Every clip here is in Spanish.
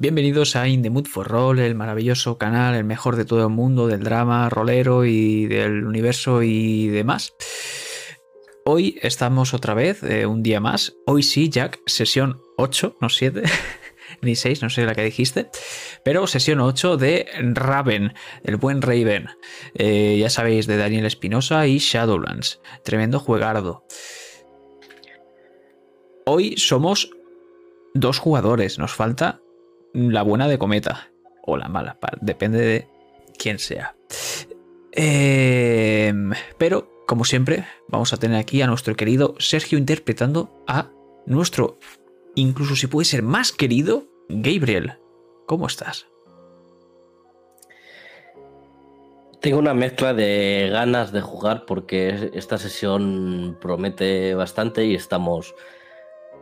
Bienvenidos a In the Mood for Roll, el maravilloso canal, el mejor de todo el mundo, del drama, rolero y del universo y demás. Hoy estamos otra vez, eh, un día más. Hoy sí, Jack, sesión 8, no 7, ni 6, no sé la que dijiste. Pero sesión 8 de Raven, el buen Raven. Eh, ya sabéis, de Daniel Espinosa y Shadowlands. Tremendo juegardo. Hoy somos dos jugadores, nos falta la buena de Cometa. O la mala, depende de quién sea. Em, pero, como siempre, vamos a tener aquí a nuestro querido Sergio interpretando a nuestro, incluso si puede ser más querido, Gabriel. ¿Cómo estás? Tengo una mezcla de ganas de jugar porque esta sesión promete bastante y estamos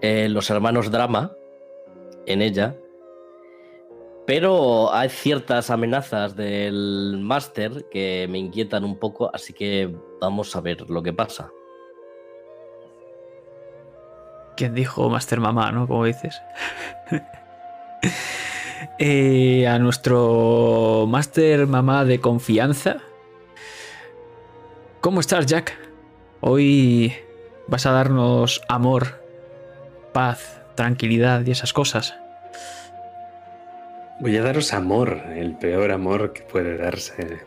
eh, los hermanos Drama en ella pero hay ciertas amenazas del máster que me inquietan un poco, así que vamos a ver lo que pasa. ¿Quién dijo Master Mamá, no? Como dices. Eh, a nuestro Master Mamá de confianza. ¿Cómo estás, Jack? Hoy vas a darnos amor, paz, tranquilidad y esas cosas. Voy a daros amor, el peor amor que puede darse.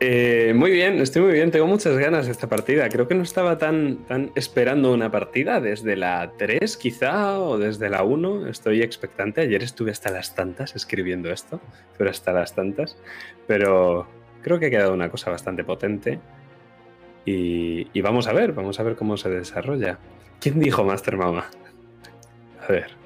Eh, muy bien, estoy muy bien, tengo muchas ganas de esta partida. Creo que no estaba tan, esperando una partida desde la 3 quizá o desde la 1. Estoy expectante. Ayer estuve hasta las tantas escribiendo esto, pero hasta las tantas. Pero creo que ha quedado una cosa bastante potente. Y, y vamos a ver, vamos a ver cómo se desarrolla. ¿Quién dijo Master Mama? A ver.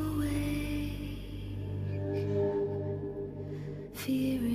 dear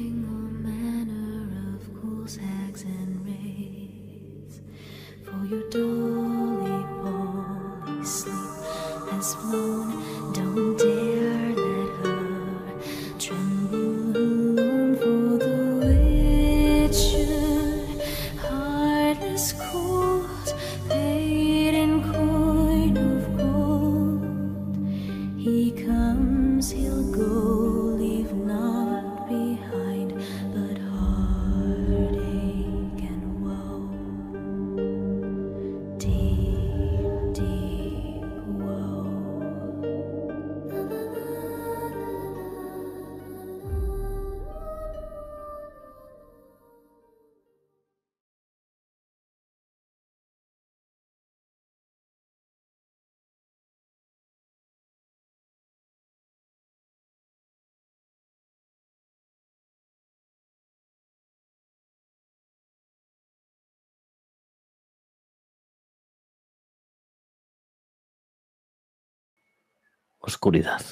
oscuridad.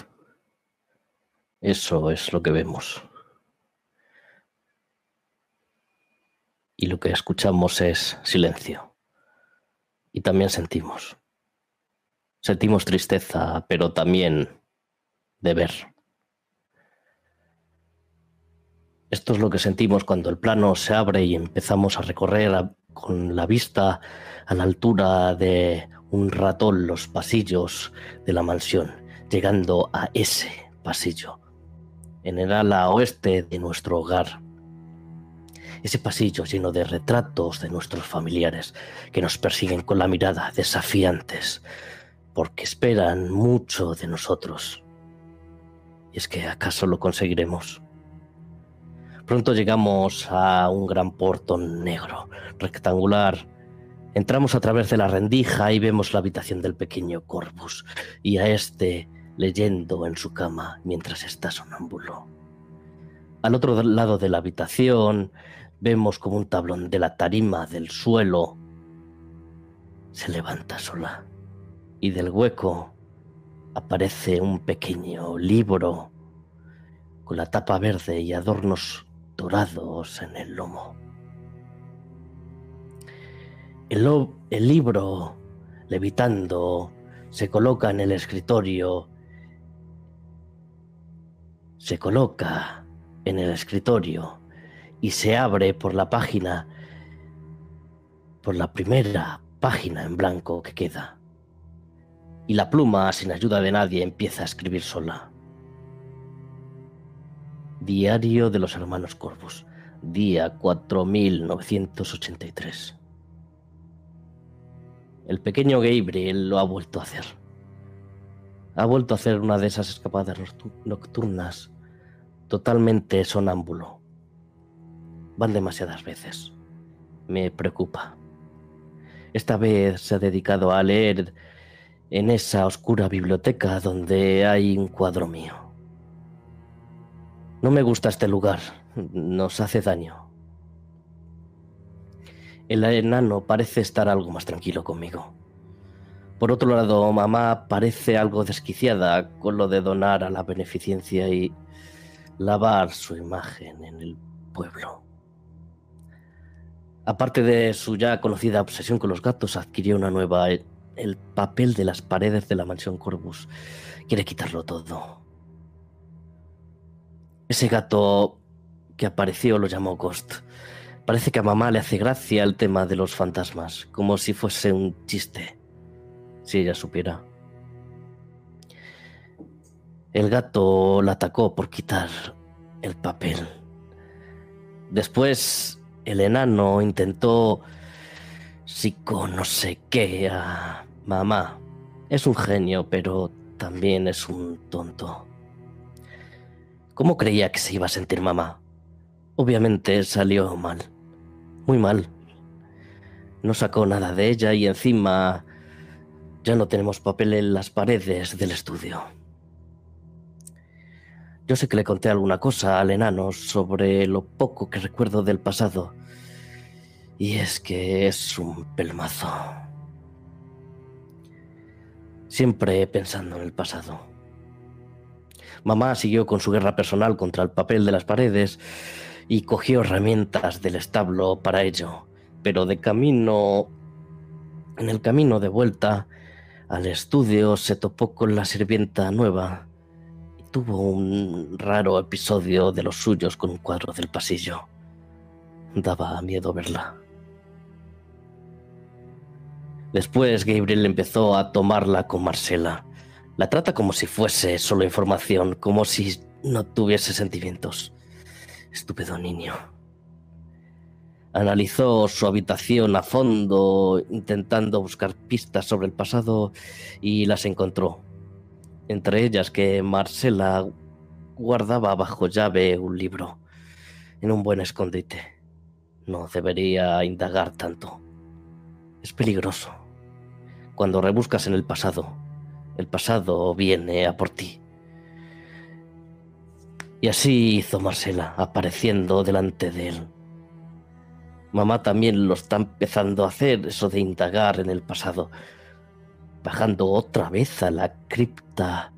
Eso es lo que vemos. Y lo que escuchamos es silencio. Y también sentimos. Sentimos tristeza, pero también de ver. Esto es lo que sentimos cuando el plano se abre y empezamos a recorrer con la vista a la altura de un ratón los pasillos de la mansión llegando a ese pasillo, en el ala oeste de nuestro hogar. Ese pasillo lleno de retratos de nuestros familiares que nos persiguen con la mirada desafiantes, porque esperan mucho de nosotros. ¿Y es que acaso lo conseguiremos? Pronto llegamos a un gran portón negro, rectangular. Entramos a través de la rendija y vemos la habitación del pequeño Corvus. Y a este leyendo en su cama mientras está sonámbulo. Al otro lado de la habitación vemos como un tablón de la tarima del suelo se levanta sola y del hueco aparece un pequeño libro con la tapa verde y adornos dorados en el lomo. El, el libro, levitando, se coloca en el escritorio. Se coloca en el escritorio y se abre por la página, por la primera página en blanco que queda. Y la pluma, sin ayuda de nadie, empieza a escribir sola. Diario de los Hermanos Corvus, día 4983. El pequeño Gabriel lo ha vuelto a hacer. Ha vuelto a hacer una de esas escapadas nocturnas, totalmente sonámbulo. Van demasiadas veces. Me preocupa. Esta vez se ha dedicado a leer en esa oscura biblioteca donde hay un cuadro mío. No me gusta este lugar, nos hace daño. El enano parece estar algo más tranquilo conmigo. Por otro lado, mamá parece algo desquiciada con lo de donar a la beneficencia y lavar su imagen en el pueblo. Aparte de su ya conocida obsesión con los gatos, adquirió una nueva, el papel de las paredes de la mansión Corvus. Quiere quitarlo todo. Ese gato que apareció lo llamó Ghost. Parece que a mamá le hace gracia el tema de los fantasmas, como si fuese un chiste, si ella supiera. El gato la atacó por quitar el papel. Después el enano intentó psico no sé qué a mamá. Es un genio, pero también es un tonto. ¿Cómo creía que se iba a sentir mamá? Obviamente salió mal. Muy mal. No sacó nada de ella y encima ya no tenemos papel en las paredes del estudio. Yo sé que le conté alguna cosa al enano sobre lo poco que recuerdo del pasado. Y es que es un pelmazo. Siempre pensando en el pasado. Mamá siguió con su guerra personal contra el papel de las paredes y cogió herramientas del establo para ello. Pero de camino, en el camino de vuelta al estudio, se topó con la sirvienta nueva tuvo un raro episodio de los suyos con un cuadro del pasillo. Daba miedo verla. Después Gabriel empezó a tomarla con Marcela la trata como si fuese solo información, como si no tuviese sentimientos. Estúpido niño. Analizó su habitación a fondo, intentando buscar pistas sobre el pasado y las encontró. Entre ellas que Marcela guardaba bajo llave un libro, en un buen escondite. No debería indagar tanto. Es peligroso. Cuando rebuscas en el pasado, el pasado viene a por ti. Y así hizo Marcela, apareciendo delante de él. Mamá también lo está empezando a hacer, eso de indagar en el pasado, bajando otra vez a la cripta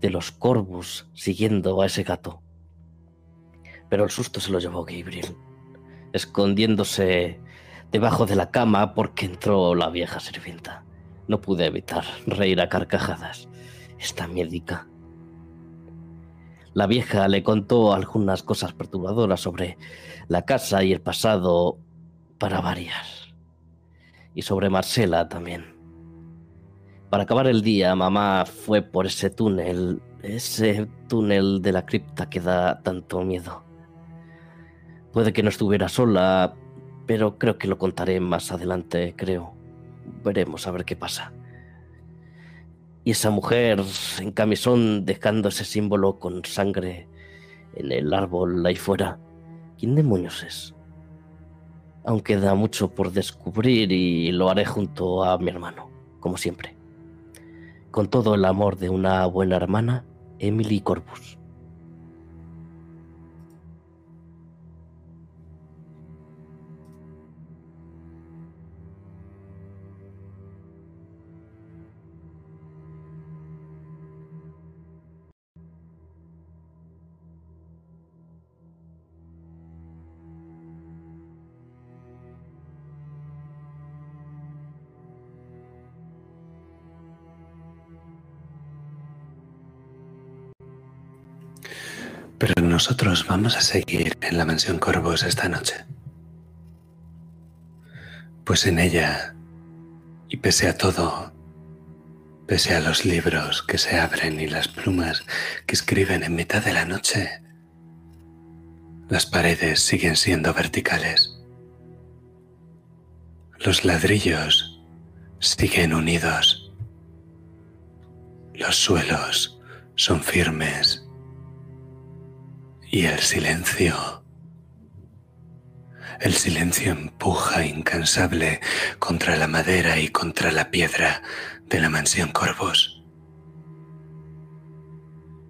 de los Corvus, siguiendo a ese gato. Pero el susto se lo llevó Gabriel, escondiéndose debajo de la cama porque entró la vieja sirvienta. No pude evitar reír a carcajadas. Esta médica. La vieja le contó algunas cosas perturbadoras sobre la casa y el pasado para variar. Y sobre Marcela también. Para acabar el día, mamá fue por ese túnel, ese túnel de la cripta que da tanto miedo. Puede que no estuviera sola, pero creo que lo contaré más adelante, creo veremos a ver qué pasa. Y esa mujer en camisón dejando ese símbolo con sangre en el árbol ahí fuera, ¿quién demonios es? Aún queda mucho por descubrir y lo haré junto a mi hermano, como siempre. Con todo el amor de una buena hermana, Emily Corpus. Pero nosotros vamos a seguir en la mansión Corvos esta noche. Pues en ella, y pese a todo, pese a los libros que se abren y las plumas que escriben en mitad de la noche, las paredes siguen siendo verticales. Los ladrillos siguen unidos. Los suelos son firmes. Y el silencio. El silencio empuja incansable contra la madera y contra la piedra de la mansión Corvos.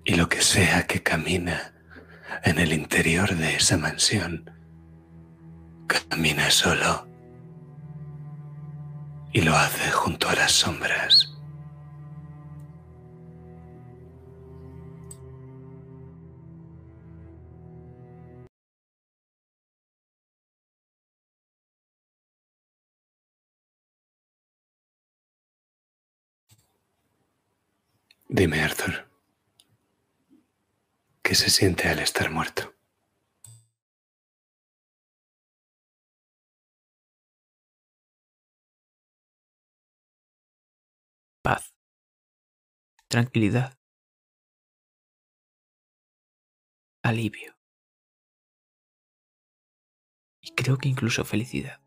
Y lo que sea que camina en el interior de esa mansión, camina solo y lo hace junto a las sombras. Dime, Arthur, ¿qué se siente al estar muerto? paz, tranquilidad, alivio y creo que incluso felicidad.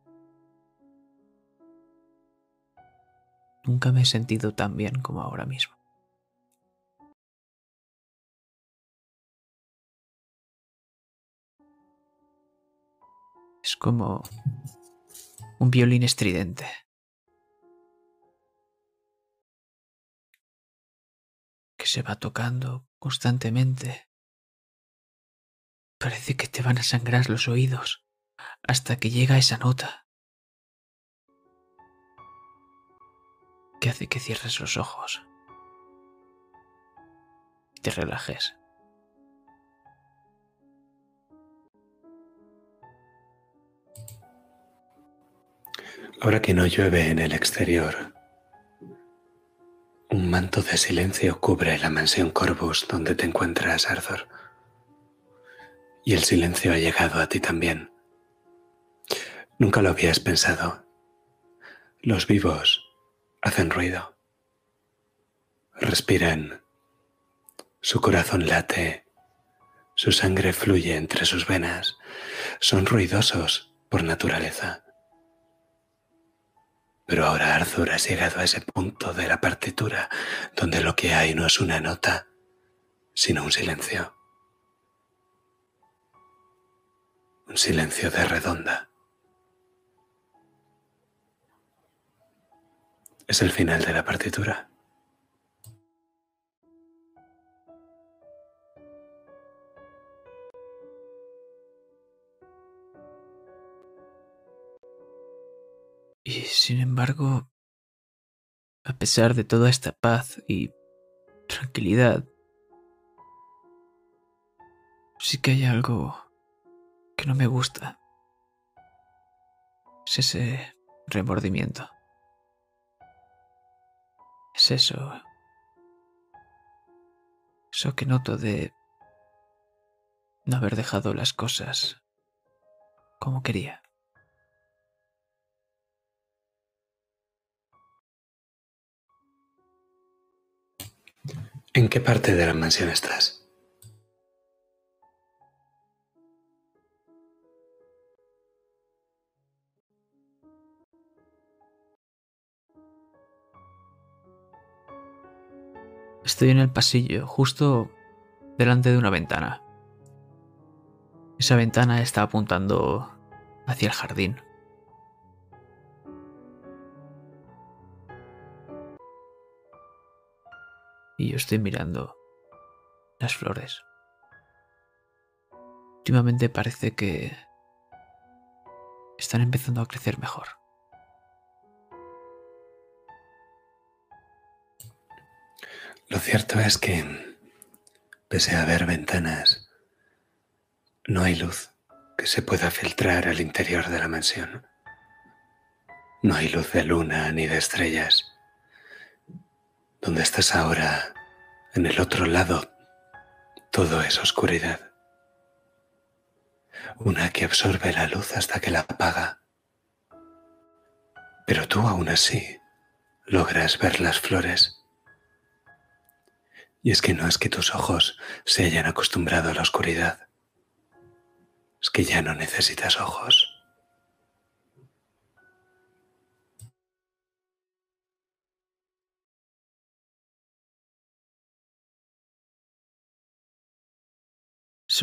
Nunca me he sentido tan bien como ahora mismo. Es como un violín estridente. que se va tocando constantemente. Parece que te van a sangrar los oídos hasta que llega esa nota que hace que cierres los ojos y te relajes. Ahora que no llueve en el exterior, un manto de silencio cubre la mansión Corvus donde te encuentras, Arthur. Y el silencio ha llegado a ti también. Nunca lo habías pensado. Los vivos hacen ruido. Respiran. Su corazón late. Su sangre fluye entre sus venas. Son ruidosos por naturaleza. Pero ahora Arthur ha llegado a ese punto de la partitura donde lo que hay no es una nota, sino un silencio. Un silencio de redonda. Es el final de la partitura. Sin embargo, a pesar de toda esta paz y tranquilidad, sí que hay algo que no me gusta. Es ese remordimiento. Es eso. Eso que noto de no haber dejado las cosas como quería. ¿En qué parte de la mansión estás? Estoy en el pasillo, justo delante de una ventana. Esa ventana está apuntando hacia el jardín. Y yo estoy mirando las flores. Últimamente parece que están empezando a crecer mejor. Lo cierto es que, pese a haber ventanas, no hay luz que se pueda filtrar al interior de la mansión. No hay luz de luna ni de estrellas. Donde estás ahora, en el otro lado, todo es oscuridad. una que absorbe la luz hasta que la apaga. Pero tú aún así logras ver las flores. Y es que no es que tus ojos se hayan acostumbrado a la oscuridad, es que ya no necesitas ojos.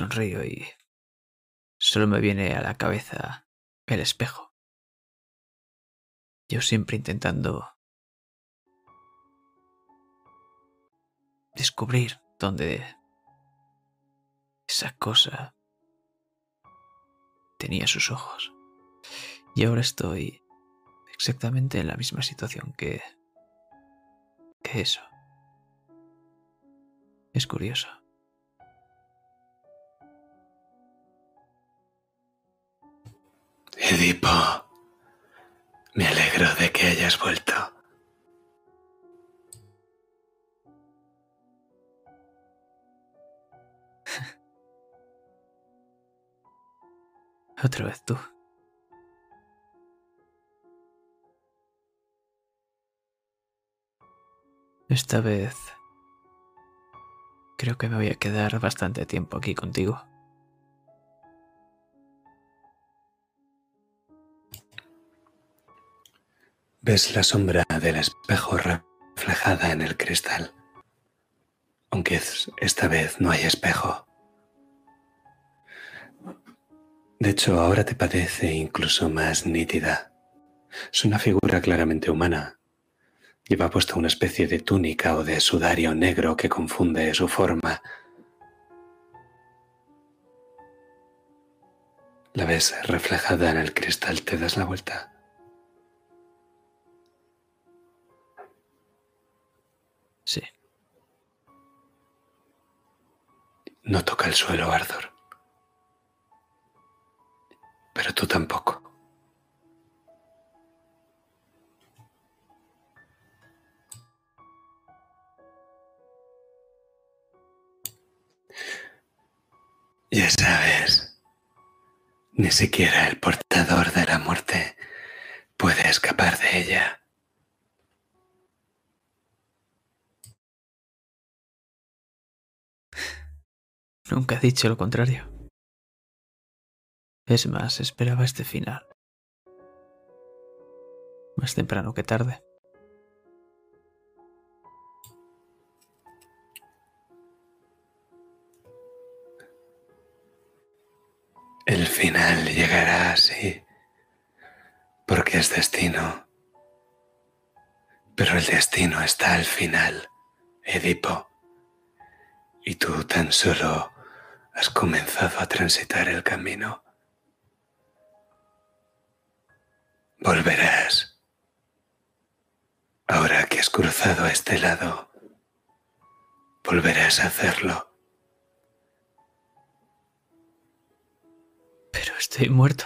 Sonrío y solo me viene a la cabeza el espejo. Yo siempre intentando descubrir dónde esa cosa tenía sus ojos. Y ahora estoy exactamente en la misma situación que que eso. Es curioso. Edipo, me alegro de que hayas vuelto. Otra vez tú. Esta vez creo que me voy a quedar bastante tiempo aquí contigo. Ves la sombra del espejo reflejada en el cristal, aunque esta vez no hay espejo. De hecho, ahora te parece incluso más nítida. Es una figura claramente humana. Lleva puesta una especie de túnica o de sudario negro que confunde su forma. La ves reflejada en el cristal, te das la vuelta. Sí. No toca el suelo, Arthur. Pero tú tampoco. Ya sabes, ni siquiera el portador de la muerte puede escapar de ella. Nunca he dicho lo contrario. Es más, esperaba este final. Más temprano que tarde. El final llegará así, porque es destino. Pero el destino está al final, Edipo. Y tú tan solo has comenzado a transitar el camino. Volverás. Ahora que has cruzado a este lado, volverás a hacerlo. Pero estoy muerto.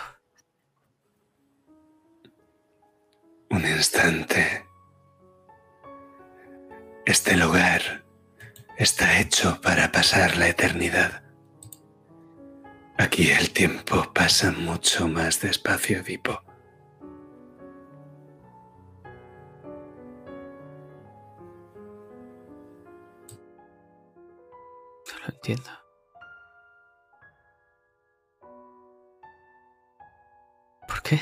Un instante. Este lugar está hecho para pasar la eternidad. Aquí el tiempo pasa mucho más despacio, Edipo. No lo entiendo. ¿Por qué?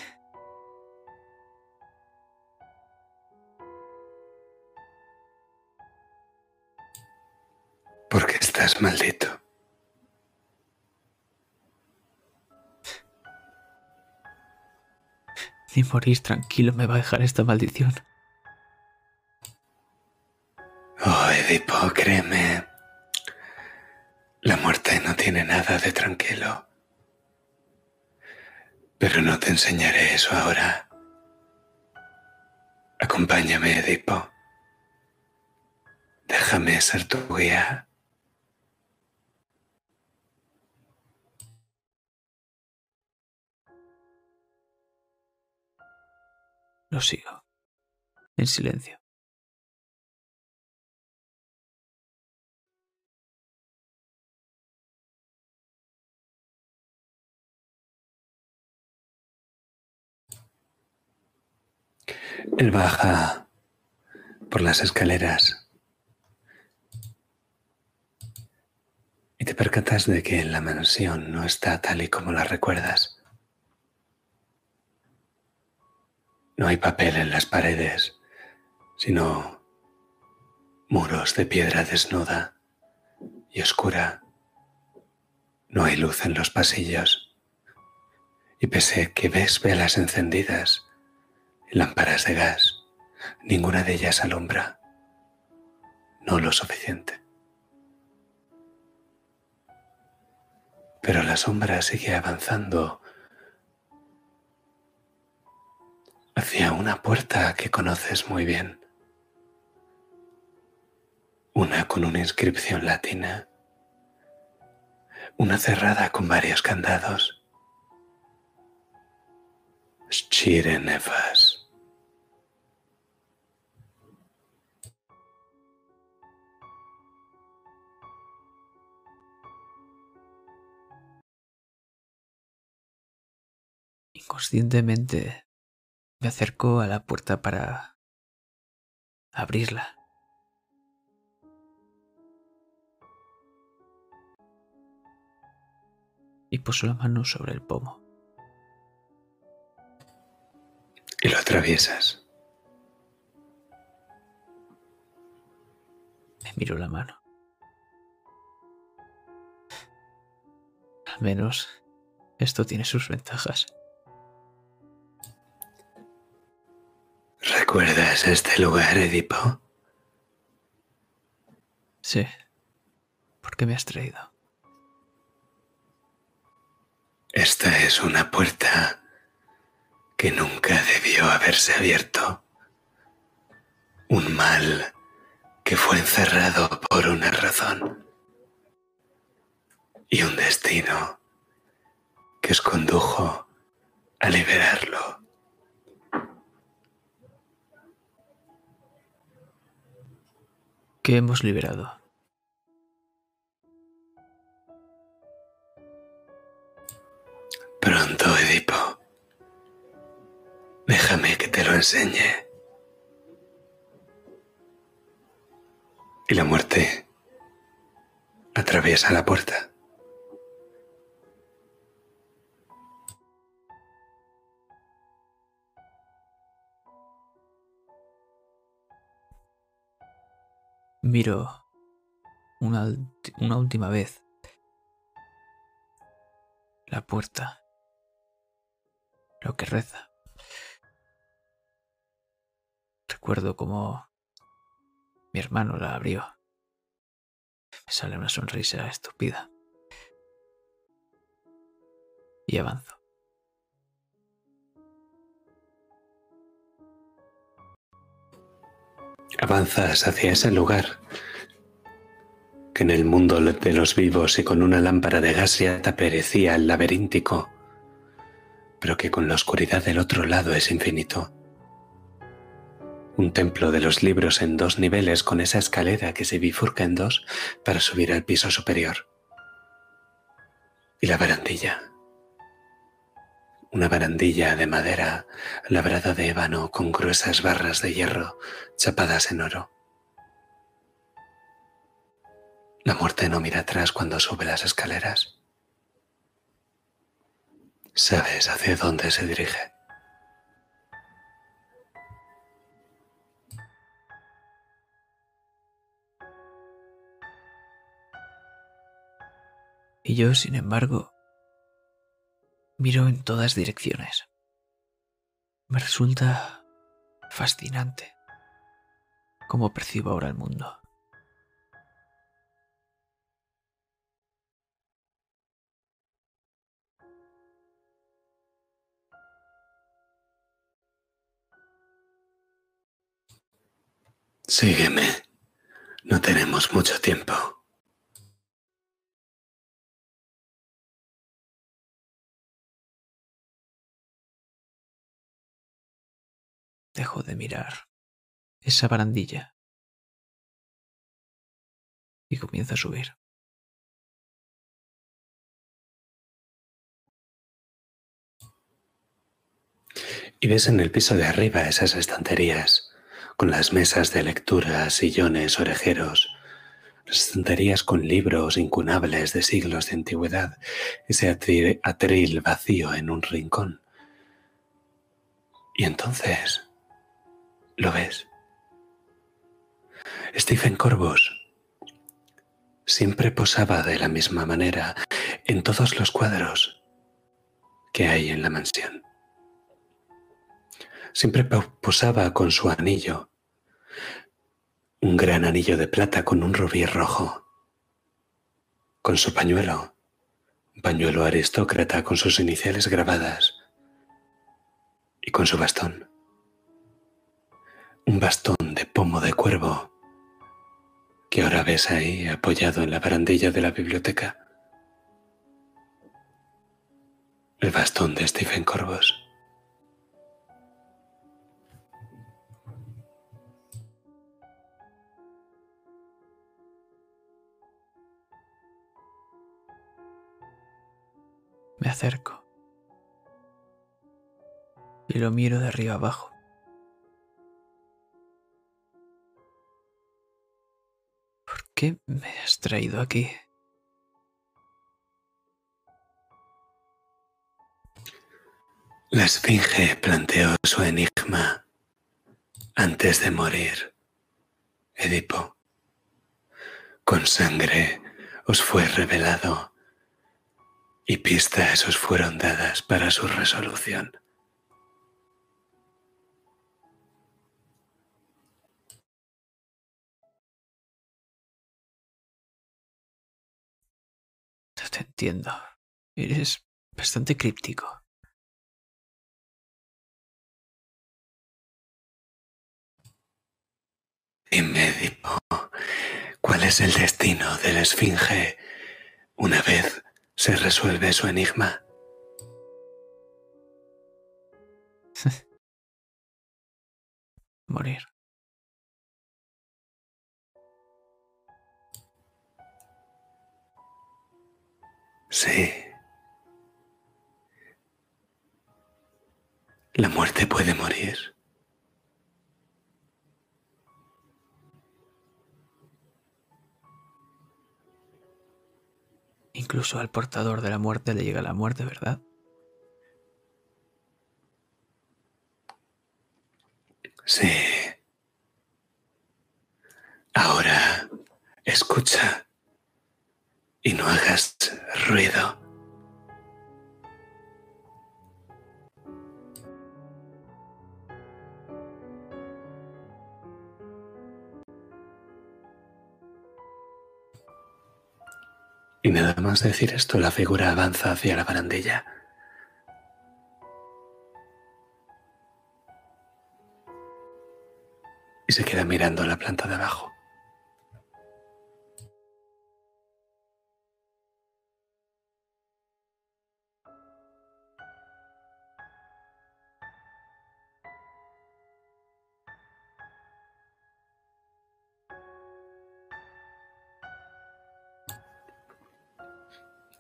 Porque estás maldito. Ni morir tranquilo me va a dejar esta maldición. Oh, Edipo, créeme. La muerte no tiene nada de tranquilo. Pero no te enseñaré eso ahora. Acompáñame, Edipo. Déjame ser tu guía. Lo sigo, en silencio. Él baja por las escaleras y te percatas de que la mansión no está tal y como la recuerdas. No hay papel en las paredes, sino muros de piedra desnuda y oscura. No hay luz en los pasillos. Y pese que ves velas encendidas, lámparas de gas, ninguna de ellas alumbra. No lo suficiente. Pero la sombra sigue avanzando hacia una puerta que conoces muy bien. Una con una inscripción latina. Una cerrada con varios candados. Nefas. Inconscientemente me acerco a la puerta para abrirla. Y puso la mano sobre el pomo. Y lo atraviesas. Me miro la mano. Al menos esto tiene sus ventajas. ¿Recuerdas este lugar, Edipo? Sí. ¿Por qué me has traído? Esta es una puerta que nunca debió haberse abierto. Un mal que fue encerrado por una razón. Y un destino que os condujo a liberarlo. ¿Qué hemos liberado? Pronto, Edipo. Déjame que te lo enseñe. Y la muerte atraviesa la puerta. Miro una, una última vez la puerta, lo que reza. Recuerdo cómo mi hermano la abrió. Me sale una sonrisa estúpida. Y avanzo. Avanzas hacia ese lugar que en el mundo de los vivos y con una lámpara de gas ya te parecía el laberíntico, pero que con la oscuridad del otro lado es infinito. Un templo de los libros en dos niveles con esa escalera que se bifurca en dos para subir al piso superior. Y la barandilla. Una barandilla de madera labrada de ébano con gruesas barras de hierro chapadas en oro. La muerte no mira atrás cuando sube las escaleras. Sabes hacia dónde se dirige. Y yo, sin embargo, miro en todas direcciones. Me resulta fascinante cómo percibo ahora el mundo. Sígueme. No tenemos mucho tiempo. Dejo de mirar esa barandilla y comienzo a subir. Y ves en el piso de arriba esas estanterías, con las mesas de lectura, sillones, orejeros, las estanterías con libros incunables de siglos de antigüedad, ese atril vacío en un rincón. Y entonces, ¿lo ves? Stephen Corbus siempre posaba de la misma manera en todos los cuadros que hay en la mansión. Siempre posaba con su anillo, un gran anillo de plata con un rubí rojo, con su pañuelo, un pañuelo aristócrata con sus iniciales grabadas y con su bastón, un bastón de pomo de cuervo que ahora ves ahí apoyado en la barandilla de la biblioteca. El bastón de Stephen Corvos. Me acerco y lo miro de arriba abajo. Qué me has traído aquí? La Esfinge planteó su enigma antes de morir. Edipo, con sangre os fue revelado y pistas os fueron dadas para su resolución. Te entiendo. Eres bastante críptico. Dime, Edipo, ¿cuál es el destino de la Esfinge una vez se resuelve su enigma? Morir. Sí. La muerte puede morir. Incluso al portador de la muerte le llega la muerte, ¿verdad? Sí. Ahora, escucha y no hagas ruido. Y nada más decir esto, la figura avanza hacia la barandilla. Y se queda mirando la planta de abajo.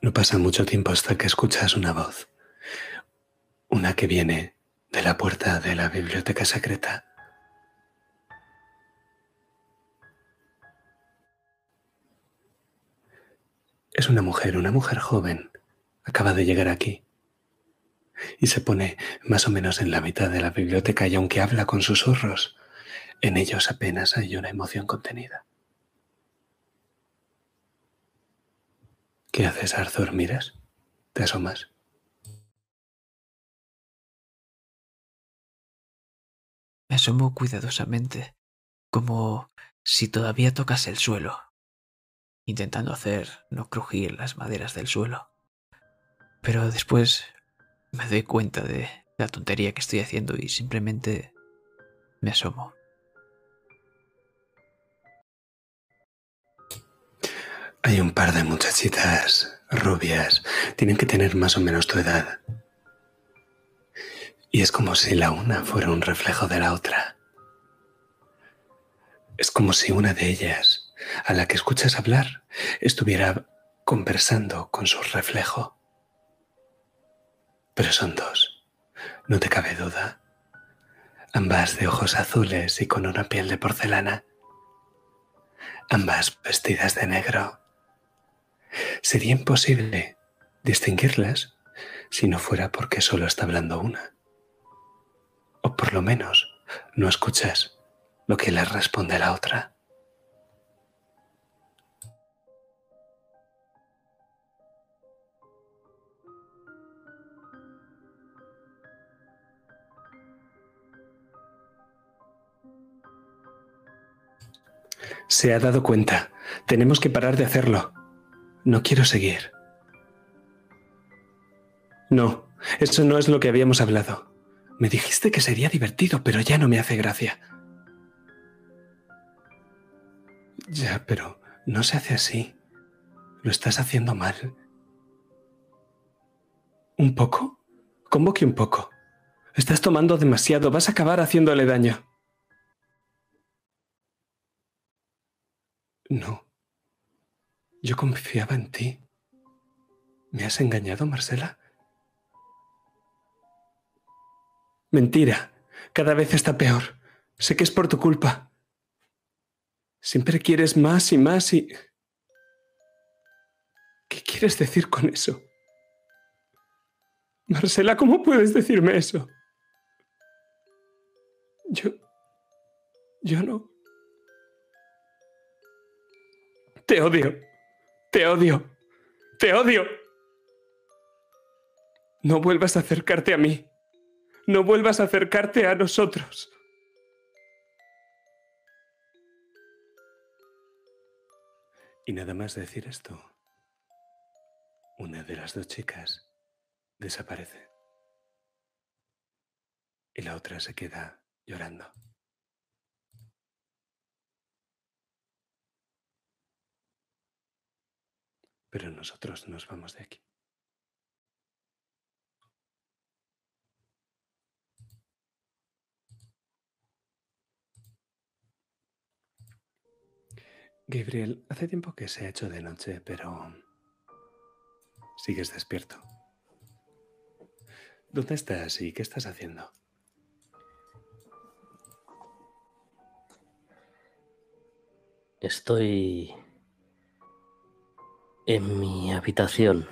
No pasa mucho tiempo hasta que escuchas una voz, una que viene de la puerta de la biblioteca secreta. Es una mujer, una mujer joven. Acaba de llegar aquí. Y se pone más o menos en la mitad de la biblioteca y aunque habla con susurros, en ellos apenas hay una emoción contenida. ¿Qué haces, Arthur? ¿Miras? ¿Te asomas? Me asomo cuidadosamente, como si todavía tocase el suelo, intentando hacer no crujir las maderas del suelo. Pero después me doy cuenta de la tontería que estoy haciendo y simplemente me asomo. Hay un par de muchachitas rubias, tienen que tener más o menos tu edad. Y es como si la una fuera un reflejo de la otra. Es como si una de ellas, a la que escuchas hablar, estuviera conversando con su reflejo. Pero son dos, no te cabe duda. ambas de ojos azules y con una piel de porcelana, ambas vestidas de negro. Sería imposible distinguirlas si no fuera porque solo está hablando una. O por lo menos no escuchas lo que le responde la otra. Se ha dado cuenta. Tenemos que parar de hacerlo. No quiero seguir. No, eso no es lo que habíamos hablado. Me dijiste que sería divertido, pero ya no me hace gracia. Ya, pero no se hace así. Lo estás haciendo mal. ¿Un poco? ¿Cómo que un poco? Estás tomando demasiado, vas a acabar haciéndole daño. No. Yo confiaba en ti. ¿Me has engañado, Marcela? Mentira. Cada vez está peor. Sé que es por tu culpa. Siempre quieres más y más y... ¿Qué quieres decir con eso? Marcela, ¿cómo puedes decirme eso? Yo... Yo no... Te odio. Te odio. Te odio. No vuelvas a acercarte a mí. No vuelvas a acercarte a nosotros. Y nada más decir esto, una de las dos chicas desaparece. Y la otra se queda llorando. Pero nosotros nos vamos de aquí. Gabriel, hace tiempo que se ha hecho de noche, pero sigues despierto. ¿Dónde estás y qué estás haciendo? Estoy en mi habitación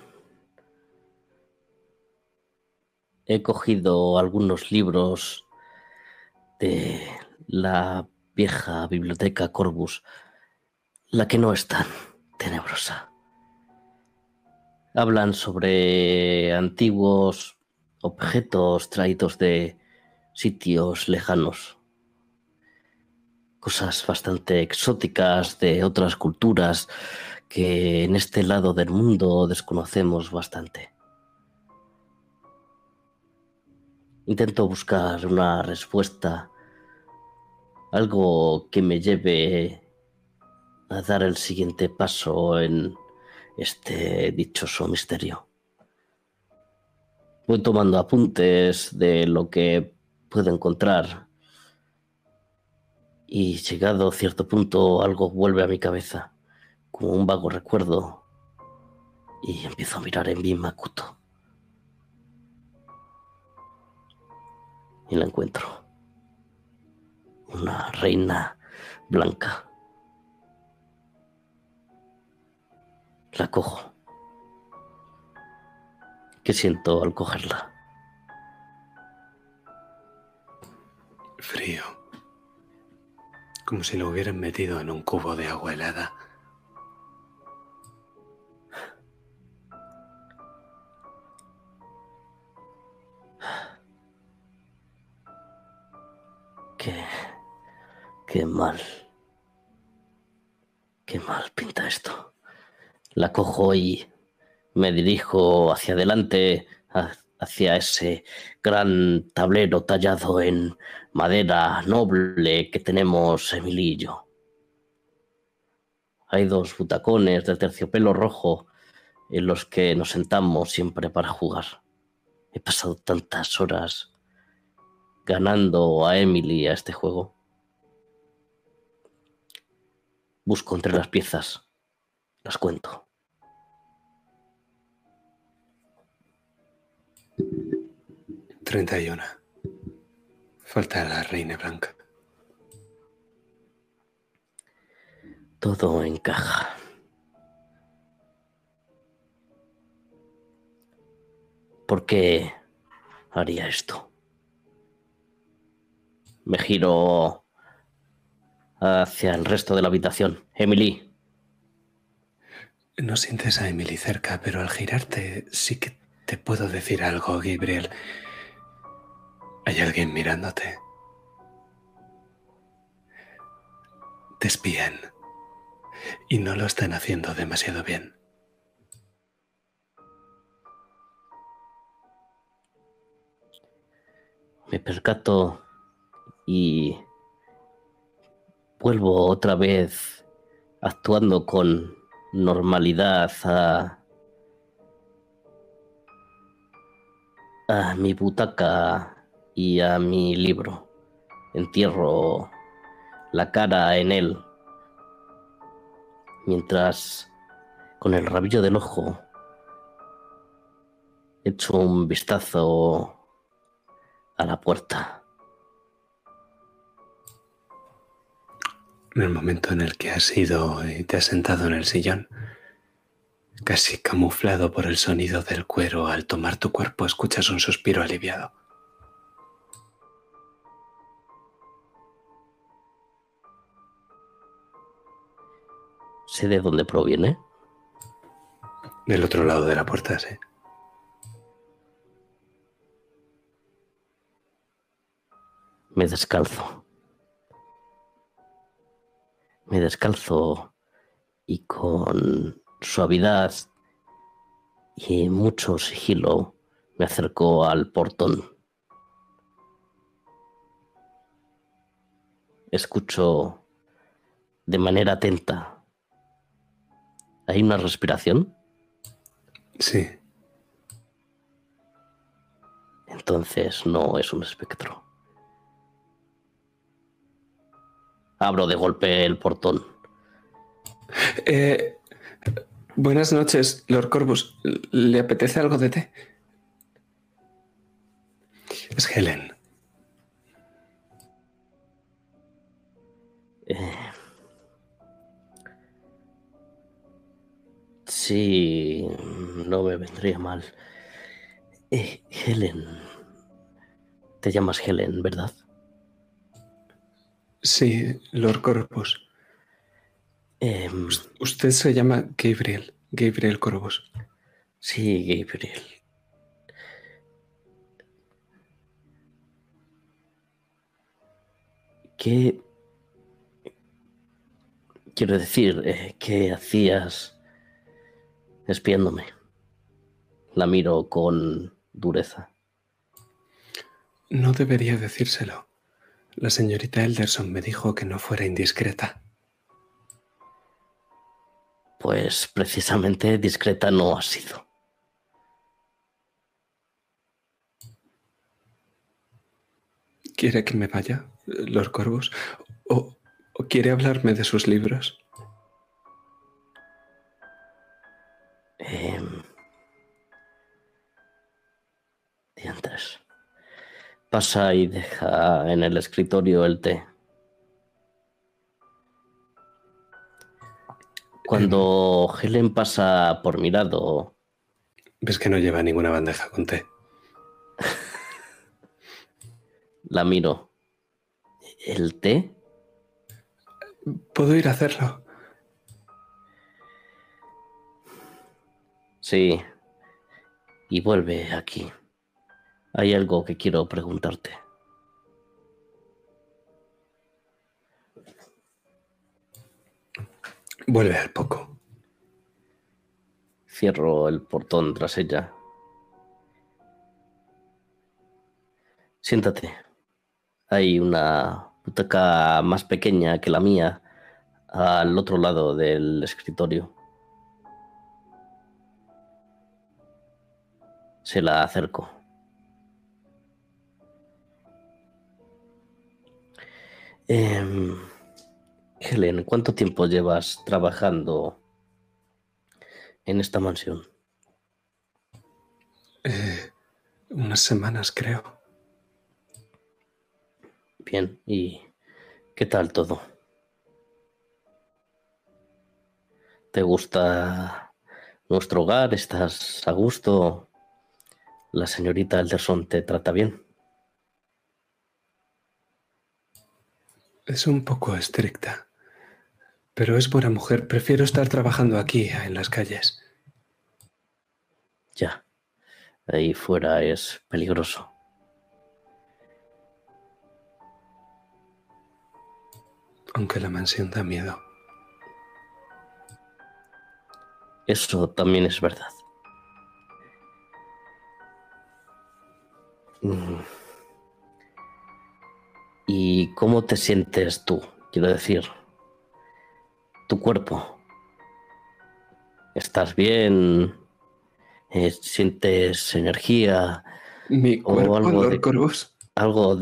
he cogido algunos libros de la vieja biblioteca Corbus, la que no es tan tenebrosa. Hablan sobre antiguos objetos traídos de sitios lejanos, cosas bastante exóticas de otras culturas que en este lado del mundo desconocemos bastante. Intento buscar una respuesta, algo que me lleve a dar el siguiente paso en este dichoso misterio. Voy tomando apuntes de lo que puedo encontrar y llegado a cierto punto algo vuelve a mi cabeza como un vago recuerdo y empiezo a mirar en mi Makuto. Y la encuentro. Una reina blanca. La cojo. ¿Qué siento al cogerla? Frío. Como si lo hubieran metido en un cubo de agua helada. Qué, qué mal. Qué mal pinta esto. La cojo y me dirijo hacia adelante, hacia ese gran tablero tallado en madera noble que tenemos Emilillo. Hay dos butacones de terciopelo rojo en los que nos sentamos siempre para jugar. He pasado tantas horas ganando a Emily a este juego. Busco entre las piezas, las cuento. Treinta y una. Falta la reina blanca. Todo encaja. ¿Por qué haría esto? Me giro hacia el resto de la habitación. Emily. No sientes a Emily cerca, pero al girarte sí que te puedo decir algo, Gabriel. Hay alguien mirándote. Te espían. Y no lo están haciendo demasiado bien. Me percato y vuelvo otra vez actuando con normalidad a, a mi butaca y a mi libro. Entierro la cara en él mientras con el rabillo del ojo echo un vistazo a la puerta. En el momento en el que has ido y te has sentado en el sillón, casi camuflado por el sonido del cuero, al tomar tu cuerpo escuchas un suspiro aliviado. Sé de dónde proviene. Del otro lado de la puerta, sí. Me descalzo. Me descalzo y con suavidad y mucho sigilo me acerco al portón. Escucho de manera atenta ¿Hay una respiración? Sí. Entonces no es un espectro. Abro de golpe el portón. Eh, buenas noches, Lord Corvus. ¿Le apetece algo de té? Es Helen. Eh, Sí, no me vendría mal. Eh, Helen. Te llamas Helen, ¿verdad? Sí, Lord Corvus. Em, Usted se llama Gabriel. Gabriel Corvus. sí, Gabriel. ¿Qué... Quiero decir, eh, ¿qué hacías espiándome? La miro con dureza. No debería decírselo. La señorita Elderson me dijo que no fuera indiscreta. Pues precisamente discreta no ha sido. ¿Quiere que me vaya, Lord Corvus? ¿O, o quiere hablarme de sus libros? Diantres. Pasa y deja en el escritorio el té. Cuando Helen pasa por mi lado, ¿Ves que no lleva ninguna bandeja con té? la miro. ¿El té? ¿Puedo ir a hacerlo? Sí. Y vuelve aquí. Hay algo que quiero preguntarte. Vuelve al poco. Cierro el portón tras ella. Siéntate. Hay una butaca más pequeña que la mía al otro lado del escritorio. Se la acerco. Em, Helen, ¿cuánto tiempo llevas trabajando en esta mansión? Eh, unas semanas, creo. Bien, ¿y qué tal todo? ¿Te gusta nuestro hogar? ¿Estás a gusto? ¿La señorita Alderson te trata bien? Es un poco estricta, pero es buena mujer. Prefiero estar trabajando aquí, en las calles. Ya, ahí fuera es peligroso. Aunque la mansión da miedo. Eso también es verdad. Mm. ¿Y cómo te sientes tú? Quiero decir, tu cuerpo. ¿Estás bien? Eh, ¿Sientes energía? Mi cuerpo, algo de, Corvus. Algo.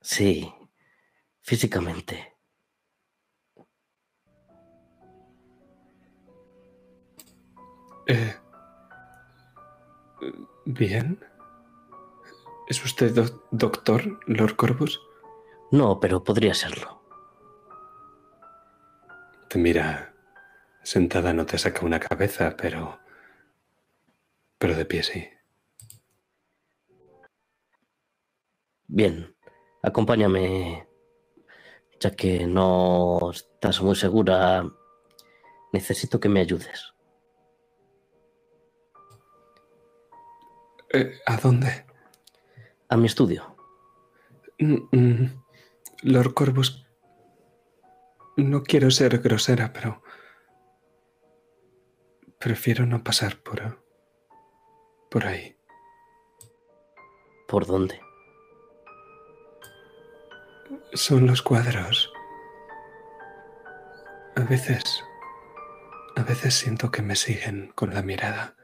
Sí, físicamente. Eh, bien. ¿Es usted doctor, Lord Corvus? No, pero podría serlo. Te mira. Sentada no te saca una cabeza, pero. Pero de pie sí. Bien, acompáñame. Ya que no estás muy segura, necesito que me ayudes. Eh, ¿A dónde? A mi estudio. Mm, mm. Lord Corvus, no quiero ser grosera, pero prefiero no pasar por, por ahí. ¿Por dónde? Son los cuadros. A veces, a veces siento que me siguen con la mirada.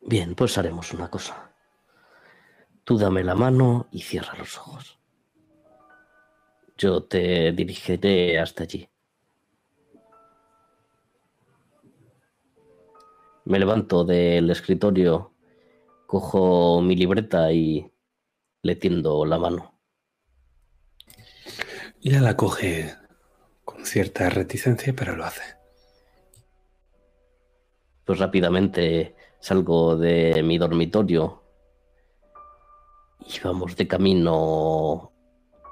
Bien, pues haremos una cosa. Tú dame la mano y cierra los ojos. Yo te dirigiré hasta allí. Me levanto del escritorio, cojo mi libreta y le tiendo la mano. Ya la coge con cierta reticencia, pero lo hace. Pues rápidamente salgo de mi dormitorio y vamos de camino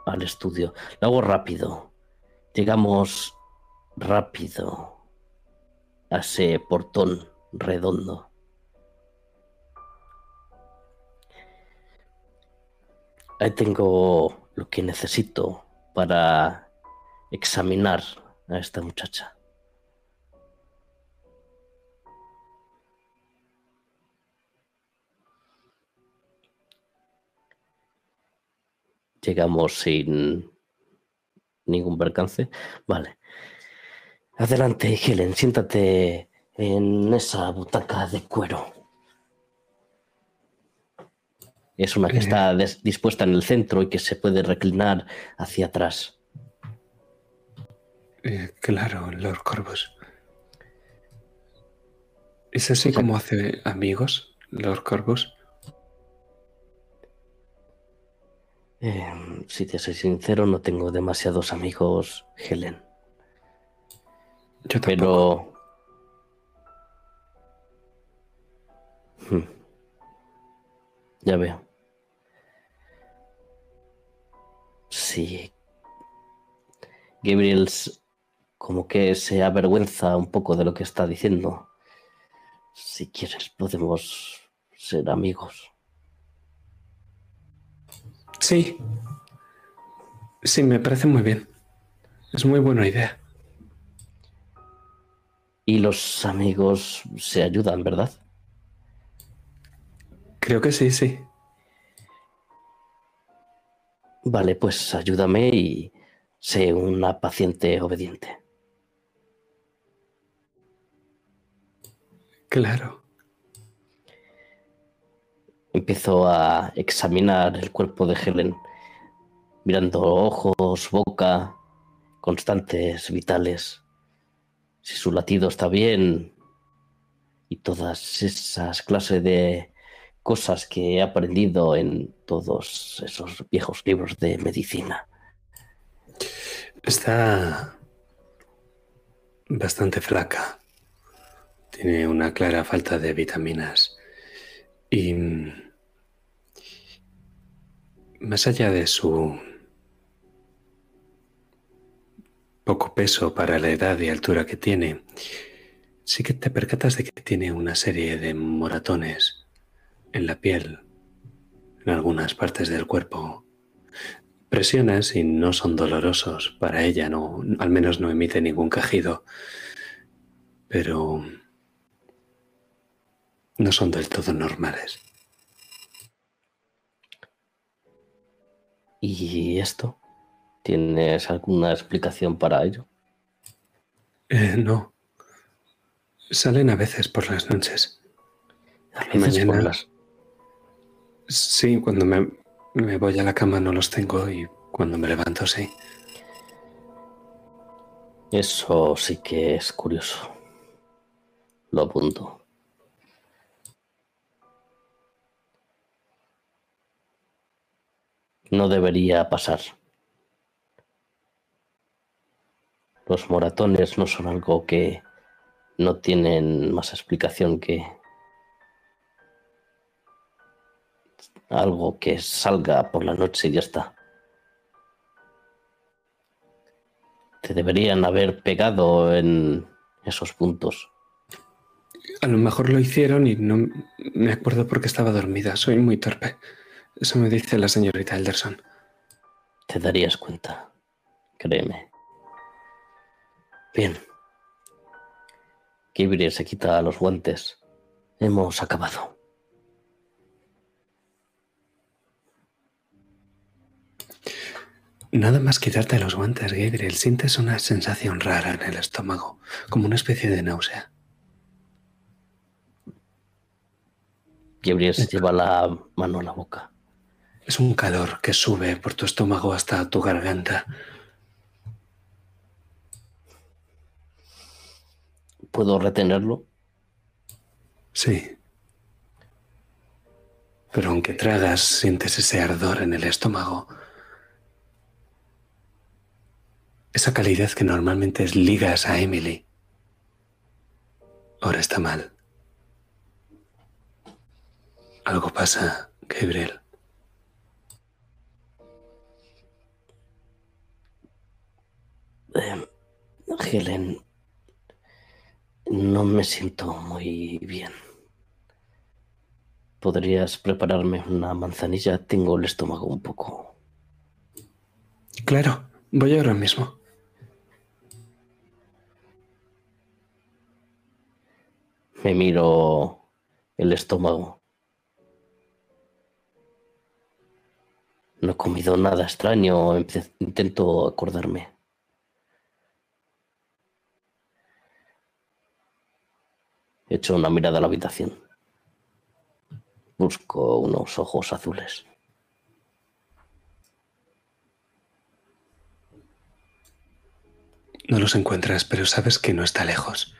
al estudio. Lo hago rápido. Llegamos rápido a ese portón redondo. Ahí tengo lo que necesito para examinar a esta muchacha. Llegamos sin ningún percance. Vale. Adelante, Helen, siéntate en esa butaca de cuero. Es una que eh. está dispuesta en el centro y que se puede reclinar hacia atrás. Eh, claro, Lord Corvus. ¿Es así como hace amigos, Lord Corvus? Em, si te soy sincero, no tengo demasiados amigos, Helen. Yo tampoco. Pero... Hmm. Ya veo. Sí. Gabriel como que se avergüenza un poco de lo que está diciendo. Si quieres, podemos ser amigos. Sí. Sí, me parece muy bien. Es muy buena idea. Y los amigos se ayudan, ¿verdad? Creo que sí, sí. Vale, pues ayúdame y sé una paciente obediente. Claro. Empiezo a examinar el cuerpo de Helen, mirando ojos, boca, constantes vitales, si su latido está bien y todas esas clases de cosas que he aprendido en todos esos viejos libros de medicina. Está bastante flaca. Tiene una clara falta de vitaminas. Y más allá de su poco peso para la edad y altura que tiene, sí que te percatas de que tiene una serie de moratones en la piel, en algunas partes del cuerpo. Presionas y no son dolorosos para ella, no, al menos no emite ningún cajido, pero no son del todo normales. ¿Y esto? ¿Tienes alguna explicación para ello? Eh, no. Salen a veces por las noches. A veces por las... Sí, cuando me, me voy a la cama no los tengo y cuando me levanto sí. Eso sí que es curioso. Lo apunto. No debería pasar. Los moratones no son algo que no tienen más explicación que algo que salga por la noche y ya está. Te deberían haber pegado en esos puntos. A lo mejor lo hicieron y no me acuerdo porque estaba dormida. Soy muy torpe. Eso me dice la señorita Elderson. Te darías cuenta, créeme. Bien. Kibri se quita los guantes. Hemos acabado. Nada más quitarte los guantes, Gabriel, sientes una sensación rara en el estómago, como una especie de náusea. Gabriel se lleva la mano a la boca. Es un calor que sube por tu estómago hasta tu garganta. ¿Puedo retenerlo? Sí. Pero aunque tragas, sientes ese ardor en el estómago. Esa calidez que normalmente es ligas a Emily. Ahora está mal. Algo pasa, Gabriel. Eh, Helen, no me siento muy bien. ¿Podrías prepararme una manzanilla? Tengo el estómago un poco. Claro, voy ahora mismo. Me miro el estómago. No he comido nada extraño, intento acordarme. Echo una mirada a la habitación. Busco unos ojos azules. No los encuentras, pero sabes que no está lejos.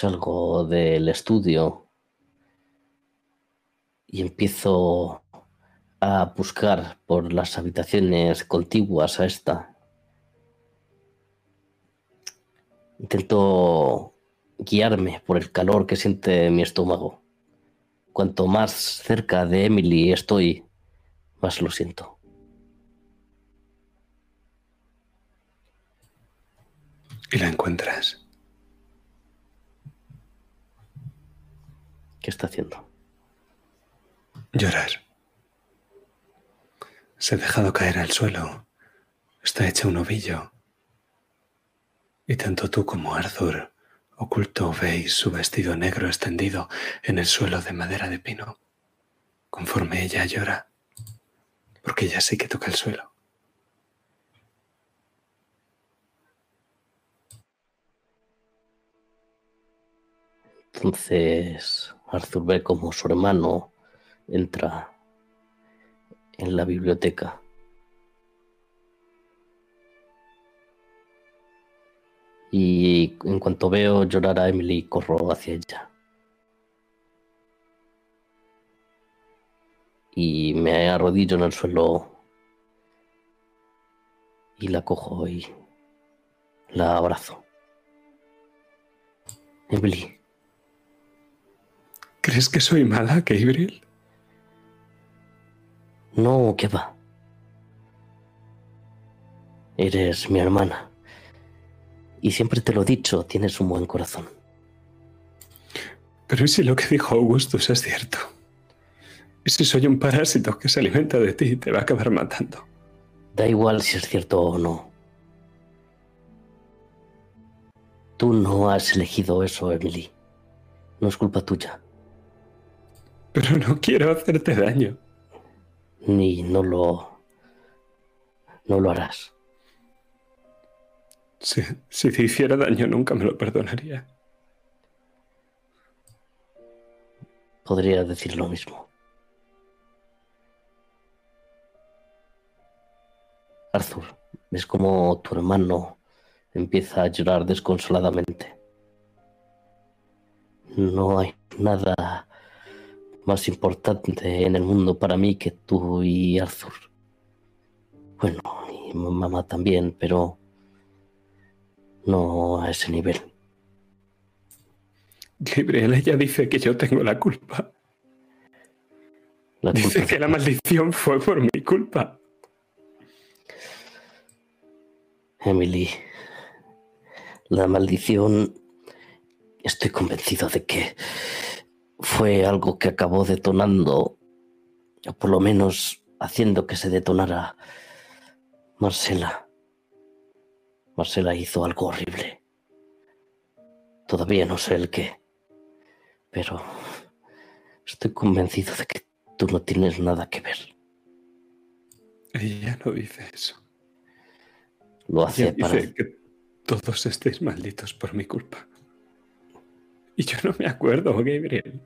Salgo del estudio y empiezo a buscar por las habitaciones contiguas a esta. Intento guiarme por el calor que siente mi estómago. Cuanto más cerca de Emily estoy, más lo siento. Y la encuentras. ¿Qué está haciendo? Llorar. Se ha dejado caer al suelo. Está hecha un ovillo. Y tanto tú como Arthur oculto veis su vestido negro extendido en el suelo de madera de pino, conforme ella llora, porque ella sí que toca el suelo. Entonces Arthur ve como su hermano entra en la biblioteca. Y en cuanto veo llorar a Emily, corro hacia ella. Y me arrodillo en el suelo y la cojo y la abrazo. Emily. ¿Crees que soy mala, Gabriel? No, ¿qué va? Eres mi hermana. Y siempre te lo he dicho, tienes un buen corazón. Pero ¿y si lo que dijo Augustus es cierto? ¿Y si soy un parásito que se alimenta de ti y te va a acabar matando? Da igual si es cierto o no. Tú no has elegido eso, Emily. No es culpa tuya. Pero no quiero hacerte daño. Ni no lo... no lo harás. Si, si te hiciera daño nunca me lo perdonaría. Podría decir lo mismo. Arthur, ves como tu hermano empieza a llorar desconsoladamente. No hay nada más importante en el mundo para mí que tú y Arthur. Bueno, y mamá también, pero no a ese nivel. Gabriel, ella dice que yo tengo la culpa. La Dice culpa- que la maldición fue por mi culpa. Emily, la maldición, estoy convencido de que fue algo que acabó detonando, o por lo menos haciendo que se detonara Marcela. Marcela hizo algo horrible. Todavía no sé el qué, pero estoy convencido de que tú no tienes nada que ver. Ella no dice eso. Lo Ella hace para... dice que todos estéis malditos por mi culpa. Y yo no me acuerdo, Gabriel.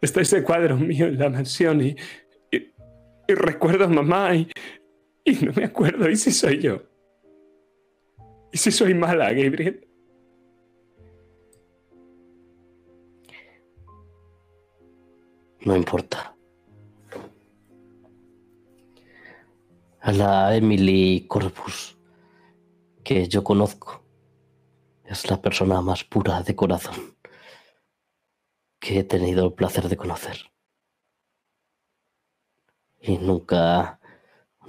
Está ese cuadro mío en la mansión y, recuerdo a mamá y, y no me acuerdo. ¿Y si soy yo? ¿Y si soy mala, Gabriel? No importa. A la Emily Corpus que yo conozco es la persona más pura de corazón que he tenido el placer de conocer. Y nunca,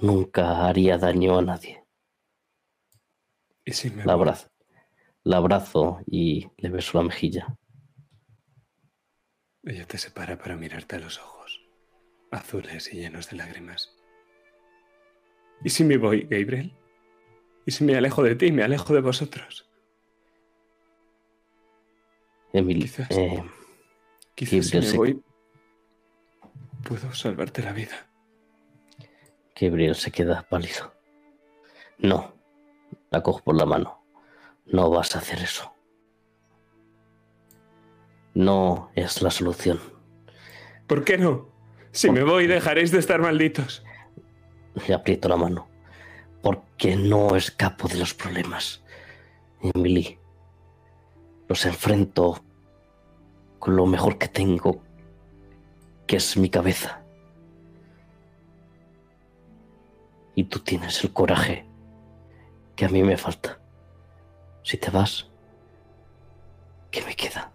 nunca haría daño a nadie. ¿Y si me La abrazo, la abrazo y le beso la mejilla. Ella te separa para mirarte a los ojos, azules y llenos de lágrimas. ¿Y si me voy, Gabriel? ¿Y si me alejo de ti, me alejo de vosotros? Emily, Quizás. eh, Quizás si me se- voy, puedo salvarte la vida. Gabriel se queda pálido. No, la cojo por la mano. No vas a hacer eso. No es la solución. ¿Por qué no? Si me voy, dejaréis de estar malditos. Le aprieto la mano. Porque no escapo de los problemas. Emily, los enfrento con lo mejor que tengo, que es mi cabeza. Y tú tienes el coraje que a mí me falta. Si te vas, ¿qué me queda?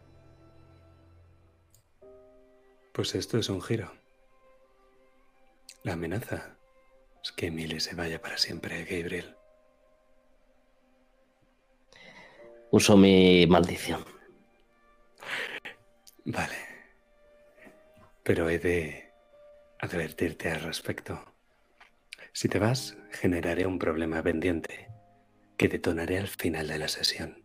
Pues esto es un giro. La amenaza es que Emily se vaya para siempre, Gabriel. Uso mi maldición. Vale. Pero he de advertirte al respecto. Si te vas, generaré un problema pendiente que detonaré al final de la sesión.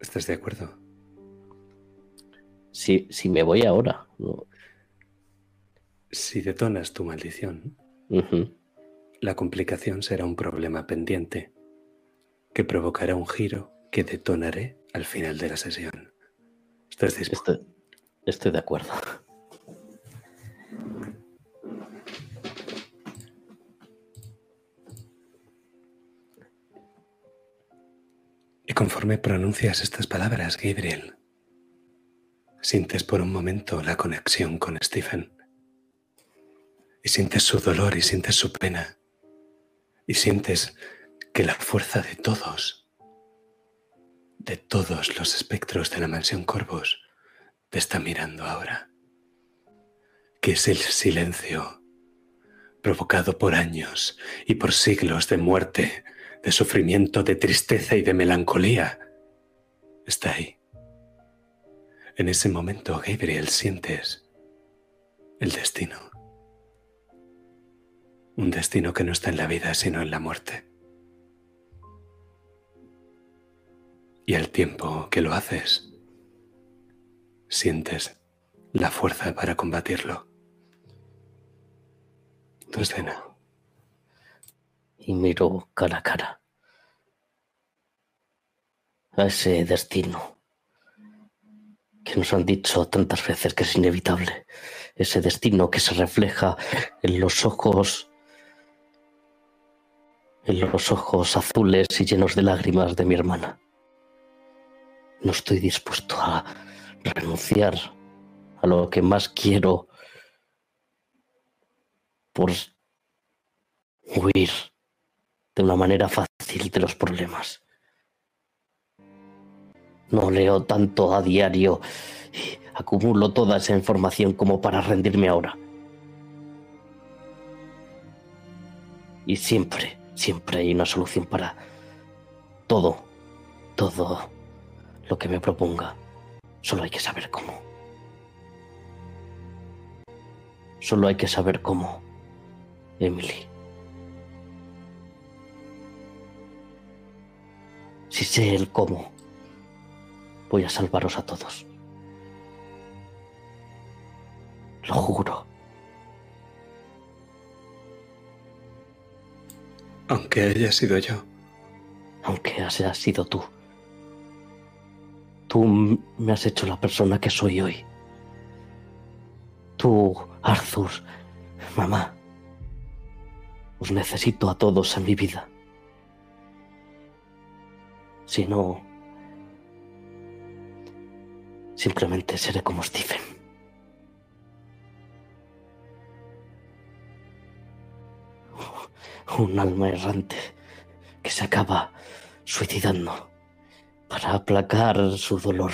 ¿Estás de acuerdo? Si, si me voy ahora. no. Si detonas tu maldición, la complicación será un problema pendiente que provocará un giro que detonaré al final de la sesión. Estás. Estoy, estoy de acuerdo. Y conforme pronuncias estas palabras, Gabriel, sientes por un momento la conexión con Stephen. Y sientes su dolor y sientes su pena. Y sientes que la fuerza de todos, de todos los espectros de la mansión Corvos, te está mirando ahora. Que es el silencio provocado por años y por siglos de muerte, de sufrimiento, de tristeza y de melancolía. Está ahí. En ese momento, Gabriel, sientes el destino. Un destino que no está en la vida, sino en la muerte. Y al tiempo que lo haces, sientes la fuerza para combatirlo. Tu escena. Y miro cara a cara a ese destino que nos han dicho tantas veces que es inevitable. Ese destino que se refleja en los ojos en los ojos azules y llenos de lágrimas de mi hermana. No estoy dispuesto a renunciar a lo que más quiero por huir de una manera fácil de los problemas. No leo tanto a diario y acumulo toda esa información como para rendirme ahora. Y siempre, siempre hay una solución para todo, todo lo que me proponga. Solo hay que saber cómo. Solo hay que saber cómo, Emily. Si sé el cómo, voy a salvaros a todos. Lo juro. Aunque haya sido yo. Aunque haya sido tú. Tú me has hecho la persona que soy hoy. Tú, Arthur, mamá. Os necesito a todos en mi vida. Si no, simplemente seré como Stephen. Un alma errante que se acaba suicidando para aplacar su dolor.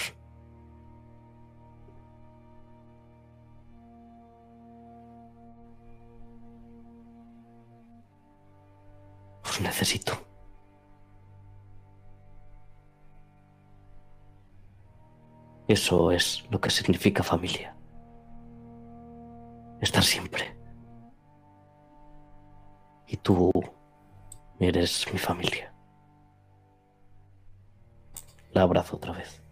Os necesito. Eso es lo que significa familia. Estar siempre. Y tú eres mi familia. La abrazo otra vez.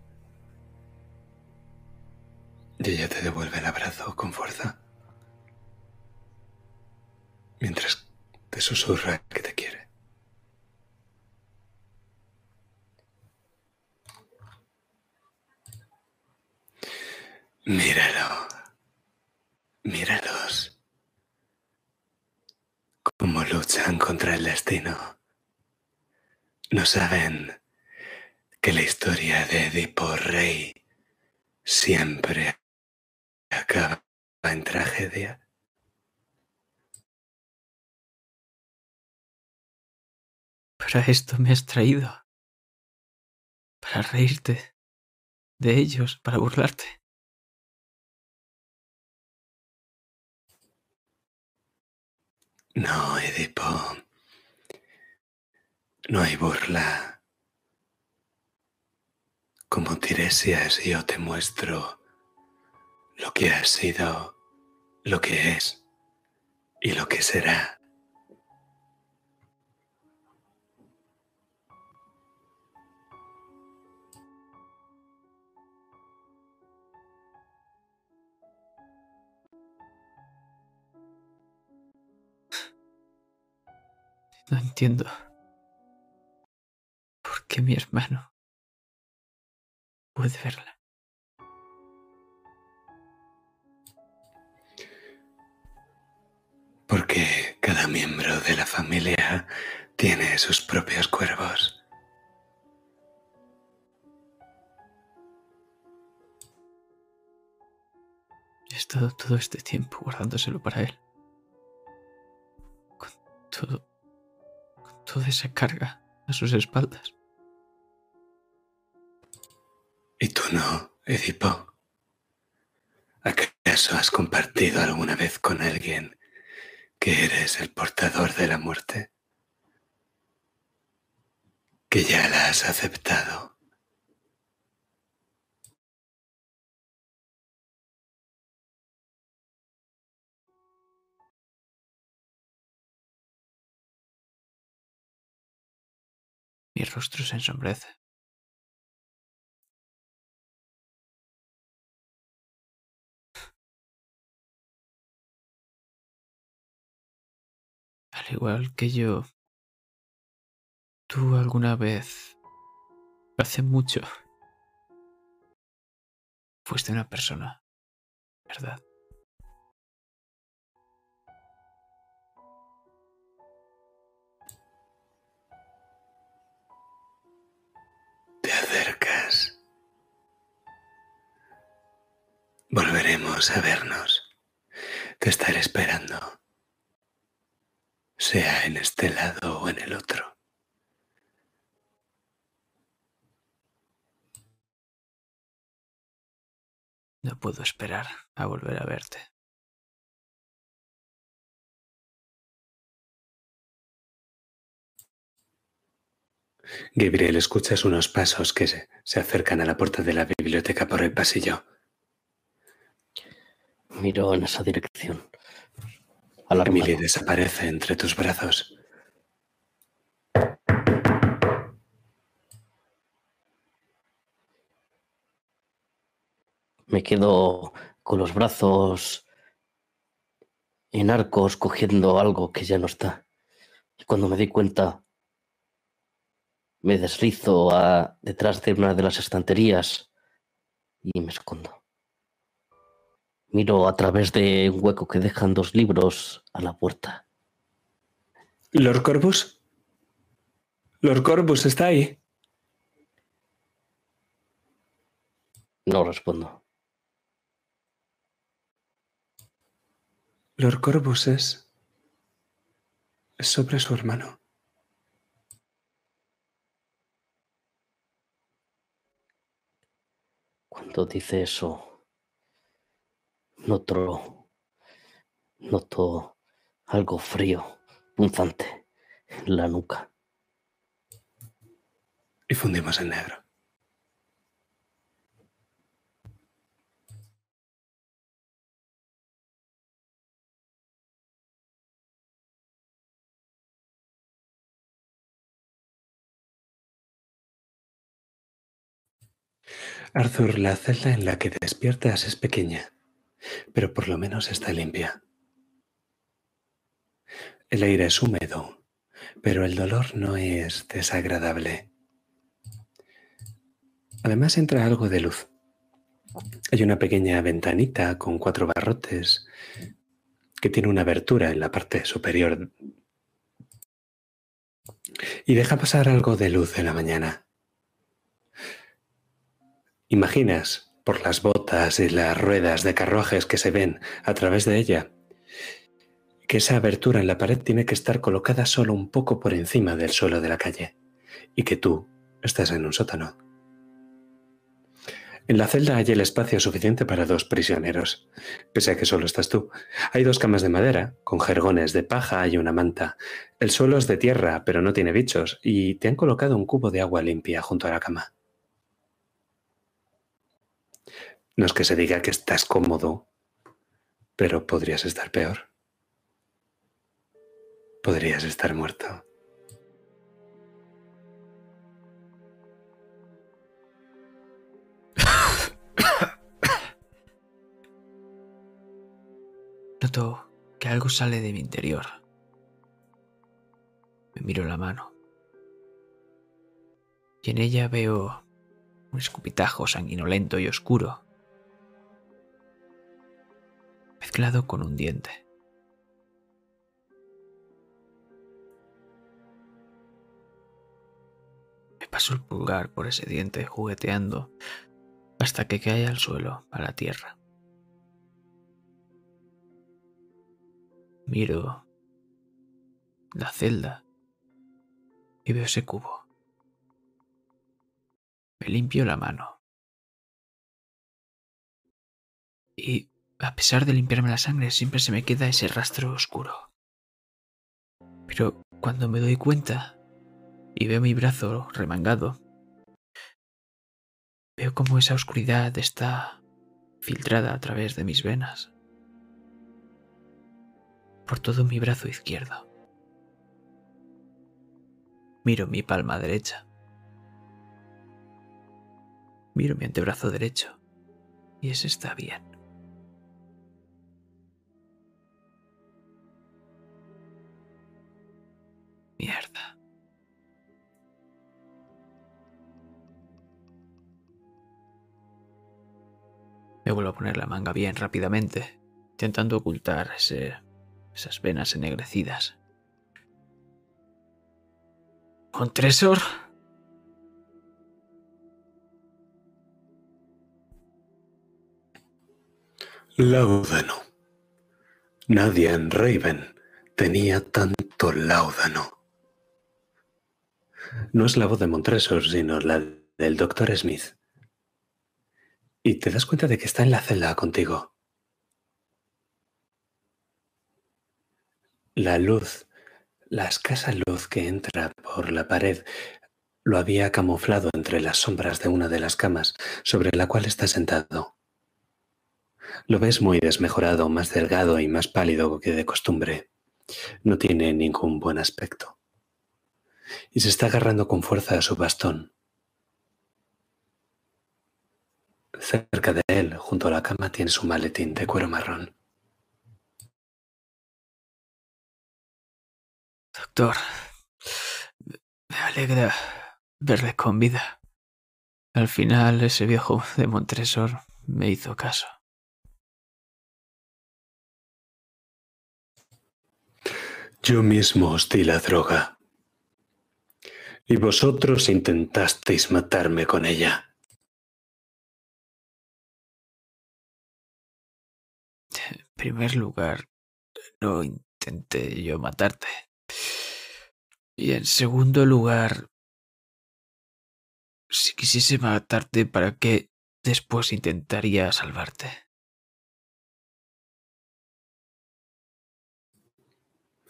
Y ella te devuelve el abrazo con fuerza. Mientras te susurra que te quiere. Míralo. Míralos. Cómo luchan contra el destino. No saben que la historia de Edipo Rey siempre acaba en tragedia. Para esto me has traído. Para reírte de ellos, para burlarte. No, Edipo. No hay burla. Como Tiresias yo te muestro lo que ha sido, lo que es y lo que será. No entiendo. ¿Por qué mi hermano Puedes verla. Porque cada miembro de la familia tiene sus propios cuervos. He estado todo este tiempo guardándoselo para él. Con todo. con toda esa carga a sus espaldas. ¿Y tú no, Edipo? ¿Acaso has compartido alguna vez con alguien que eres el portador de la muerte? Que ya la has aceptado. Mi rostro se ensombrece. Al igual que yo, tú alguna vez, hace mucho, fuiste una persona, ¿verdad? Te acercas. Volveremos a vernos. Te estaré esperando. Sea en este lado o en el otro. No puedo esperar a volver a verte. Gabriel escuchas unos pasos que se, se acercan a la puerta de la biblioteca por el pasillo. Miro en esa dirección. Emily Alarmado. desaparece entre tus brazos. Me quedo con los brazos en arcos cogiendo algo que ya no está. Y cuando me di cuenta, me deslizo a- detrás de una de las estanterías y me escondo. Miro a través de un hueco que dejan dos libros a la puerta. ¿Lord Corvus? ¿Lord Corvus está ahí? No respondo. Lord Corvus es... es sobre su hermano. Cuando dice eso, noto, noto algo frío, punzante en la nuca. Y fundimos en negro. Arthur, la celda en la que despiertas es pequeña, pero por lo menos está limpia. El aire es húmedo, pero el dolor no es desagradable. Además entra algo de luz. Hay una pequeña ventanita con cuatro barrotes que tiene una abertura en la parte superior y deja pasar algo de luz en la mañana. Imaginas, por las botas y las ruedas de carruajes que se ven a través de ella, que esa abertura en la pared tiene que estar colocada solo un poco por encima del suelo de la calle y que tú estás en un sótano. En la celda hay el espacio suficiente para dos prisioneros, pese a que solo estás tú. Hay dos camas de madera, con jergones de paja y una manta. El suelo es de tierra, pero no tiene bichos, y te han colocado un cubo de agua limpia junto a la cama. No es que se diga que estás cómodo, pero podrías estar peor. Podrías estar muerto. Noto que algo sale de mi interior. Me miro la mano. Y en ella veo un escupitajo sanguinolento y oscuro, mezclado con un diente. Me paso el pulgar por ese diente jugueteando hasta que cae al suelo, a la tierra. Miro la celda y veo ese cubo. Me limpio la mano. Y a pesar de limpiarme la sangre, siempre se me queda ese rastro oscuro. Pero cuando me doy cuenta y veo mi brazo remangado, veo como esa oscuridad está filtrada a través de mis venas por todo mi brazo izquierdo. Miro mi palma derecha. Miro mi antebrazo derecho y ese está bien. Mierda. Me vuelvo a poner la manga bien rápidamente, intentando ocultar esas venas ennegrecidas. ¿Contresor? Láudano. Nadie en Raven tenía tanto láudano. No es la voz de Montresor, sino la del doctor Smith. Y te das cuenta de que está en la celda contigo. La luz, la escasa luz que entra por la pared, lo había camuflado entre las sombras de una de las camas sobre la cual está sentado. Lo ves muy desmejorado, más delgado y más pálido que de costumbre. No tiene ningún buen aspecto. Y se está agarrando con fuerza a su bastón. Cerca de él, junto a la cama, tiene su maletín de cuero marrón. Doctor, me alegra verle con vida. Al final ese viejo de Montresor me hizo caso. Yo mismo os di la droga. Y vosotros intentasteis matarme con ella. En primer lugar, no intenté yo matarte. Y en segundo lugar, si quisiese matarte, ¿para qué después intentaría salvarte?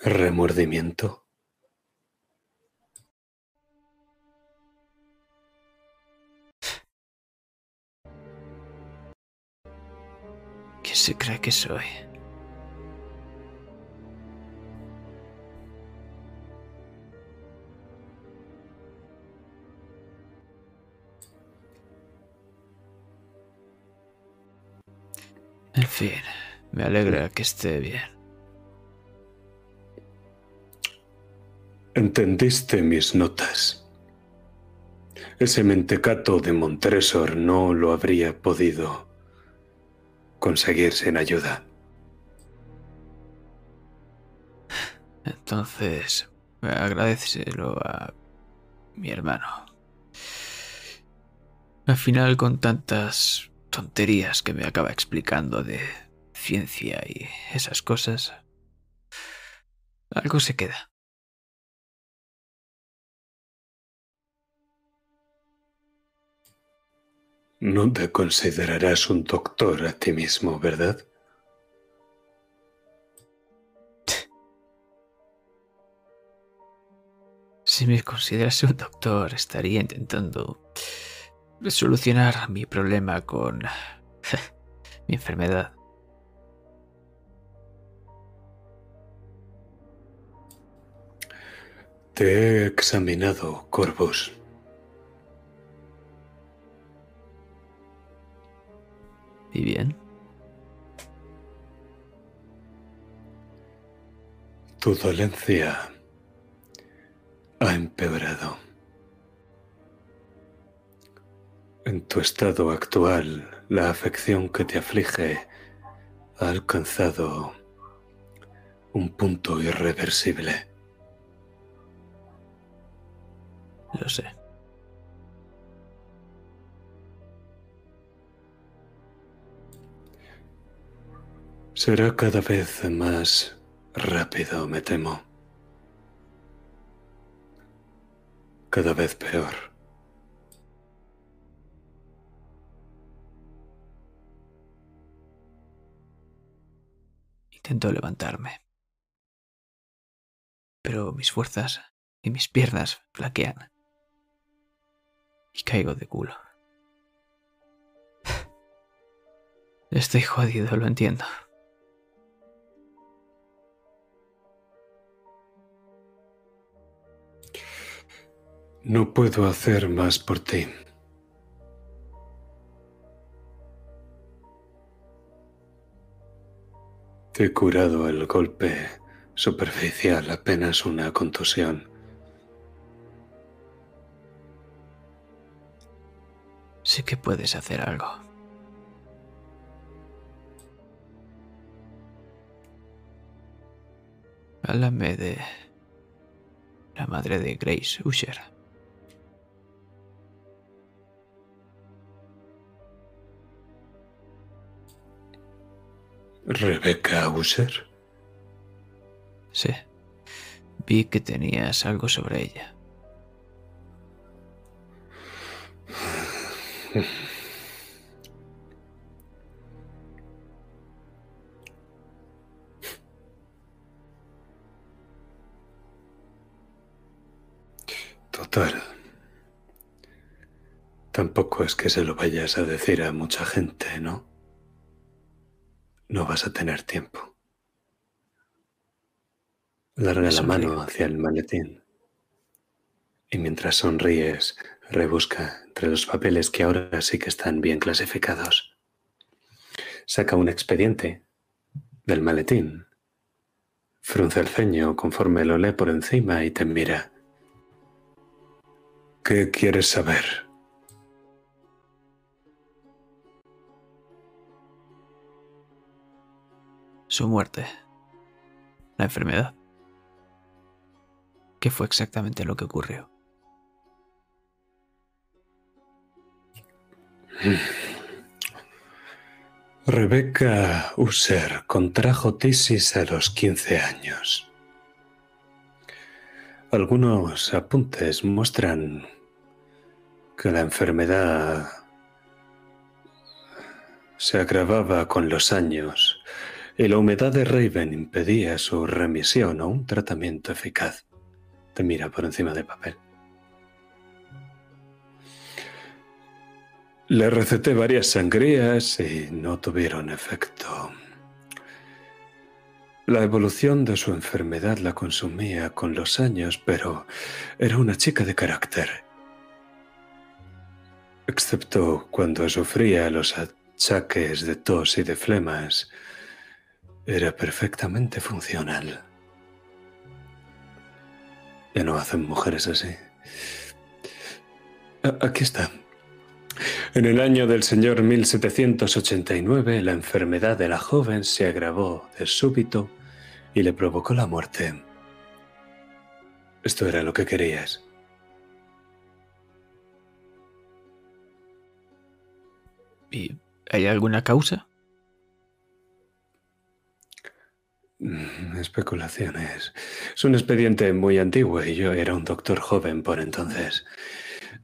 Remordimiento. Se cree que soy? En fin, me alegra que esté bien. Entendiste mis notas. Ese mentecato de Montresor no lo habría podido conseguir sin ayuda. Entonces, agradecelo a mi hermano. Al final, con tantas tonterías que me acaba explicando de ciencia y esas cosas, algo se queda. No te considerarás un doctor a ti mismo, ¿verdad? Si me considerase un doctor, estaría intentando solucionar mi problema con mi enfermedad. Te he examinado, Corvus. ¿Y bien? Tu dolencia ha empeorado. En tu estado actual, la afección que te aflige ha alcanzado un punto irreversible. Lo sé. Será cada vez más rápido, me temo. Cada vez peor. Intento levantarme. Pero mis fuerzas y mis piernas flaquean. Y caigo de culo. Estoy jodido, lo entiendo. No puedo hacer más por ti. Te he curado el golpe superficial, apenas una contusión. Sí que puedes hacer algo. Háblame de la madre de Grace Usher. Rebecca Usher. Sí. Vi que tenías algo sobre ella. Total. Tampoco es que se lo vayas a decir a mucha gente, ¿no? No vas a tener tiempo. Larga la mano hacia el maletín. Y mientras sonríes, rebusca entre los papeles que ahora sí que están bien clasificados. Saca un expediente del maletín. Frunce el ceño conforme lo lee por encima y te mira. ¿Qué quieres saber? Su muerte. La enfermedad. ¿Qué fue exactamente lo que ocurrió? Rebecca User contrajo tisis a los 15 años. Algunos apuntes muestran que la enfermedad se agravaba con los años y la humedad de Raven impedía su remisión o un tratamiento eficaz. Te mira por encima del papel. Le receté varias sangrías y no tuvieron efecto. La evolución de su enfermedad la consumía con los años, pero era una chica de carácter. Excepto cuando sufría los achaques de tos y de flemas, era perfectamente funcional. Ya no hacen mujeres así. Aquí está. En el año del señor 1789, la enfermedad de la joven se agravó de súbito y le provocó la muerte. Esto era lo que querías. ¿Y hay alguna causa? especulaciones. Es un expediente muy antiguo y yo era un doctor joven por entonces.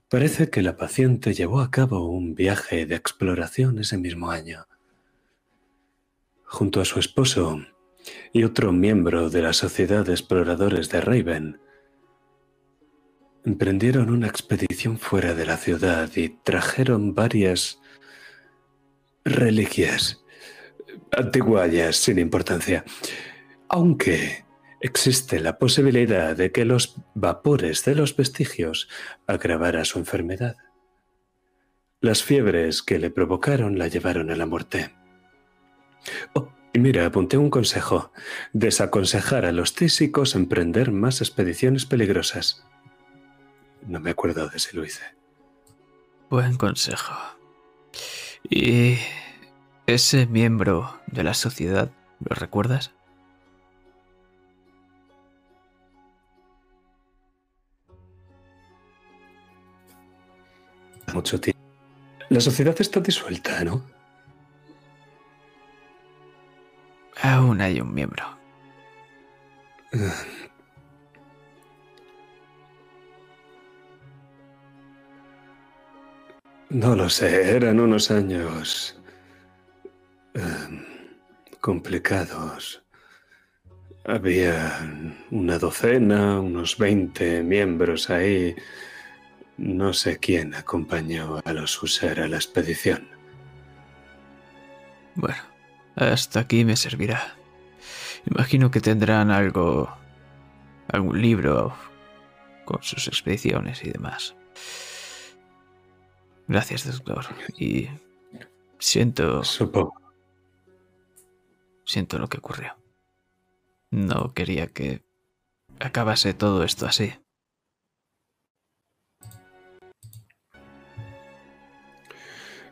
Parece que la paciente llevó a cabo un viaje de exploración ese mismo año. Junto a su esposo y otro miembro de la Sociedad de Exploradores de Raven, emprendieron una expedición fuera de la ciudad y trajeron varias reliquias, antiguallas sin importancia, aunque existe la posibilidad de que los vapores de los vestigios agravara su enfermedad. Las fiebres que le provocaron la llevaron a la muerte. Oh, y mira, apunté un consejo. Desaconsejar a los tísicos emprender más expediciones peligrosas. No me acuerdo de si lo hice. Buen consejo. ¿Y ese miembro de la sociedad, lo recuerdas? mucho tiempo. La sociedad está disuelta, ¿no? Aún hay un miembro. No lo sé, eran unos años em, complicados. Había una docena, unos 20 miembros ahí. No sé quién acompañó a los User a la expedición. Bueno, hasta aquí me servirá. Imagino que tendrán algo, algún libro con sus expediciones y demás. Gracias, doctor. Y siento, Supongo. Siento lo que ocurrió. No quería que acabase todo esto así.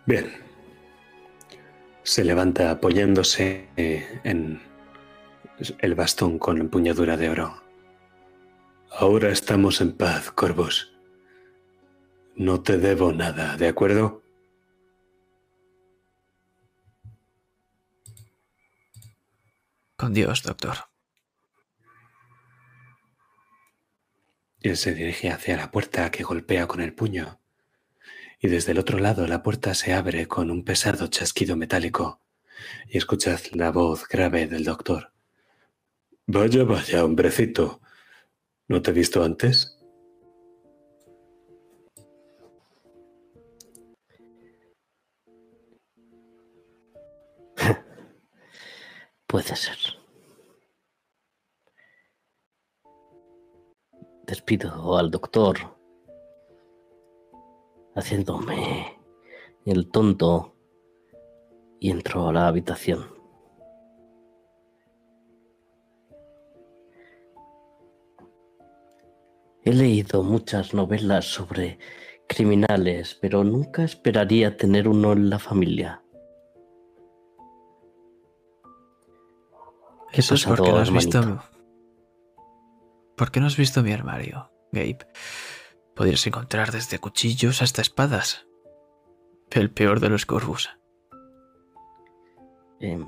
Bien. Se levanta apoyándose eh, en el bastón con empuñadura de oro. Ahora estamos en paz, Corvus. No te debo nada, ¿de acuerdo? Dios, doctor. Él se dirige hacia la puerta que golpea con el puño. Y desde el otro lado la puerta se abre con un pesado chasquido metálico. Y escuchad la voz grave del doctor. Vaya, vaya, hombrecito. ¿No te he visto antes? Puede ser. Despido al doctor, haciéndome el tonto, y entro a la habitación. He leído muchas novelas sobre criminales, pero nunca esperaría tener uno en la familia. ¿Qué Eso es porque no has visto. ¿Por qué no has visto mi armario, Gabe? Podrías encontrar desde cuchillos hasta espadas. El peor de los corvus. Em,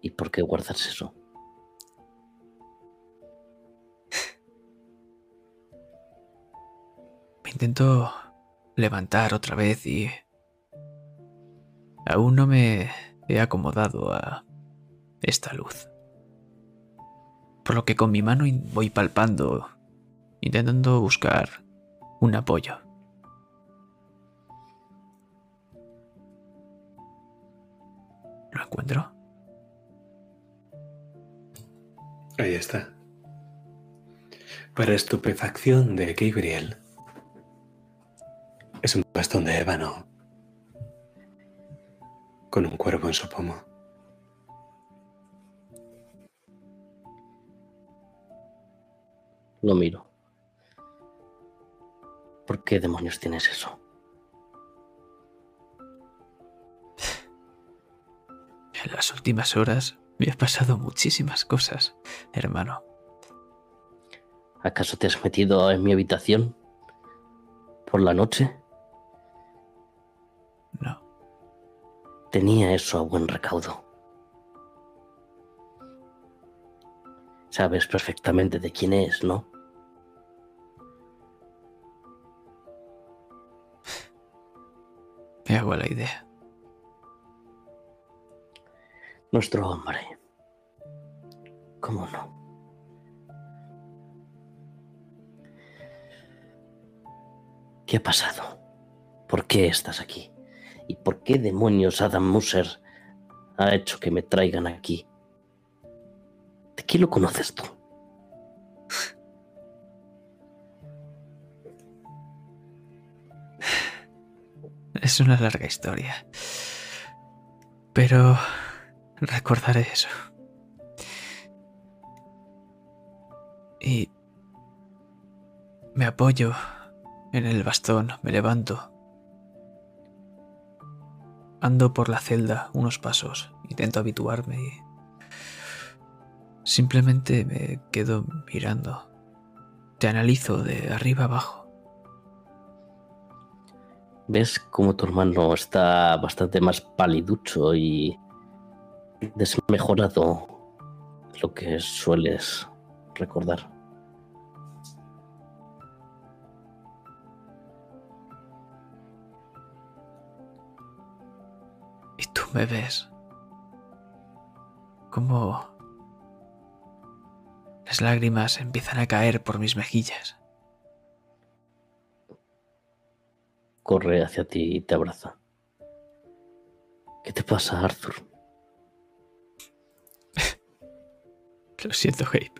¿Y por qué guardas eso? Me intento levantar otra vez y aún no me he acomodado a esta luz. Por lo que con mi mano voy palpando, intentando buscar un apoyo. ¿Lo encuentro? Ahí está. Para estupefacción de Gabriel, es un bastón de ébano con un cuervo en su pomo. Lo miro. ¿Por qué demonios tienes eso? En las últimas horas me han pasado muchísimas cosas, hermano. ¿Acaso te has metido en mi habitación? ¿Por la noche? No, Tenía eso a buen recaudo. Sabes perfectamente de quién es, ¿no? Hago la idea. Nuestro hombre. ¿Cómo no? ¿Qué ha pasado? ¿Por qué estás aquí? ¿Y por qué demonios Adam Musser ha hecho que me traigan aquí? ¿De qué lo conoces tú? Es una larga historia. Pero recordaré eso. Y me apoyo en el bastón, me levanto. Ando por la celda unos pasos, intento habituarme y simplemente me quedo mirando. Te analizo de arriba abajo. ¿Ves cómo tu hermano está bastante más paliducho y desmejorado lo que sueles recordar. Y tú me ves como las lágrimas empiezan a caer por mis mejillas. Corre hacia ti y te abraza. ¿Qué te pasa, Arthur? Lo siento, Gabe.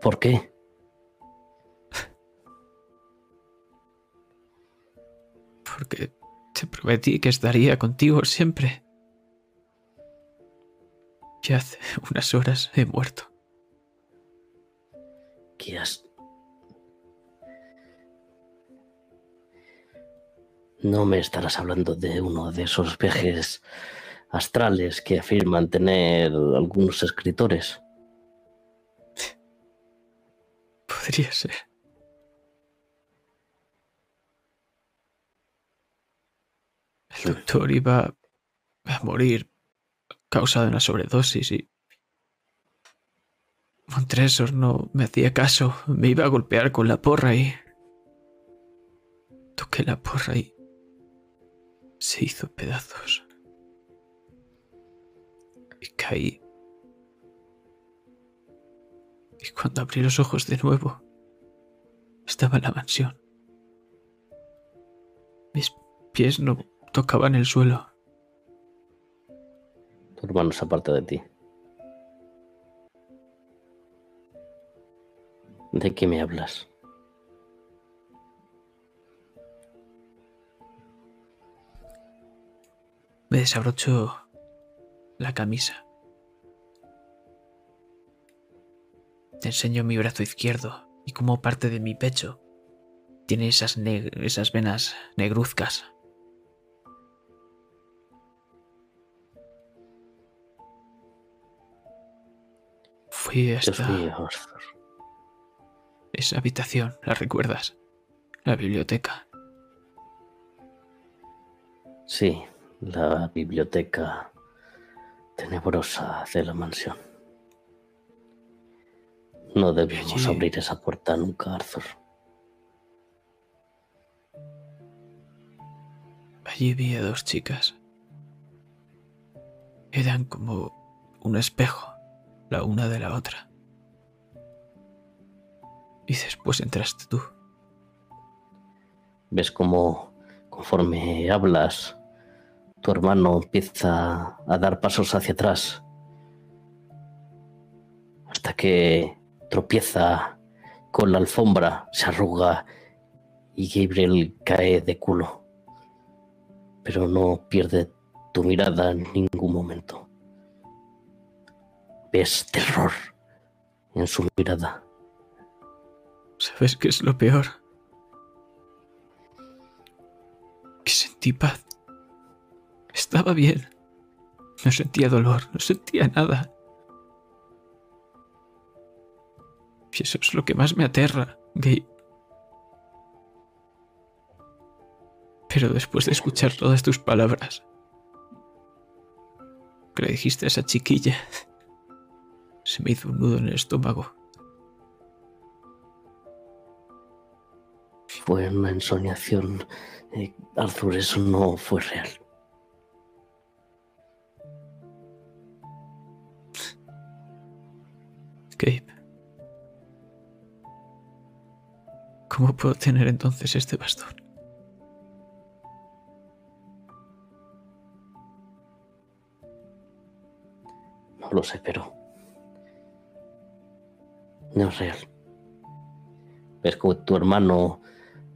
¿Por qué? Porque te prometí que estaría contigo siempre. Y hace unas horas he muerto. ¿Qué has... No me estarás hablando de uno de esos viajes astrales que afirman tener algunos escritores. Podría ser. El doctor iba a morir causado una sobredosis y Montresor no me hacía caso, me iba a golpear con la porra y toqué la porra y se hizo pedazos. Y caí. Y cuando abrí los ojos de nuevo, estaba en la mansión. Mis pies no tocaban el suelo. Tu hermano se aparta de ti. ¿De qué me hablas? Me desabrocho la camisa. Te enseño mi brazo izquierdo y como parte de mi pecho tiene esas, esas venas negruzcas. Fui a esta... Esa habitación, ¿la recuerdas? La biblioteca. Sí, la biblioteca tenebrosa de la mansión. No debemos abrir esa puerta nunca, Arthur. Allí vi a dos chicas. Eran como un espejo, la una de la otra. Y después entraste tú. Ves cómo, conforme hablas, tu hermano empieza a dar pasos hacia atrás hasta que tropieza con la alfombra, se arruga y Gabriel cae de culo. Pero no pierde tu mirada en ningún momento. Ves terror en su mirada. ¿Sabes qué es lo peor? Que sentí paz. Estaba bien. No sentía dolor, no sentía nada. Y eso es lo que más me aterra, Gabe. Pero después de escuchar todas tus palabras, que le dijiste a esa chiquilla, se me hizo un nudo en el estómago. Fue una ensoñación. Eh, Arthur, eso no fue real. Gabe. ¿Cómo puedo tener entonces este bastón? No lo sé, pero no es real. Ves como tu hermano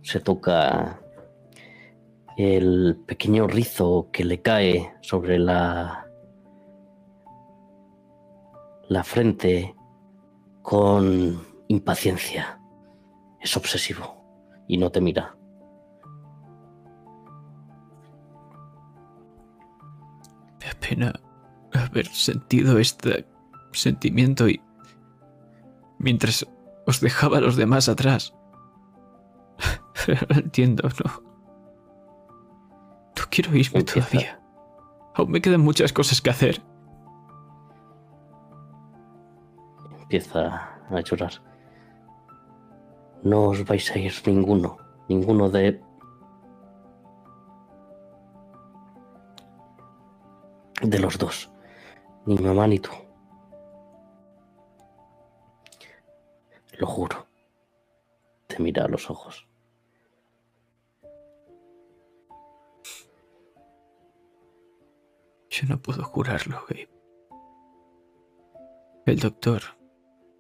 se toca el pequeño rizo que le cae sobre la la frente con impaciencia. Es obsesivo y no te mira. Me apena haber sentido este sentimiento y mientras os dejaba a los demás atrás. Pero entiendo, no. No quiero irme todavía. Aún me quedan muchas cosas que hacer. Empieza a llorar. No os vais a ir ninguno, ninguno de... De los dos. Ni mamá ni tú. Lo juro. Te mira a los ojos. Yo no puedo jurarlo, Gabe. El doctor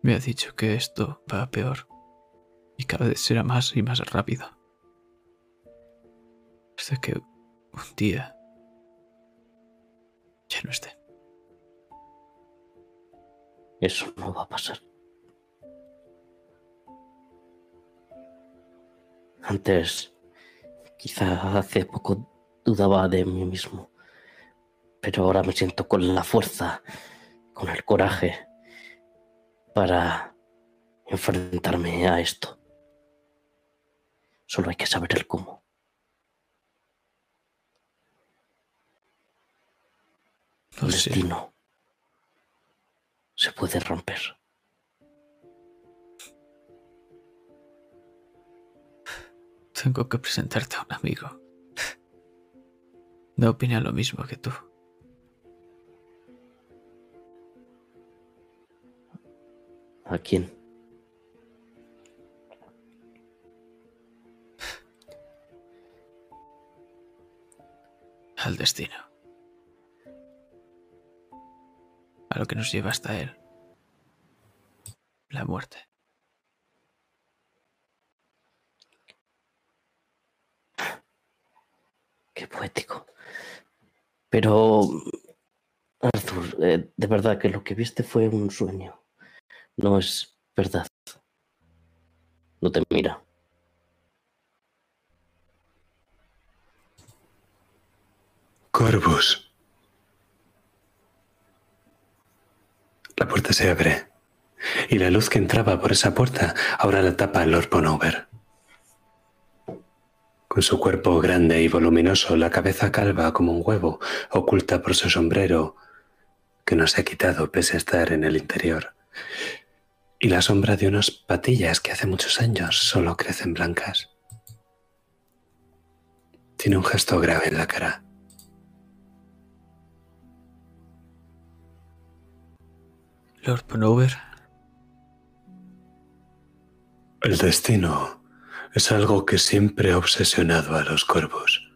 me ha dicho que esto va a peor y cada vez será más y más rápido. Hasta que un día ya no esté. Eso no va a pasar. Antes, quizá hace poco dudaba de mí mismo, pero ahora me siento con la fuerza, con el coraje para enfrentarme a esto. Solo hay que saber el cómo. No el sé. destino se puede romper. Tengo que presentarte a un amigo. No opina lo mismo que tú. ¿A quién? Al destino. A lo que nos lleva hasta él. La muerte. Qué poético. Pero, Arthur, eh, de verdad que lo que viste fue un sueño. No es verdad. No te mira. Corvus. La puerta se abre. Y la luz que entraba por esa puerta ahora la tapa Lord Ponover. Con su cuerpo grande y voluminoso, la cabeza calva como un huevo, oculta por su sombrero, que no se ha quitado pese a estar en el interior. Y la sombra de unas patillas que hace muchos años solo crecen blancas. Tiene un gesto grave en la cara. Lord Ponover, El destino es algo que siempre ha obsesionado a los corvos.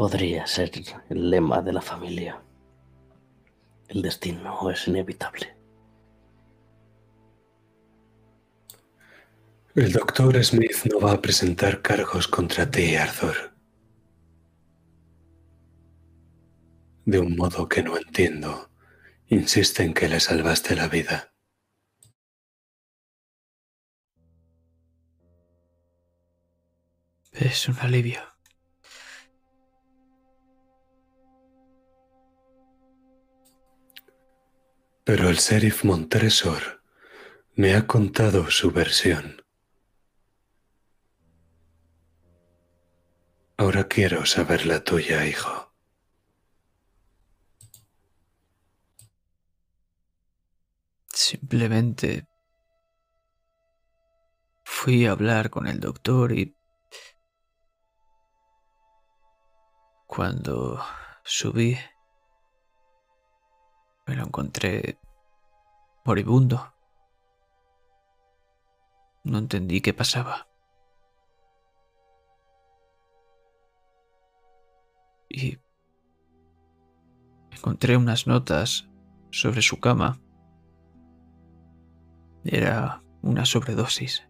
Podría ser el lema de la familia. El destino es inevitable. El doctor Smith no va a presentar cargos contra ti, Arthur. De un modo que no entiendo, insiste en que le salvaste la vida. es un alivio. Pero el sheriff Montresor me ha contado su versión. Ahora quiero saber la tuya, hijo. Simplemente fui a hablar con el doctor y cuando subí me lo encontré moribundo. No entendí qué pasaba. Y encontré unas notas sobre su cama. Era una sobredosis.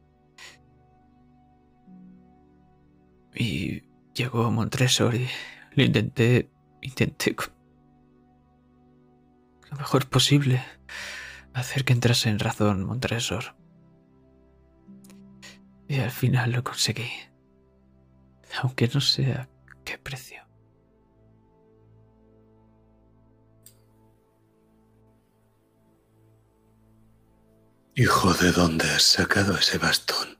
Y llegó Montresor y lo intenté, intenté lo mejor posible hacer que entrase en razón Montresor. Y al final lo conseguí. Aunque no sé a qué precio. Hijo, ¿de dónde has sacado ese bastón?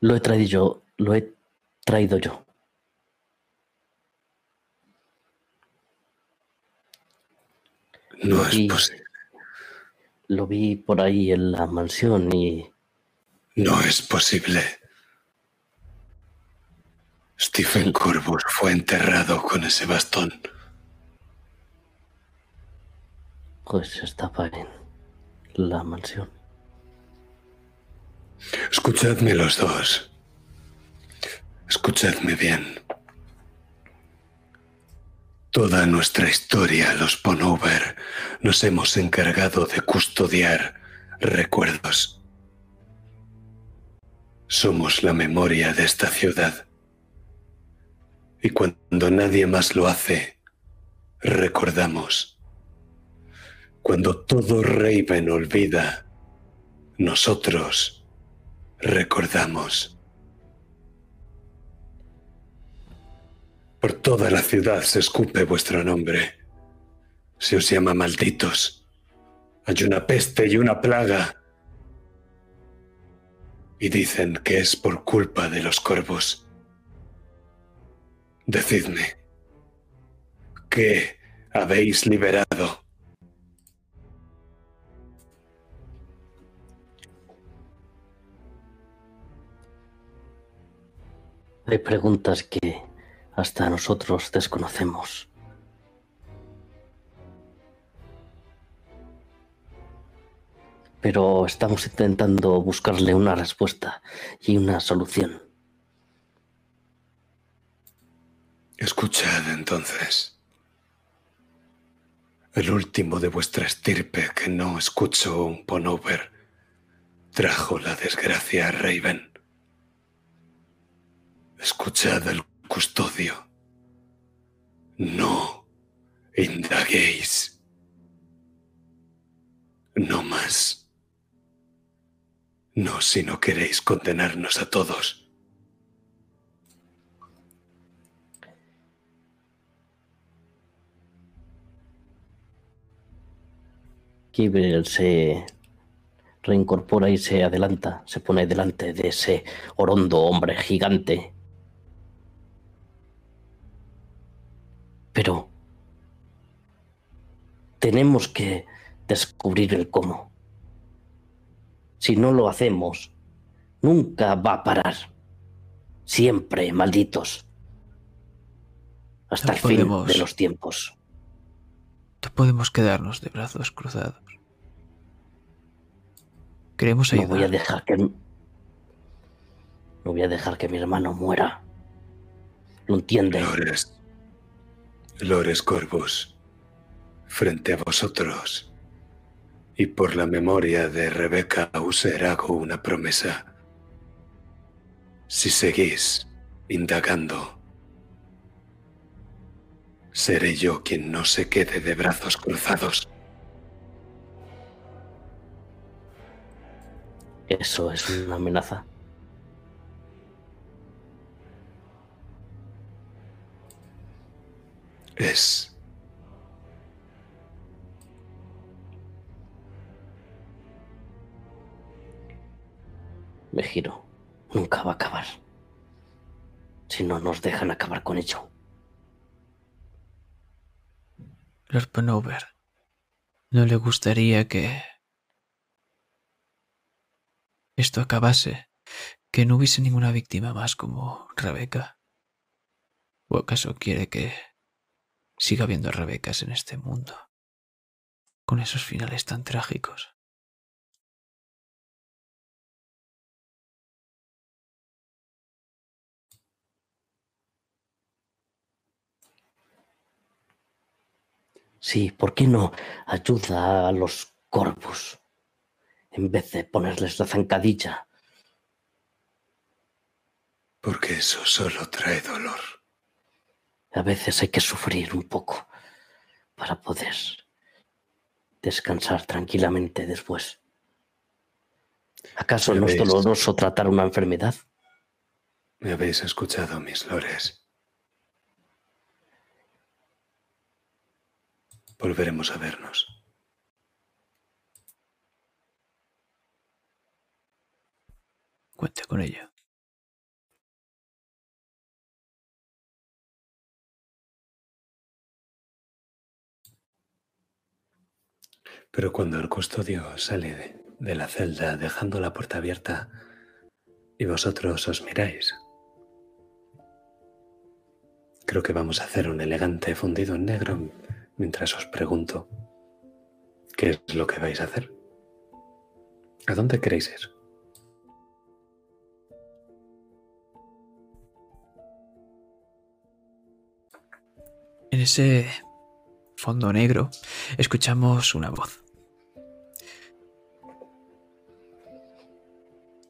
Lo he traído yo, lo he traído yo. No Lo es vi- posible. Lo vi por ahí en la mansión y No es posible. Stephen Corbus fue enterrado con ese bastón. pues estaba en la mansión. Escuchadme los dos. Escuchadme bien. Toda nuestra historia, los Ponover, nos hemos encargado de custodiar recuerdos. Somos la memoria de esta ciudad. Y cuando nadie más lo hace, recordamos. Cuando todo Raven olvida, nosotros recordamos. Por toda la ciudad se escupe vuestro nombre. Se os llama malditos. Hay una peste y una plaga. Y dicen que es por culpa de los corvos. Decidme, ¿qué habéis liberado? Hay preguntas que hasta nosotros desconocemos. Pero estamos intentando buscarle una respuesta y una solución. Escuchad entonces. El último de vuestra estirpe que no escuchó un Ponover trajo la desgracia a Raven. Escuchad al custodio. No indaguéis. No más. No si no queréis condenarnos a todos. Kibel se reincorpora y se adelanta, se pone delante de ese orondo hombre gigante. Pero tenemos que descubrir el cómo. Si no lo hacemos, nunca va a parar. Siempre, malditos. Hasta No el fin de los tiempos. No podemos quedarnos de brazos cruzados. Queremos No ayudar. voy a dejar que. No voy a dejar que mi hermano muera. ¿Lo entiende? Lores, Lores Corvus, frente a vosotros y por la memoria de Rebeca User hago una promesa. Si seguís indagando, seré yo quien no se quede de brazos cruzados. Eso es una amenaza. Es Me giro. Nunca va a acabar. Si no nos dejan acabar con ello. Lord Panover, ¿no le gustaría que esto acabase? Que no hubiese ninguna víctima más como Rebeca. ¿O acaso quiere que siga habiendo Rebecas en este mundo? Con esos finales tan trágicos. Sí, ¿por qué no ayuda a los corvus? En vez de ponerles la zancadilla. porque eso solo trae dolor. A veces hay que sufrir un poco para poder descansar tranquilamente después. ¿Acaso no es doloroso tratar una enfermedad? Me habéis escuchado, mis lores. Volveremos a vernos. Cuente con ello. Pero cuando el custodio sale de, la celda dejando la puerta abierta y vosotros os miráis, creo que vamos a hacer un elegante fundido en negro mientras os pregunto qué es lo que vais a hacer. ¿A dónde queréis ir? En ese fondo negro escuchamos una voz.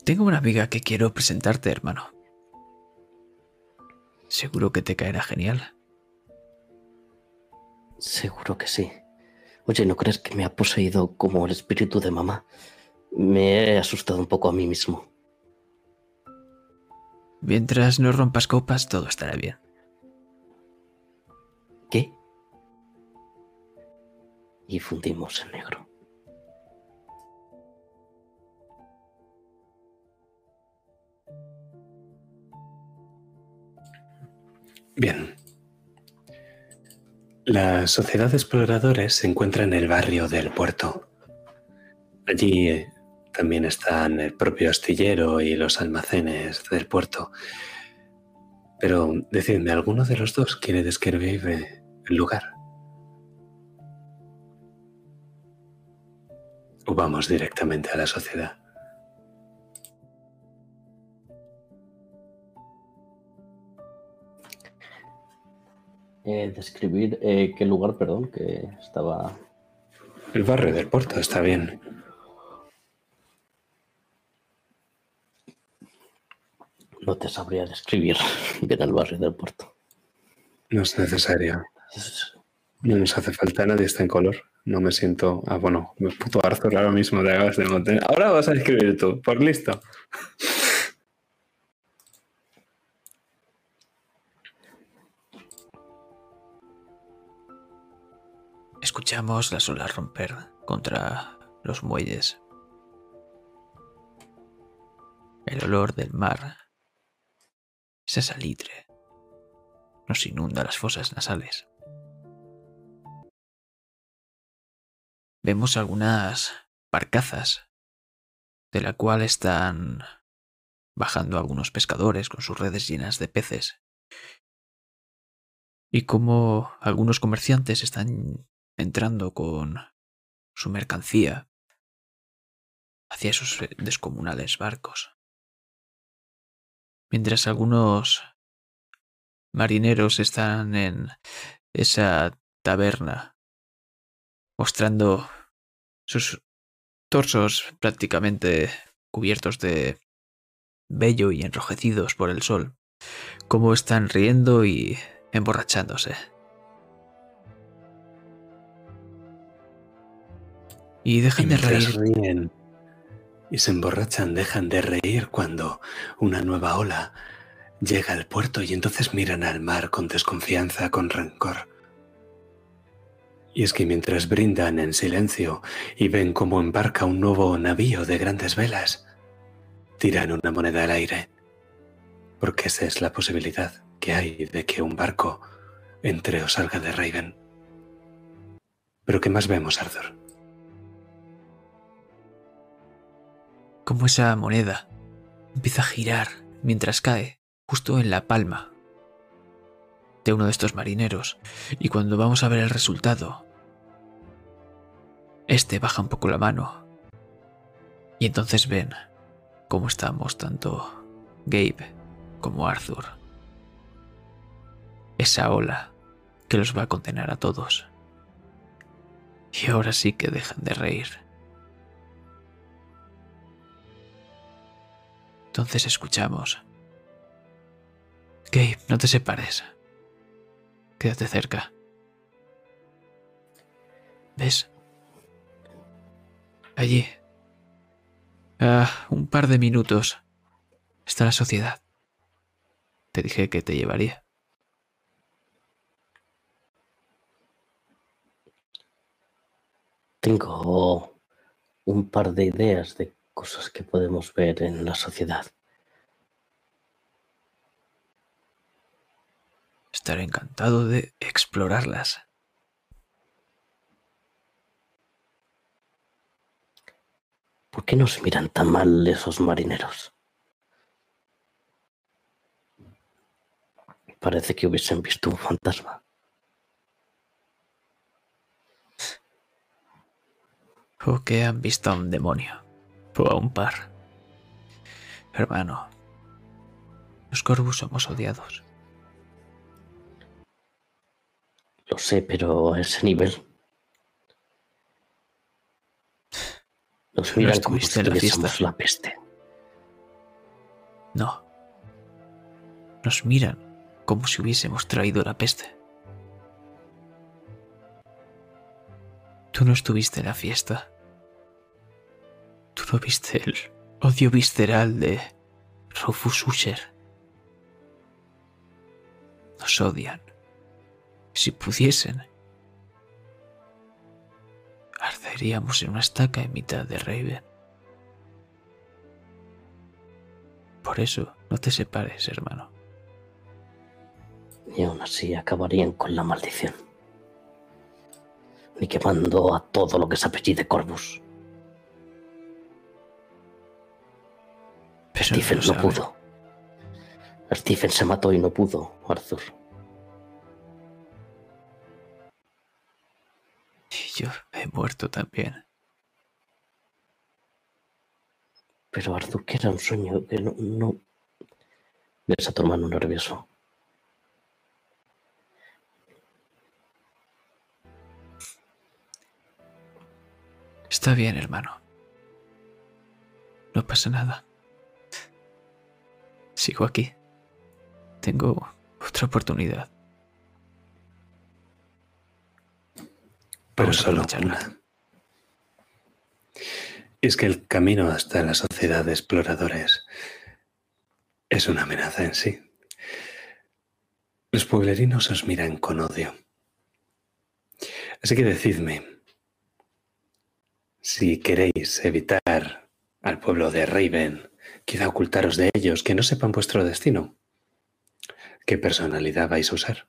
Tengo una amiga que quiero presentarte, hermano. Seguro que te caerá genial. Seguro que sí. Oye, ¿no crees que me ha poseído como el espíritu de mamá? Me he asustado un poco a mí mismo. Mientras no rompas copas, todo estará bien. Y fundimos en negro. Bien. La Sociedad de Exploradores se encuentra en el barrio del puerto. Allí eh, también están el propio astillero y los almacenes del puerto. Pero decidme, ¿alguno de los dos quiere describir el lugar? ¿O vamos directamente a la sociedad? Eh, describir eh, qué lugar, perdón, que estaba. El barrio del puerto está bien. No te sabría describir bien el barrio del puerto. No es necesario. Es- No nos hace falta, nadie está en color. No me siento. Ah, bueno, me puto Arthur ahora mismo te acabas de montar. Ahora vas a escribir tú, por listo. Escuchamos las olas romper contra los muelles. El olor del mar, ese salitre, nos inunda las fosas nasales. Vemos algunas barcazas, de la cual están bajando algunos pescadores con sus redes llenas de peces. Y como algunos comerciantes están entrando con su mercancía hacia esos eh, descomunales barcos. Mientras algunos marineros están en esa taberna mostrando sus torsos prácticamente cubiertos de vello y enrojecidos por el sol, como están riendo y emborrachándose. Y Y dejen de reír ríen y se emborrachan, dejan de reír cuando una nueva ola llega al puerto y entonces miran al mar con desconfianza, con rencor. Y es que mientras brindan en silencio y ven cómo embarca un nuevo navío de grandes velas, tiran una moneda al aire. Porque esa es la posibilidad que hay de que un barco entre o salga de Raven. Pero ¿qué más vemos, Arthur? como esa moneda empieza a girar mientras cae justo en la palma de uno de estos marineros y cuando vamos a ver el resultado este baja un poco la mano y entonces ven cómo estamos tanto Gabe como Arthur esa ola que los va a condenar a todos y ahora sí que dejan de reír Entonces escuchamos. Gabe, no te separes. Quédate cerca. ¿Ves? Allí. A un par de minutos está la sociedad. Te dije que te llevaría. Tengo un par de ideas de cosas que podemos ver en la sociedad. Estaré encantado de explorarlas. ¿Por qué nos miran tan mal esos marineros? Parece que hubiesen visto un fantasma. O que han visto a un demonio. O a un par. Hermano, los corvus somos odiados. Lo sé, pero a ese nivel. Nos No miran como si en la fiesta. la peste. No. Nos miran como si hubiésemos traído la peste. Tú no estuviste en la fiesta. Tú no viste el odio visceral de Rufus Usher. Nos odian. Si pudiesen, arderíamos en una estaca en mitad de Raven. Por eso, no te separes, hermano. Y aún así acabarían con la maldición. Ni quemando a todo lo que se apellide Corvus. Pero Stephen no pudo. Stephen se mató y no pudo, Arthur. Yo he muerto también. Pero Arthur, que era un sueño, que no... no... Ves a tu hermano nervioso. Está bien, hermano. No pasa nada. Sigo aquí. Tengo otra oportunidad. Pero solo una. Y es que el camino hasta la sociedad de exploradores es una amenaza en sí. Los pueblerinos os miran con odio. Así que decidme, si queréis evitar al pueblo de Raven, quizá ocultaros de ellos, que no sepan vuestro destino, ¿qué personalidad vais a usar?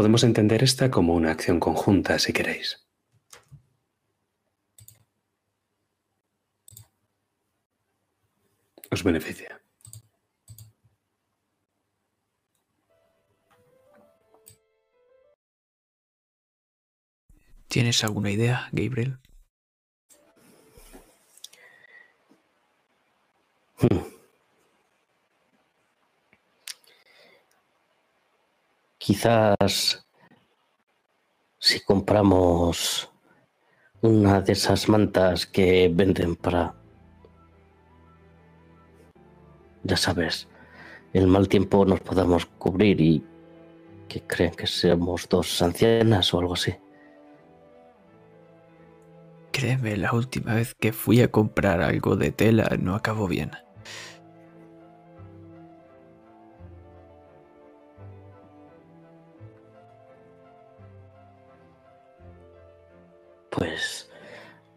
Podemos entender esta como una acción conjunta, si queréis. Os beneficia. ¿Tienes alguna idea, Gabriel? Quizás si compramos una de esas mantas que venden para... Ya sabes, el mal tiempo nos podamos cubrir y que creen que seamos dos ancianas o algo así. Créeme, la última vez que fui a comprar algo de tela no acabó bien.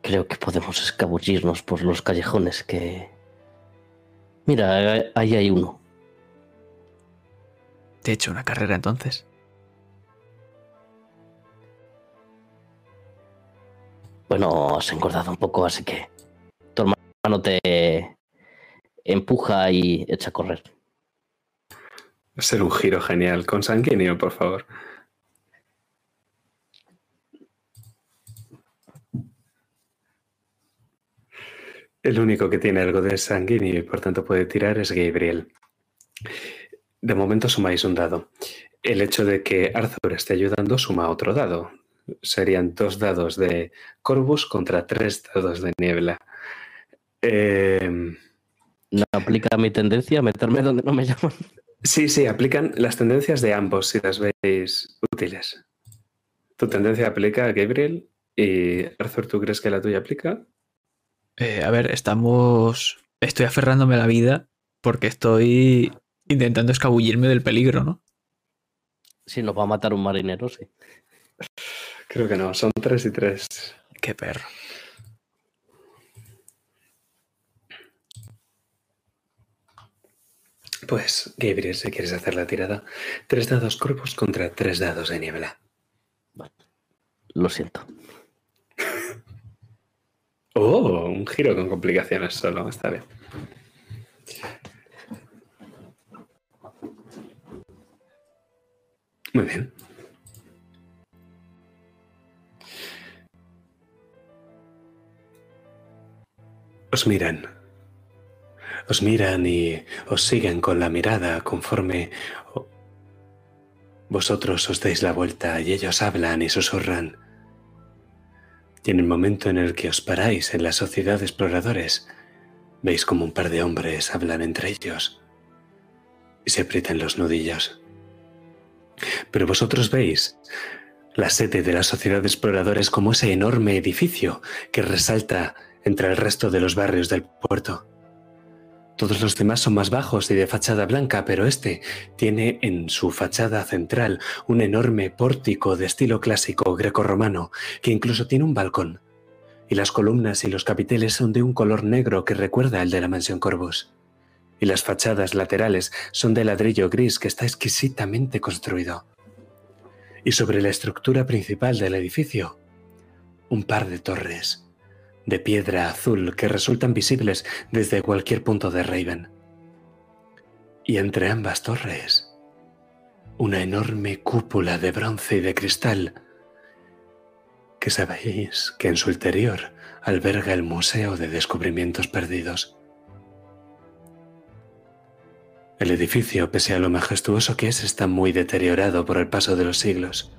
Creo que podemos escabullirnos por los callejones que... Mira, ahí hay uno. Te he hecho una carrera entonces. Bueno, has engordado un poco, así que tu hermano te empuja y echa a correr. Va a ser un giro genial. Con sanguíneo, por favor. El único que tiene algo de sanguíneo y por tanto puede tirar es Gabriel. De momento sumáis un dado. El hecho de que Arthur esté ayudando suma otro dado. Serían dos dados de Corvus contra tres dados de niebla. Eh, No aplica mi tendencia a meterme donde no me llaman. Sí, sí, aplican las tendencias de ambos si las veis útiles. Tu tendencia aplica a Gabriel y Arthur, ¿tú crees que la tuya aplica? Eh, a ver, estamos... Estoy aferrándome a la vida porque estoy intentando escabullirme del peligro, ¿no? Si nos va a matar un marinero, sí. Creo que no, son tres y tres. Qué perro. Pues, Gabriel, si quieres hacer la tirada, tres dados corpus contra tres dados de niebla. Lo siento. Oh, un giro con complicaciones solo, está bien. Muy bien. Os miran. Os miran y os siguen con la mirada conforme vosotros os dais la vuelta y ellos hablan y susurran. Y en el momento en el que os paráis en la sociedad de exploradores, veis como un par de hombres hablan entre ellos y se aprietan los nudillos. Pero vosotros veis la sede de la sociedad de exploradores como ese enorme edificio que resalta entre el resto de los barrios del puerto. Todos los demás son más bajos y de fachada blanca, pero este tiene en su fachada central un enorme pórtico de estilo clásico grecorromano que incluso tiene un balcón. Y las columnas y los capiteles son de un color negro que recuerda al de la mansión Corvus. Y las fachadas laterales son de ladrillo gris que está exquisitamente construido. Y sobre la estructura principal del edificio, un par de torres de piedra azul que resultan visibles desde cualquier punto de Raven. Y entre ambas torres, una enorme cúpula de bronce y de cristal que sabéis que en su interior alberga el Museo de Descubrimientos Perdidos. El edificio, pese a lo majestuoso que es, está muy deteriorado por el paso de los siglos.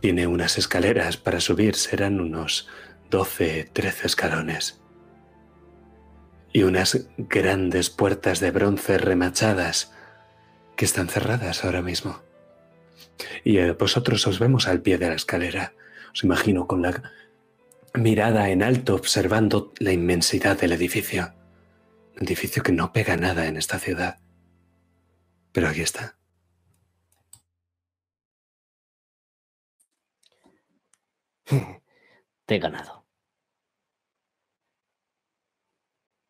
Tiene unas escaleras para subir, serán unos 12, 13 escalones y unas grandes puertas de bronce remachadas que están cerradas ahora mismo. Y eh, vosotros os vemos al pie de la escalera. Os imagino con la mirada en alto observando la inmensidad del edificio. Un edificio que no pega nada en esta ciudad. Pero aquí está. Te he ganado.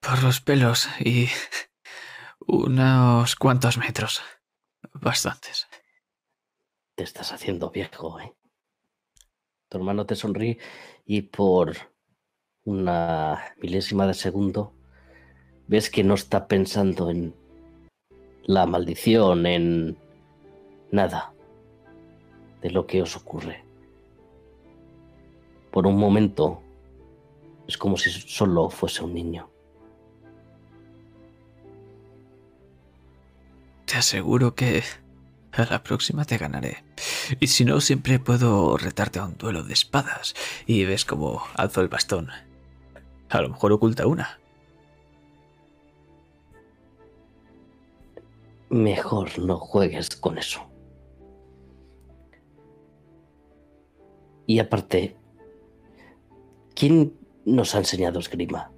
Por los pelos y unos cuantos metros. Bastantes. Te estás haciendo viejo, ¿eh? Tu hermano te sonríe y por una milésima de segundo ves que no está pensando en la maldición, en nada de lo que os ocurre. Por un momento es como si solo fuese un niño. Te aseguro que a la próxima te ganaré. Y si no, siempre puedo retarte a un duelo de espadas. Y ves cómo alzo el bastón. A lo mejor oculta una. Mejor no juegues con eso. Y aparte, ¿quién nos ha enseñado esgrima?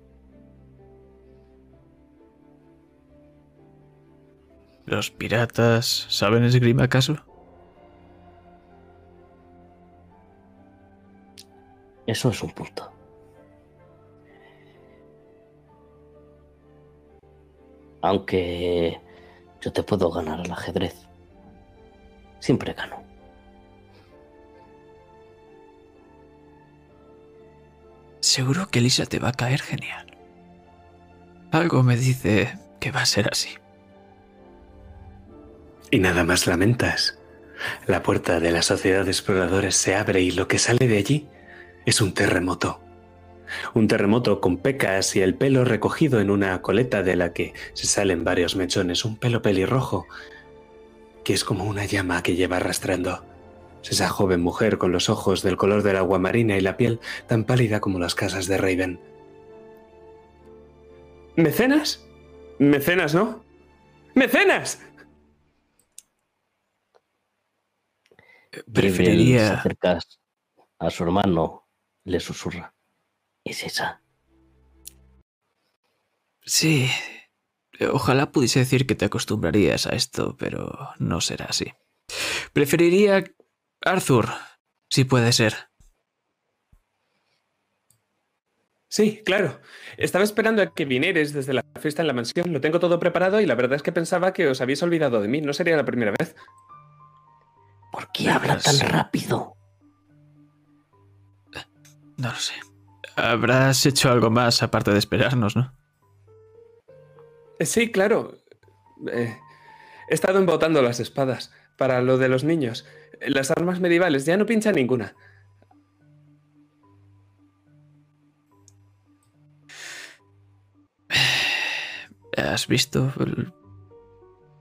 ¿Los piratas saben esgrima acaso? Eso es un punto. Aunque yo te puedo ganar al ajedrez. Siempre gano. Seguro que Elisa te va a caer genial. Algo me dice que va a ser así. Y nada más lamentas. La puerta de la sociedad de exploradores se abre y lo que sale de allí es un terremoto. Un terremoto con pecas y el pelo recogido en una coleta de la que se salen varios mechones, un pelo pelirrojo, que es como una llama que lleva arrastrando. Es esa joven mujer con los ojos del color del agua marina y la piel tan pálida como las casas de Raven. ¿Mecenas? ¿Mecenas, no? ¡Mecenas! Preferiría... Se acerca a su hermano, le susurra. Es esa. Sí. Ojalá pudiese decir que te acostumbrarías a esto, pero no será así. Preferiría Arthur, si puede ser. Sí, claro. Estaba esperando a que vinieres desde la fiesta en la mansión. Lo tengo todo preparado y la verdad es que pensaba que os habéis olvidado de mí. No sería la primera vez. ¿Por qué habla tan rápido? No lo sé. Habrás hecho algo más aparte de esperarnos, ¿no? Eh, Sí, claro. Eh, he estado embotando las espadas para lo de los niños. Las armas medievales ya no pinchan ninguna. ¿Has visto? El-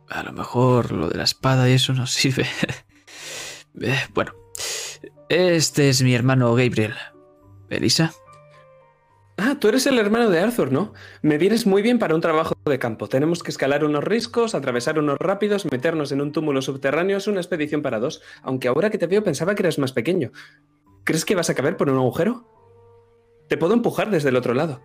A lo mejor lo de la espada y eso no sirve. Eh, bueno, este es mi hermano Gabriel. ¿Elisa? Ah, tú eres el hermano de Arthur, ¿no? Me vienes muy bien para un trabajo de campo. Tenemos que escalar unos riscos, atravesar unos rápidos, meternos en un túmulo subterráneo. Es una expedición para dos. Aunque ahora que te veo pensaba que eras más pequeño. ¿Crees que vas a caber por un agujero? Te puedo empujar desde el otro lado.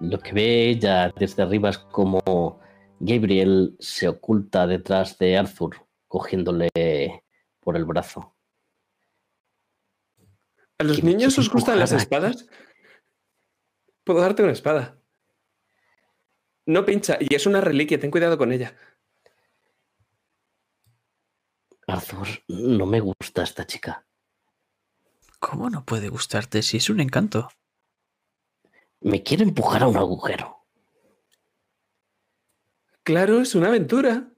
Lo que ve ella desde arriba es como Gabriel se oculta detrás de Arthur, cogiéndole por el brazo. ¿A los ¿Que me niños os gustan las espadas? Puedo darte una espada. No pincha, y es una reliquia, ten cuidado con ella. Arthur, no me gusta esta chica. ¿Cómo no puede gustarte si es un encanto? Me quiere empujar a un agujero. Claro, es una aventura.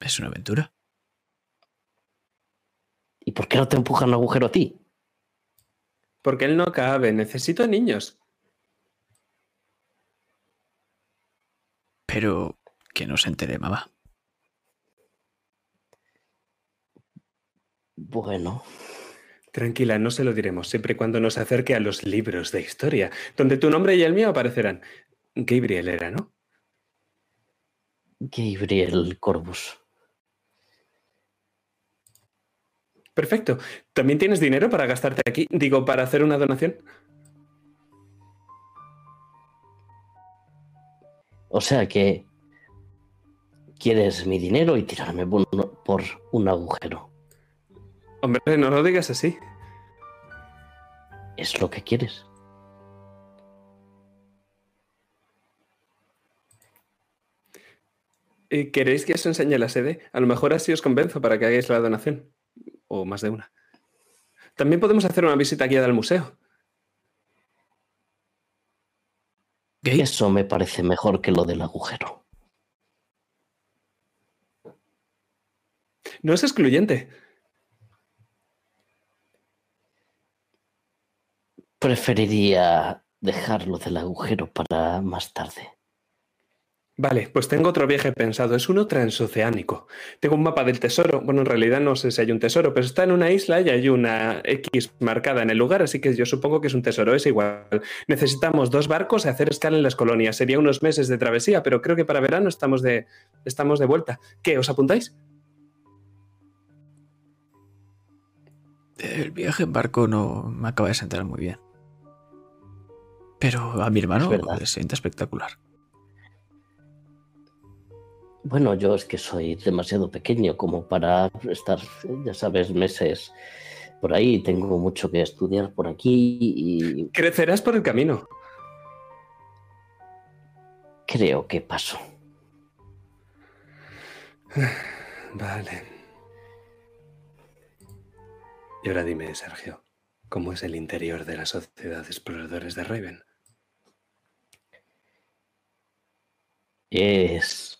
Es una aventura. ¿Y por qué no te empuja a un agujero a ti? Porque él no cabe, necesito niños. Pero que no se entere, mamá. Bueno, Tranquila, no se lo diremos, siempre y cuando nos acerque a los libros de historia, donde tu nombre y el mío aparecerán. Gabriel era, ¿no? Gabriel Corbus. Perfecto. ¿También tienes dinero para gastarte aquí? Digo, para hacer una donación. O sea que quieres mi dinero y tirarme por un- agujero. Hombre, no lo digas así. ¿Es lo que quieres? Eh, ¿Queréis que os enseñe la sede? A lo mejor así os convenzo para que hagáis la donación. O más de una. También podemos hacer una visita guiada al museo. ¿Gay? Eso me parece mejor que lo del agujero. No es excluyente. Preferiría dejarlo del agujero para más tarde. Vale, pues tengo otro viaje pensado. Es uno transoceánico. Tengo un mapa del tesoro. Bueno, en realidad no sé si hay un tesoro, pero está en una isla y hay una X marcada en el lugar, así que yo supongo que es un tesoro. Es igual. Necesitamos dos barcos y hacer escala en las colonias. Sería unos meses de travesía, pero creo que para verano estamos de, estamos de vuelta. ¿Qué? ¿Os apuntáis? El viaje en barco no me acaba de sentar muy bien. Pero a mi hermano le sienta espectacular. Bueno, yo es que soy demasiado pequeño como para estar, ya sabes, meses por ahí. Tengo mucho que estudiar por aquí y Crecerás por el camino. creo que paso. Vale. Y ahora dime, Sergio, ¿cómo es el interior de la Sociedad de Exploradores de Raven? Es.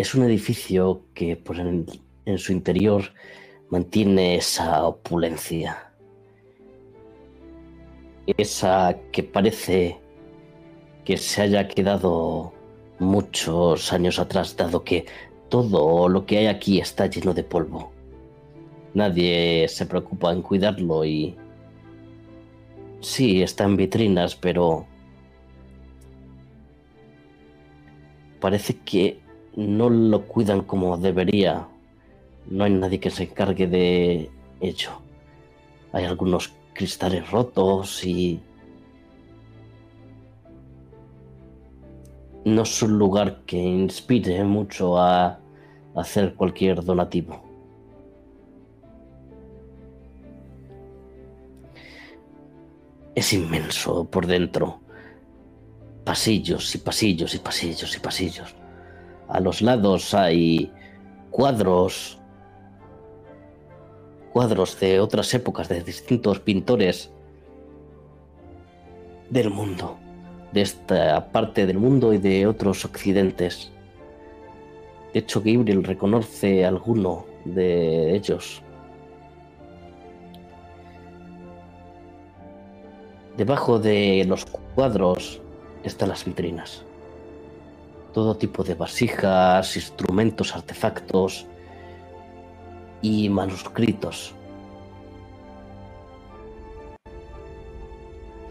Es un edificio que por en, en su interior mantiene esa opulencia. Esa que parece que se haya quedado muchos años atrás, dado que todo lo que hay aquí está lleno de polvo. Nadie se preocupa en cuidarlo y... Sí, está en vitrinas, pero parece que no lo cuidan como debería. No hay nadie que se encargue de ello. Hay algunos cristales rotos y... No es un lugar que inspire mucho a hacer cualquier donativo. es inmenso por dentro. Pasillos y pasillos y pasillos y pasillos. A los lados hay cuadros, cuadros de otras épocas de distintos pintores del mundo, de esta parte del mundo y de otros occidentes. De hecho, Gabriel reconoce alguno de ellos. Debajo de los cuadros están las vitrinas. Todo tipo de vasijas, instrumentos, artefactos y manuscritos.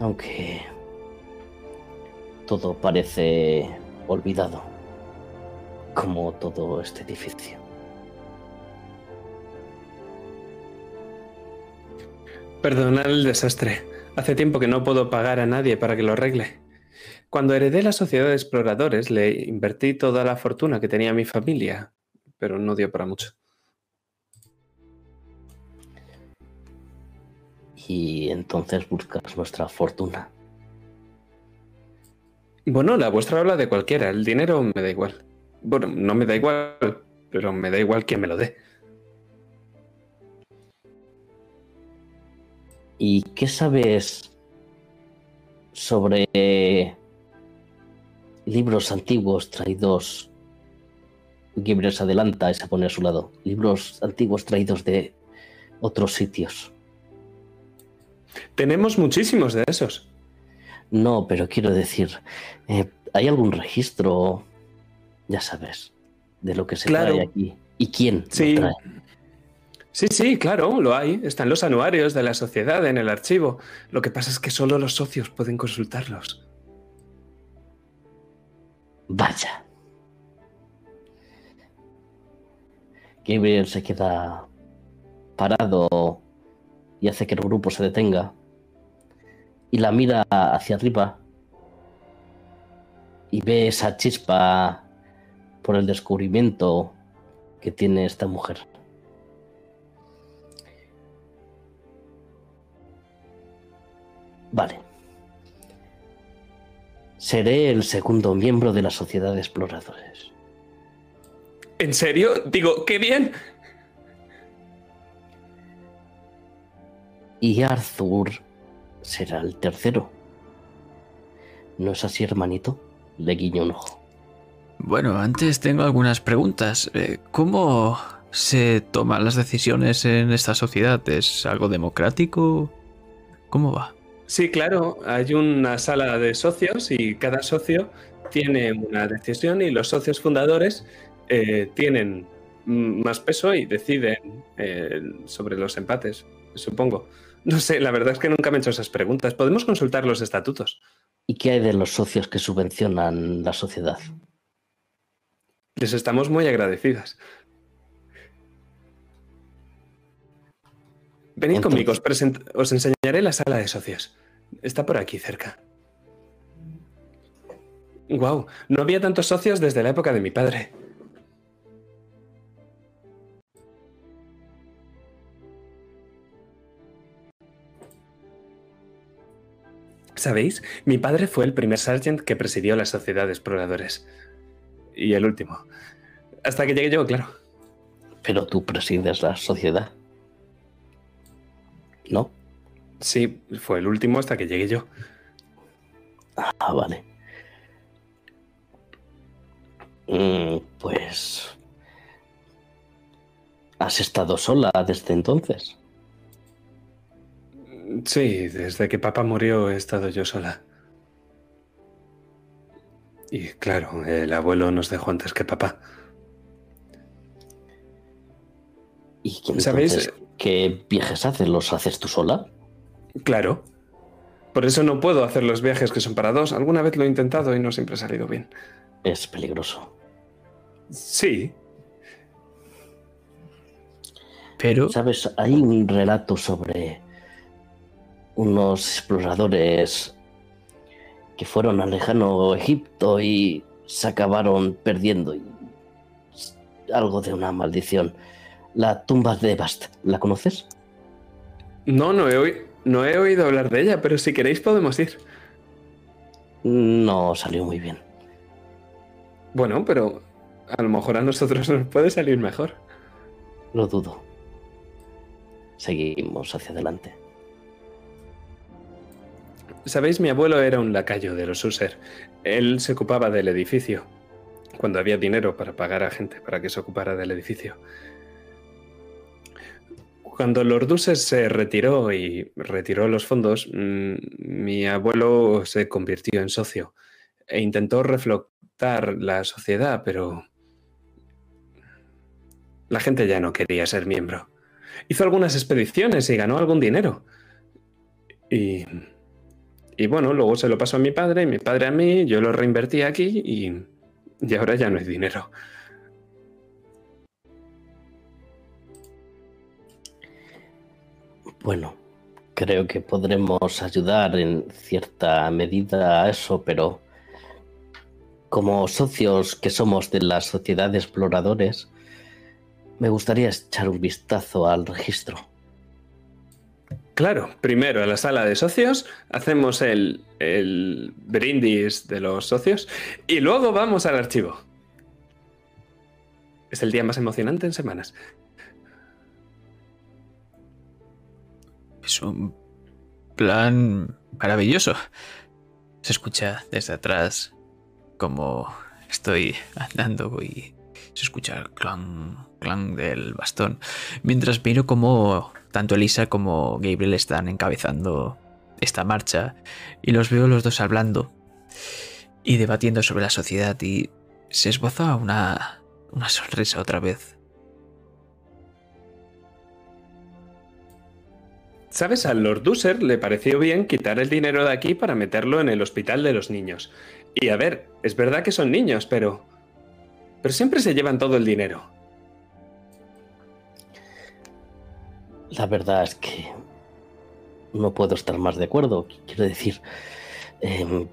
Aunque todo parece olvidado, como todo este edificio. Perdonad el desastre. Hace tiempo que no puedo pagar a nadie para que lo arregle. Cuando heredé la sociedad de exploradores, le invertí toda la fortuna que tenía mi familia, pero no dio para mucho. Y entonces buscas nuestra fortuna. Bueno, la vuestra habla de cualquiera. El dinero me da igual. Bueno, no me da igual, pero me da igual quién me lo dé. ¿Y qué sabes sobre libros antiguos traídos? Gibbs se adelanta y se pone a su lado. Libros antiguos traídos de otros sitios. Tenemos muchísimos de esos. No, pero quiero decir, eh, ¿hay algún registro, ya sabes, de lo que se Claro. trae aquí? ¿Y quién Sí. lo trae? Sí, sí, claro, lo hay. Están los anuarios de la sociedad en el archivo. Lo que pasa es que solo los socios pueden consultarlos. Vaya. Gabriel se queda parado y hace que el grupo se detenga. Y la mira hacia arriba. Y ve esa chispa por el descubrimiento que tiene esta mujer. Vale. Seré el segundo miembro de la Sociedad de Exploradores. ¿En serio? Digo, qué bien. Y Arthur será el tercero. ¿No es así, hermanito? Le guiño un ojo. Bueno, antes tengo algunas preguntas. Eh, ¿Cómo se toman las decisiones en esta sociedad? ¿Es algo democrático? ¿Cómo va? Sí, claro, hay una sala de socios y cada socio tiene una decisión y los socios fundadores eh, tienen más peso y deciden eh, sobre los empates, supongo. No sé, la verdad es que nunca me he hecho esas preguntas. Podemos consultar los estatutos. ¿Y qué hay de los socios que subvencionan la sociedad? Les estamos muy agradecidas. Venid Entonces- conmigo, os, os enseñaré la sala de socios. Está por aquí cerca. Wow, no había tantos socios desde la época de mi padre. ¿Sabéis? Mi padre fue el primer sargent que presidió la sociedad de exploradores. Y el último. Hasta que llegué yo, claro. Pero tú presides la sociedad. ¿No? Sí, fue el último hasta que llegué yo. Ah, vale. Mm, pues... ¿Has estado sola desde entonces? Sí, desde que papá murió he estado yo sola. Y claro, el abuelo nos dejó antes que papá. ¿Y que ¿Sabéis? entonces qué viajes haces? ¿Los haces tú sola? Claro. Por eso no puedo hacer los viajes que son para dos. Alguna vez lo he intentado y no siempre ha salido bien. Es peligroso. Sí, Pero ¿Sabes? Hay un relato sobre unos exploradores que fueron al lejano Egipto y se acabaron perdiendo. y- Algo de una maldición. La tumba de Bast, ¿la conoces? no, no he oído. No he oído hablar de ella, pero si queréis podemos ir. No salió muy bien. Bueno, pero a lo mejor a nosotros nos puede salir mejor. Lo dudo. Seguimos hacia adelante. Sabéis, mi abuelo era un lacayo de los User. Él se ocupaba del edificio, cuando había dinero para pagar a gente para que se ocupara del edificio. Cuando Lord se retiró y retiró los fondos, mm, mi abuelo se convirtió en socio e intentó reflotar la sociedad, pero la gente ya no quería ser miembro. Hizo algunas expediciones y ganó algún dinero. Y y bueno, luego se lo pasó a mi padre, mi padre a mí, yo lo reinvertí aquí y, y ahora ya no hay dinero. Bueno, creo que podremos ayudar en cierta medida a eso, pero como socios que somos de la sociedad de exploradores, me gustaría echar un vistazo al registro. Claro, primero en la sala de socios hacemos el, brindis de los socios y luego vamos al archivo. Es el día más emocionante en semanas. Es un plan maravilloso. Se escucha desde atrás como estoy andando y se escucha el clan, clan del bastón. Mientras miro como tanto Elisa como Gabriel están encabezando esta marcha y los veo los dos hablando y debatiendo sobre la sociedad y se esboza una, una sonrisa otra vez. ¿Sabes? Al Lord Dusser le pareció bien quitar el dinero de aquí para meterlo en el hospital de los niños. Y a ver, es verdad que son niños, pero... Pero siempre se llevan todo el dinero. La verdad es que no puedo estar más de acuerdo. Quiero decir, em,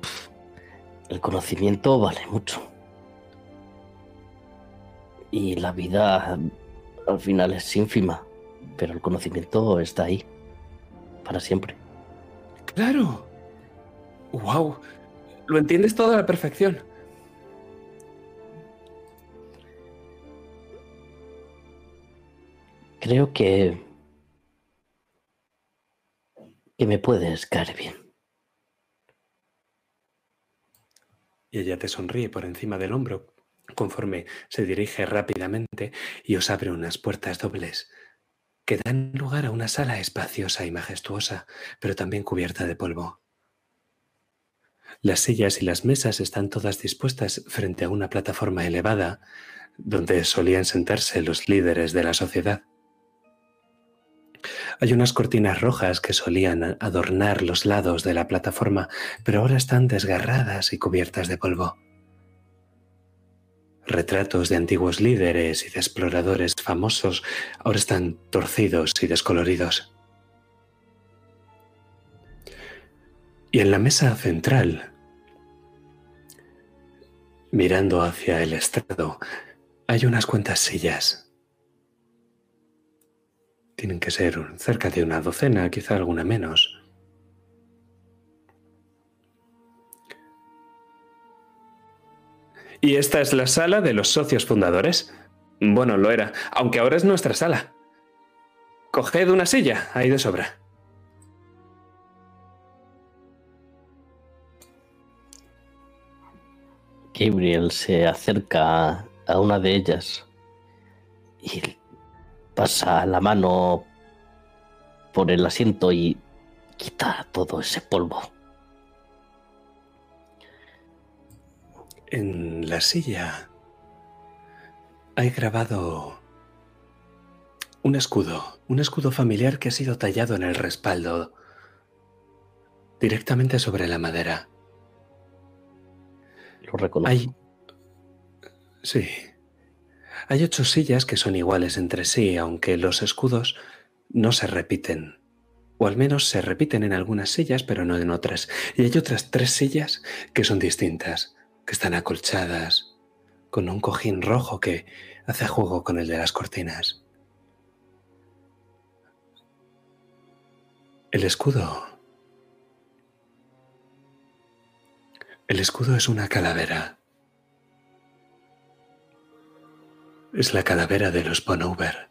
el conocimiento vale mucho. Y la vida al final es ínfima, pero el conocimiento está ahí, para siempre. Claro. ¡Wow! Lo entiendes todo a la perfección. Creo que que me puedes caer bien. Y ella te sonríe por encima del hombro conforme se dirige rápidamente y os abre unas puertas dobles que dan lugar a una sala espaciosa y majestuosa, pero también cubierta de polvo. Las sillas y las mesas están todas dispuestas frente a una plataforma elevada donde solían sentarse los líderes de la sociedad. Hay unas cortinas rojas que solían adornar los lados de la plataforma, pero ahora están desgarradas y cubiertas de polvo. Retratos de antiguos líderes y de exploradores famosos ahora están torcidos y descoloridos. Y en la mesa central, mirando hacia el estrado, hay unas cuantas sillas tienen que ser cerca de una docena, quizá alguna menos. ¿Y esta es la sala de los socios fundadores? Bueno, lo era, aunque ahora es nuestra sala. Coged una silla, ahí de sobra. Gabriel se acerca a una de ellas y pasa la mano por el asiento y quita todo ese polvo. En la silla hay grabado un escudo, un escudo familiar que ha sido tallado en el respaldo, directamente sobre la madera. Lo reconozco. Sí. Hay ocho sillas que son iguales entre sí, aunque los escudos no se repiten. O al menos se repiten en algunas sillas, pero no en otras. Y hay otras tres sillas que son distintas, que están acolchadas, con un cojín rojo que hace juego con el de las cortinas. El escudo. El escudo es una calavera. Es la calavera de los Bonover.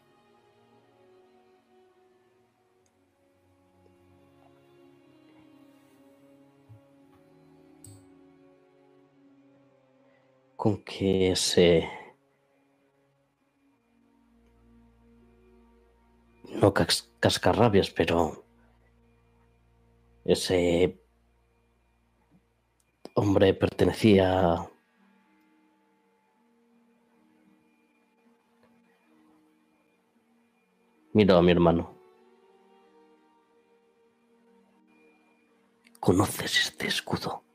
Con que se no cas- cascarrabias, pero ese hombre pertenecía Miro a mi hermano. ¿Conoces este escudo?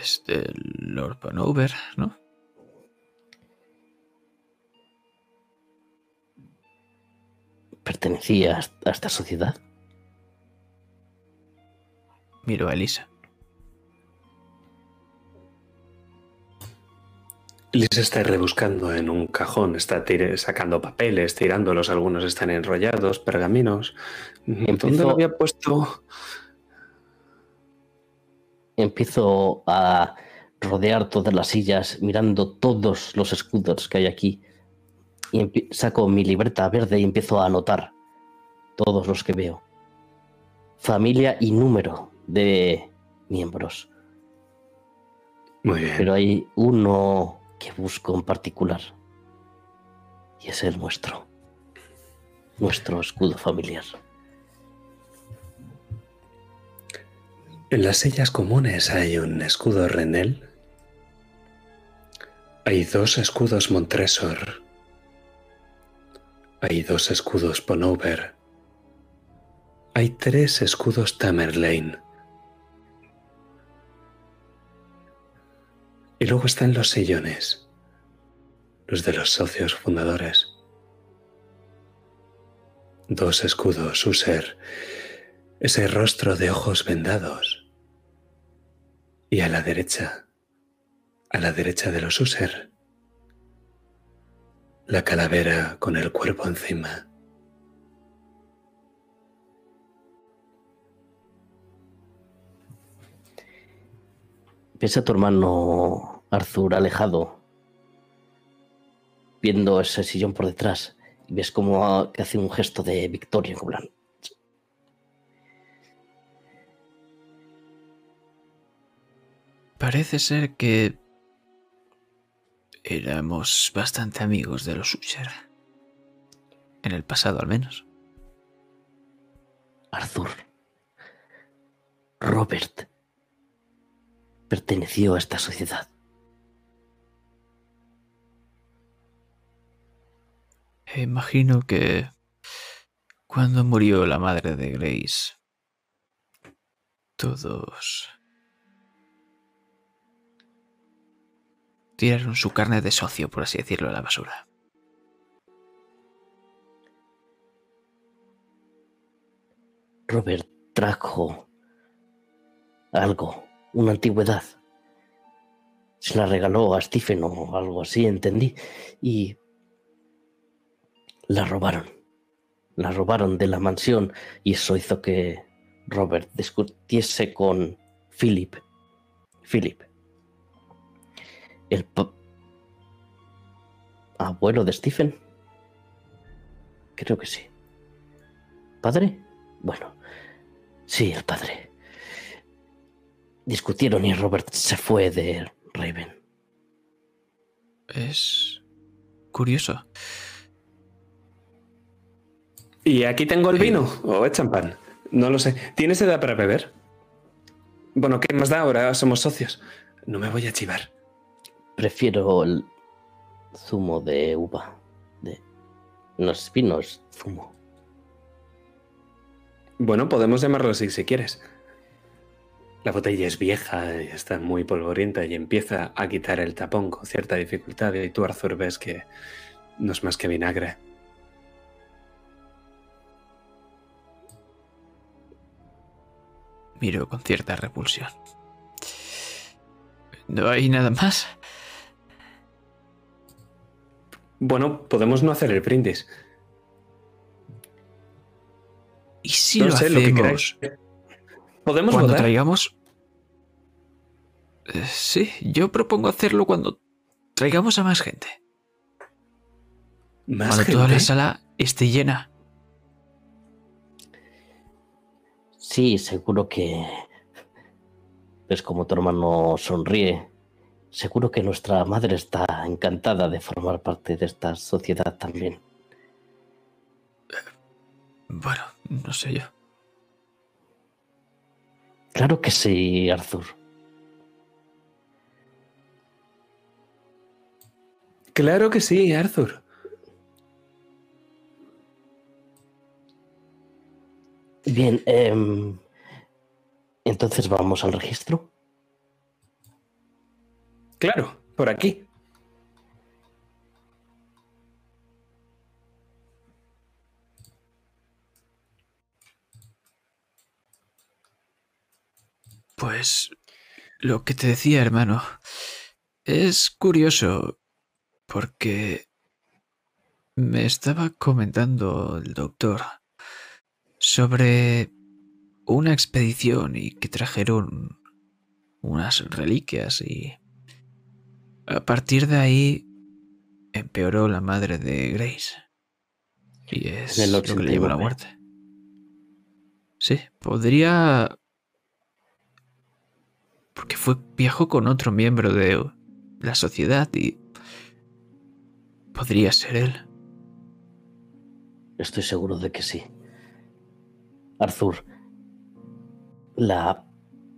Es del Lord Panover, ¿no? ¿Pertenecía a esta sociedad? Miro a Elisa. Liz está rebuscando en un cajón, está sacando papeles, tirándolos, algunos están enrollados, pergaminos. ¿Dónde lo había puesto? Empiezo a rodear todas las sillas, mirando todos los escudos que hay aquí. Y saco mi libreta verde y empiezo a anotar todos los que veo. Familia y número de miembros. Muy bien. Pero hay uno que busco en particular. Y es el nuestro. Nuestro escudo familiar. En las sillas comunes hay un escudo Renel. Hay dos escudos Montresor. Hay dos escudos Ponover. Hay tres escudos Tamerlane. Y luego están los sillones, los de los socios fundadores. Dos escudos User, ese rostro de ojos vendados. Y a la derecha, a la derecha de los User, la calavera con el cuerpo encima. Ves a tu hermano Arthur alejado, viendo ese sillón por detrás, y ves como hace un gesto de victoria, en plan, Parece ser que éramos bastante amigos de los Usher. En el pasado, al menos. Arthur. Robert perteneció a esta sociedad. Imagino que cuando murió la madre de Grace, todos tiraron su carne de socio, por así decirlo, a la basura. Robert trajo algo, una antigüedad. Se la regaló a Stephen o algo así, entendí. Y la robaron. La robaron de la mansión y eso hizo que Robert discutiese con Philip. Philip. El pa- abuelo de Stephen. Creo que sí. ¿Padre? Bueno, sí, el padre. Discutieron y Robert se fue de Raven. Es curioso. Y aquí tengo el vino, o es champán. No lo sé. ¿Tienes edad para beber? Bueno, ¿qué más da ahora? Somos socios. No me voy a chivar. Prefiero el zumo de uva. De... No es vino, es zumo. Bueno, podemos llamarlo así si quieres. La botella es vieja y está muy polvorienta y empieza a quitar el tapón con cierta dificultad. Y tú, Arthur, ves que no es más que vinagre. Miro con cierta repulsión. ¿No hay nada más? Bueno, podemos no hacer el brindis. ¿Y si no lo sé, hacemos? Lo que ¿Podemos cuando votar? traigamos? Eh, sí, yo propongo hacerlo cuando traigamos a más gente. ¿Más cuando toda la sala esté llena. Sí, seguro que ves como tu hermano sonríe Seguro que nuestra madre está encantada de formar parte de esta sociedad también. Bueno, no sé yo. Claro que sí, Arthur. Claro que sí, Arthur. Bien, em, entonces vamos al registro. Claro, por aquí. Pues lo que te decía, hermano, es curioso porque me estaba comentando el doctor sobre una expedición y que trajeron unas reliquias y a partir de ahí empeoró la madre de Grace. Y es lo que le llevó a la 89. muerte. Sí, podría porque fue viajó con otro miembro de la sociedad y podría ser él. Estoy seguro de que sí. Arthur, la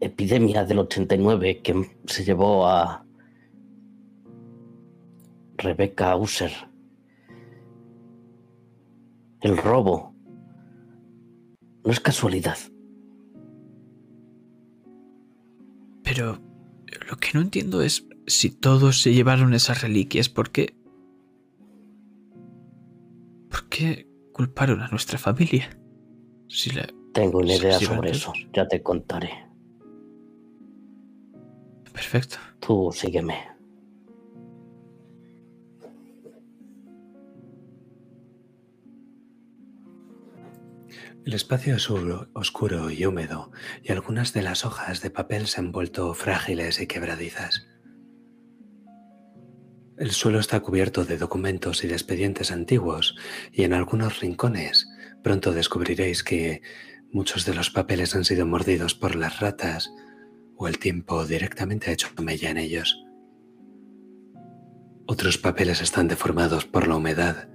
epidemia del 89 que se llevó a Rebecca User, el robo, no es casualidad. Pero lo que no entiendo es si todos se llevaron esas reliquias, ¿por qué? ¿Por qué culparon a nuestra familia? Si la... Tengo una idea sobre eso, ya te contaré. Perfecto. Tú sígueme. El espacio es ur- oscuro y húmedo, y algunas de las hojas de papel se han vuelto frágiles y quebradizas. El suelo está cubierto de documentos y de expedientes antiguos, y en algunos rincones pronto descubriréis que muchos de los papeles han sido mordidos por las ratas o el tiempo directamente ha hecho mella en ellos. Otros papeles están deformados por la humedad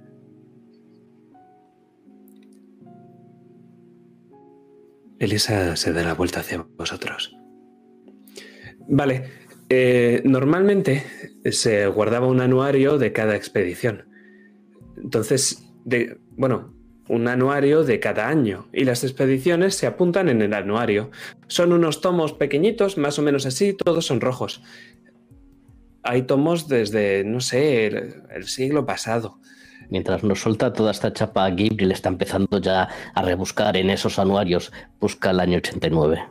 Elisa se da la vuelta hacia vosotros. Vale. eh, normalmente se guardaba un anuario de cada expedición. Entonces, de, bueno, un anuario de cada año. Y las expediciones se apuntan en el anuario. Son unos tomos pequeñitos, más o menos así, todos son rojos. Hay tomos desde, no sé, el, el siglo pasado. Mientras nos suelta toda esta chapa, Gabriel está empezando ya a rebuscar en esos anuarios. Busca el año 89.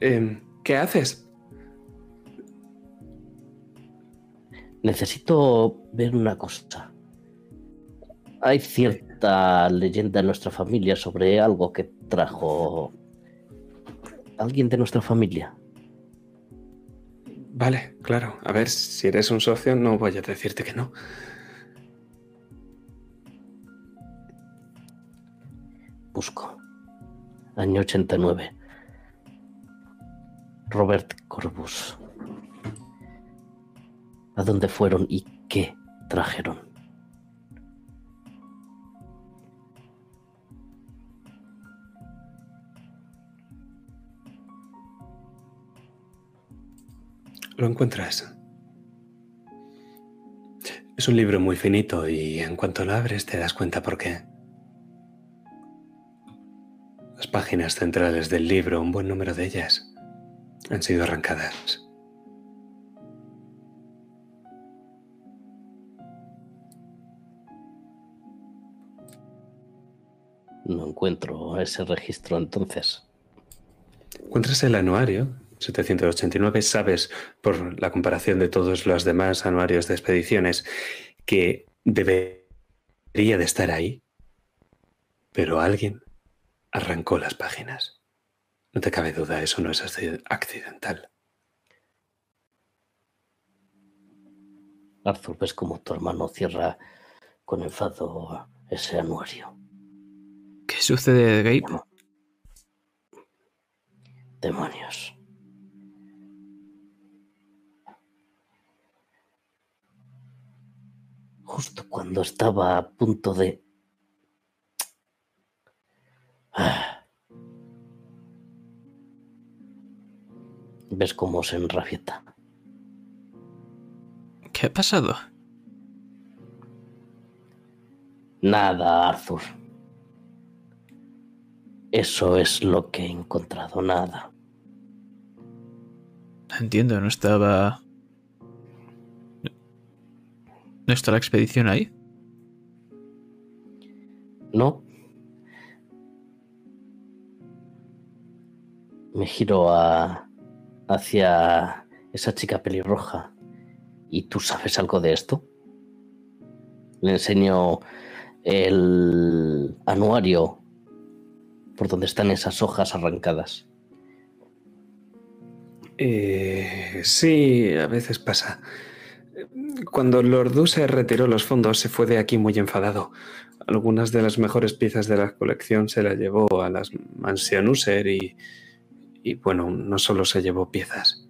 Em, ¿Qué haces? Necesito ver una cosa. Hay cierta leyenda en nuestra familia sobre algo que trajo alguien de nuestra familia. Vale, claro. A ver, si eres un socio, no voy a decirte que no. Busco. Año 89. Robert Corbus. ¿A dónde fueron y qué trajeron? Lo encuentras. Es un libro muy finito y en cuanto lo abres te das cuenta por qué. Las páginas centrales del libro, un buen número de ellas, han sido arrancadas. No encuentro ese registro entonces. Encuentras el anuario 789, sabes por la comparación de todos los demás anuarios de expediciones que debería de estar ahí, pero alguien arrancó las páginas. No te cabe duda, eso no es accidental. Arthur, ves como tu hermano cierra con enfado ese anuario. ¿Qué sucede, Gabe? Demonios. Justo cuando estaba a punto de... Ves cómo se enrabieta. ¿Qué ha pasado? Nada, Arthur. Eso es lo que he encontrado, nada. Entiendo, no estaba... ¿No está la expedición ahí? No. Me giro a... hacia esa chica pelirroja. ¿Y tú sabes algo de esto? Le enseño el anuario por donde están esas hojas arrancadas. Eh, sí, a veces pasa. Cuando Lord se retiró los fondos, se fue de aquí muy enfadado. Algunas de las mejores piezas de la colección se las llevó a las Mansion User y, y bueno, no solo se llevó piezas.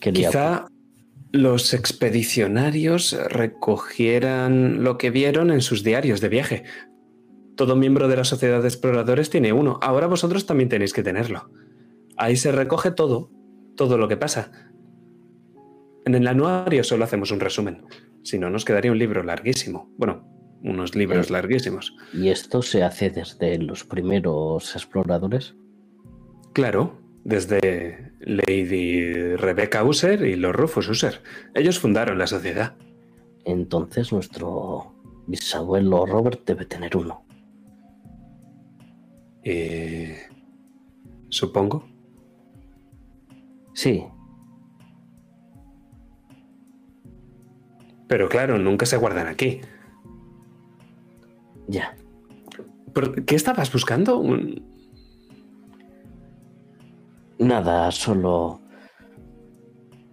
Quizá los expedicionarios recogieran lo que vieron en sus diarios de viaje. Todo miembro de la sociedad de exploradores tiene uno. Ahora vosotros también tenéis que tenerlo. Ahí se recoge todo, todo lo que pasa. En el anuario solo hacemos un resumen. Si no, nos quedaría un libro larguísimo. Bueno, unos libros larguísimos. ¿Y esto se hace desde los primeros exploradores? Claro, desde Lady Rebecca User y los Rufus User. Ellos fundaron la sociedad. Entonces nuestro bisabuelo Robert debe tener uno. Eh, Supongo. Sí. Pero claro, nunca se guardan aquí. Ya. ¿Qué estabas buscando? Nada, solo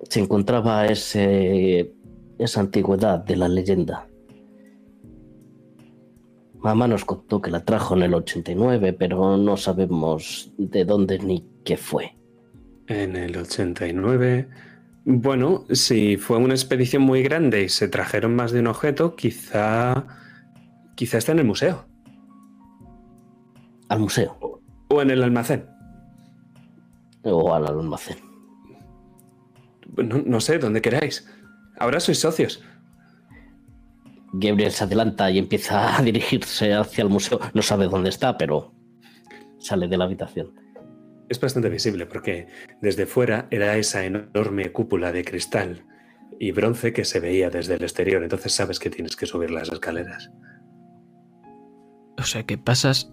se encontraba ese, esa antigüedad de la leyenda. Mamá nos contó que la trajo en el 89, pero no sabemos de dónde ni qué fue. En el 89. Bueno, si fue una expedición muy grande y se trajeron más de un objeto, quizá. quizá está en el museo. ¿Al museo? o en el almacén o al almacén. No, no sé, donde queráis. Ahora sois socios. Gabriel se adelanta y empieza a dirigirse hacia el museo. No sabe dónde está, pero sale de la habitación. Es bastante visible porque desde fuera era esa enorme cúpula de cristal y bronce que se veía desde el exterior. Entonces sabes que tienes que subir las escaleras. O sea que pasas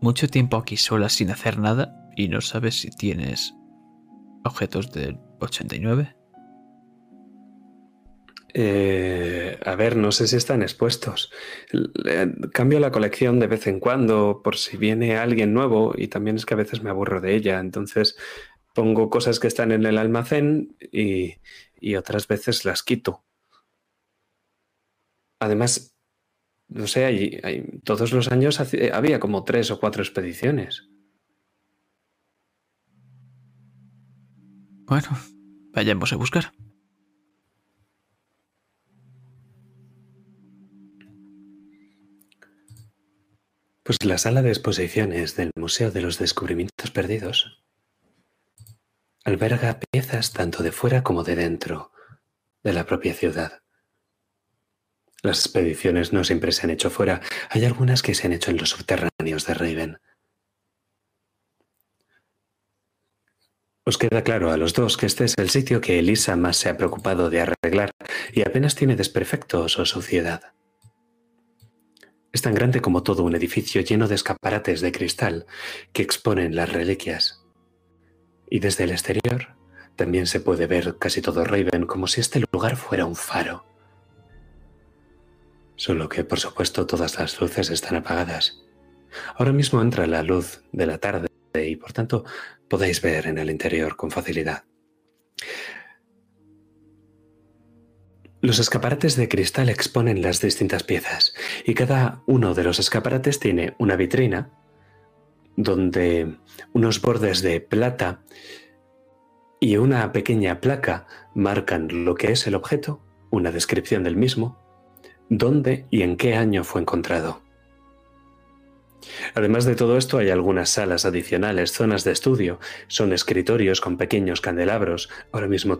mucho tiempo aquí sola sin hacer nada y no sabes si tienes objetos del 89. Eh, a ver, no sé si están expuestos. Cambio la colección de vez en cuando por si viene alguien nuevo y también es que a veces me aburro de ella. Entonces pongo cosas que están en el almacén y, otras veces las quito. Además, no sé, hay, todos los años había como tres o cuatro expediciones. Bueno, vayamos a buscar. Pues la sala de exposiciones del Museo de los Descubrimientos Perdidos alberga piezas tanto de fuera como de dentro de la propia ciudad. Las expediciones no siempre se han hecho fuera, hay algunas que se han hecho en los subterráneos de Raven. Os queda claro a los dos que este es el sitio que Elisa más se ha preocupado de arreglar y apenas tiene desperfectos o suciedad. Es tan grande como todo un edificio lleno de escaparates de cristal que exponen las reliquias. Y desde el exterior también se puede ver casi todo Raven como si este lugar fuera un faro. Solo que, por supuesto, todas las luces están apagadas. Ahora mismo entra la luz de la tarde y, por tanto, podéis ver en el interior con facilidad. Los escaparates de cristal exponen las distintas piezas y cada uno de los escaparates tiene una vitrina donde unos bordes de plata y una pequeña placa marcan lo que es el objeto, una descripción del mismo, dónde y en qué año fue encontrado. Además de todo esto, hay algunas salas adicionales, zonas de estudio, son escritorios con pequeños candelabros, ahora mismo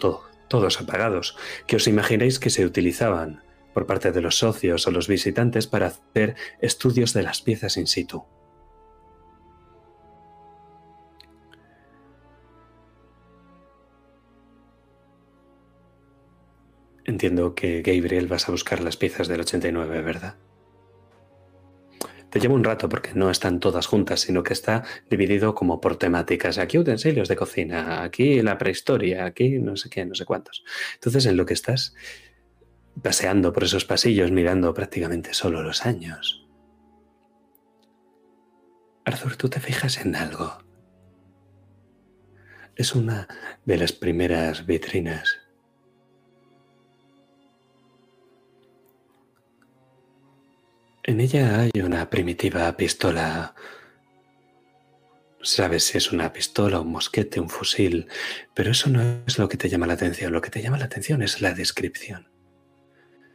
todos apagados, que os imaginéis que se utilizaban por parte de los socios o los visitantes para hacer estudios de las piezas in situ. Entiendo que Gabriel vas a buscar las piezas del 89, ¿verdad? Te lleva un rato porque no están todas juntas, sino que está dividido como por temáticas. Aquí utensilios de cocina, aquí la prehistoria, aquí no sé qué, no sé cuántos. Entonces, en lo que estás paseando por esos pasillos, mirando prácticamente solo los años. Arthur, tú te fijas en algo. Es una de las primeras vitrinas En ella hay una primitiva pistola. Sabes si es una pistola, un mosquete, un fusil, pero eso no es lo que te llama la atención. Lo que te llama la atención es la descripción.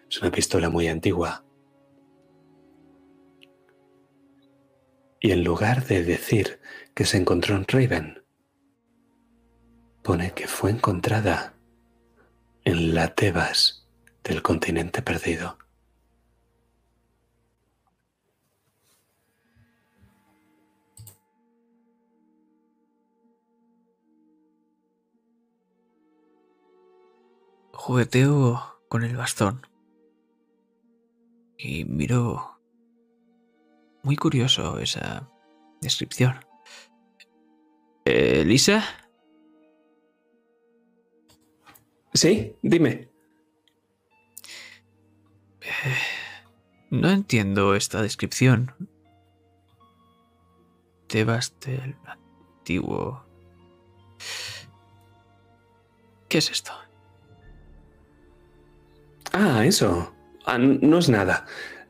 Es una pistola muy antigua. Y en lugar de decir que se encontró en Raven, pone que fue encontrada en la Tebas del continente perdido. Jugueteo con el bastón. Y miro... Muy curioso esa descripción. Eh, ¿Lisa? Sí, dime. Eh, no entiendo esta descripción. Tebas del antiguo. ¿Qué es esto? Ah, eso. Ah, no es nada.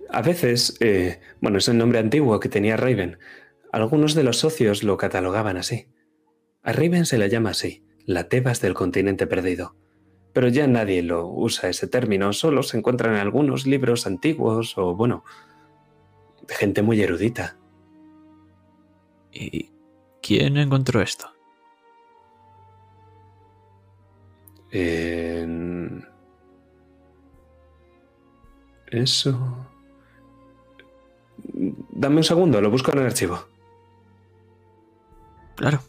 A veces, eh, bueno, es el nombre antiguo que tenía Raven. Algunos de los socios lo catalogaban así. A Raven se le llama así, la Tebas del continente perdido. Pero ya nadie lo usa ese término, solo se encuentran en algunos libros antiguos o, bueno, de gente muy erudita. ¿Y quién encontró esto? Eh, Eso... Dame un segundo, lo busco en el archivo. Claro.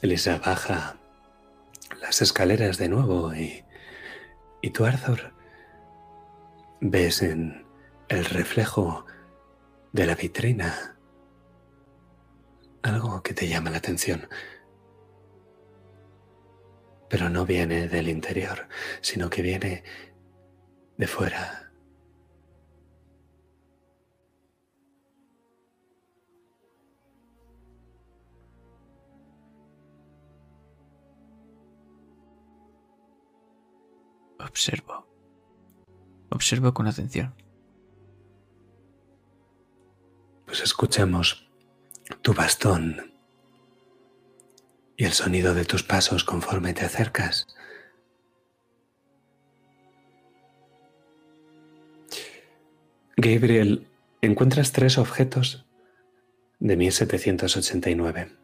Elisa baja las escaleras de nuevo y, y tú, Arthur, ves en el reflejo de la vitrina algo que te llama la atención pero no viene del interior, sino que viene de fuera. Observo. Observo con atención. Pues escuchemos tu bastón y el sonido de tus pasos conforme te acercas. Gabriel, encuentras tres objetos de 1789.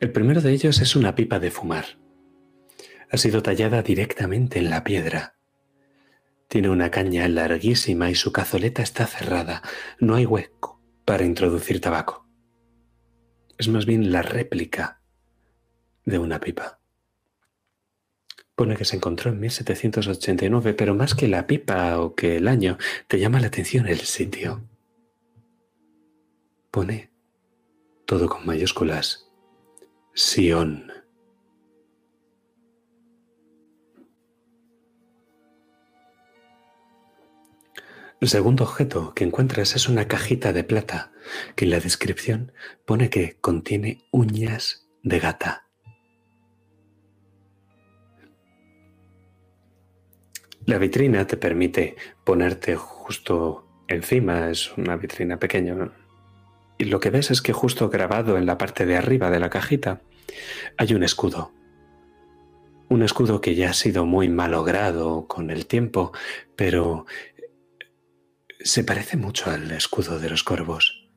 El primero de ellos es una pipa de fumar. Ha sido tallada directamente en la piedra. Tiene una caña larguísima y su cazoleta está cerrada. No hay hueco para introducir tabaco. Es más bien la réplica de una pipa. Pone que se encontró en 1789, pero más que la pipa o que el año, te llama la atención el sitio. Pone todo con mayúsculas. Sion. El segundo objeto que encuentras es una cajita de plata que en la descripción pone que contiene uñas de gata. La vitrina te permite ponerte justo encima, es una vitrina pequeña, y lo que ves es que justo grabado en la parte de arriba de la cajita hay un escudo. Un escudo que ya ha sido muy malogrado con el tiempo, pero se parece mucho al escudo de los cuervos.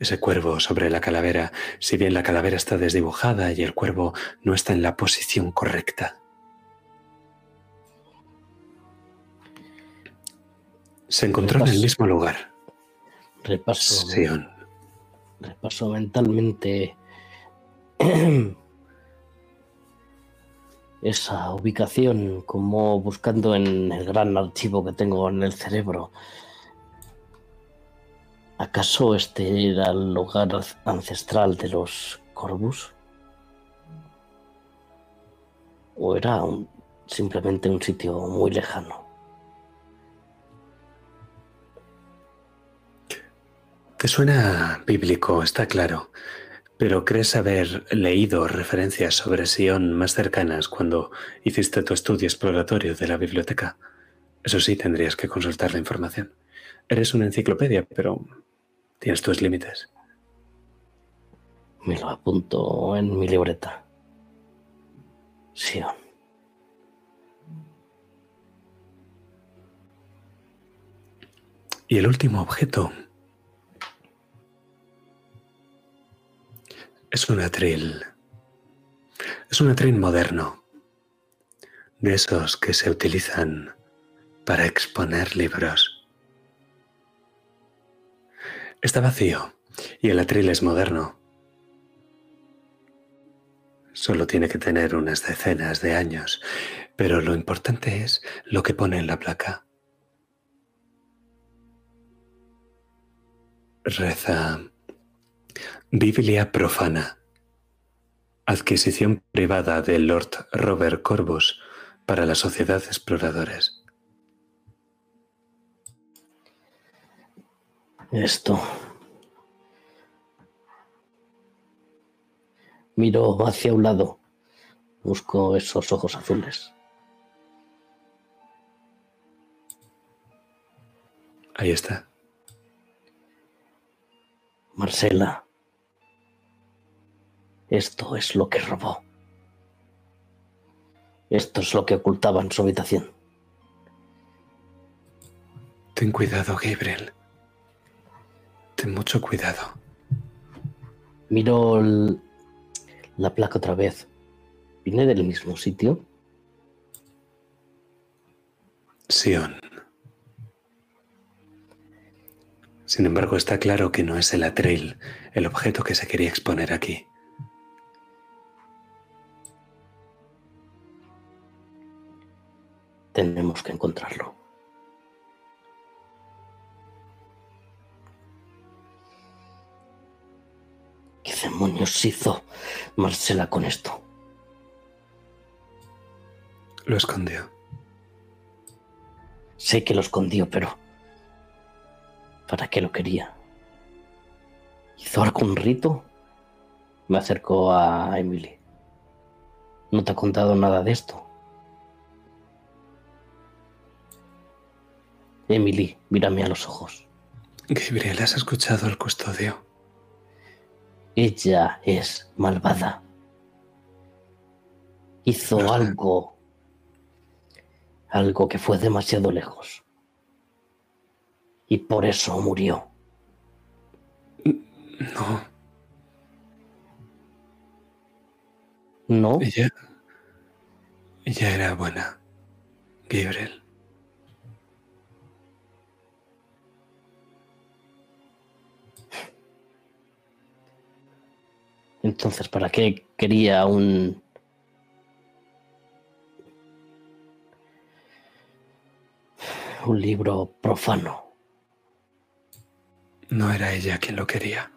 Ese cuervo sobre la calavera, si bien la calavera está desdibujada y el cuervo no está en la posición correcta. Se encontró en el mismo lugar. Repaso. Sion. Repaso mentalmente esa ubicación, como buscando en el gran archivo que tengo en el cerebro. ¿Acaso este era el lugar ancestral de los Corvus? ¿O era un- simplemente un sitio muy lejano? Te suena bíblico, está claro, pero ¿crees haber leído referencias sobre Sion más cercanas cuando hiciste tu estudio exploratorio de la biblioteca? Eso sí, tendrías que consultar la información. Eres una enciclopedia, pero tienes tus límites. Me lo apunto en mi libreta. Sion. Y el último objeto es un atril. Es un atril moderno, de esos que se utilizan para exponer libros. Está vacío y el atril es moderno. Solo tiene que tener unas decenas de años, pero lo importante es lo que pone en la placa. Reza Biblia profana. Adquisición privada de Lord Robert Corvus para la Sociedad de Exploradores. Esto. Miro hacia un lado. Busco esos ojos azules. Ahí está. Marcela. Esto es lo que robó. Esto es lo que ocultaba en su habitación. Ten cuidado, Gabriel. Ten mucho cuidado. Miro el- la placa otra vez. ¿Viene del mismo sitio? Sion. Sin embargo, está claro que no es el atril el objeto que se quería exponer aquí. Tenemos que encontrarlo. ¿Qué demonios hizo Marcela con esto? Lo escondió. Sé que lo escondió, pero ¿para qué lo quería? ¿Hizo algún rito? Me acercó a Emily. ¿No te ha contado nada de esto? Emily, mírame a los ojos. Gabriel, ¿has escuchado al custodio? Ella es malvada. Hizo algo. Algo que fue demasiado lejos. Y por eso murió. No, ¿No? ella. Ella era buena. Gabriel. Entonces, ¿para qué quería un... un libro profano? No era ella quien lo quería.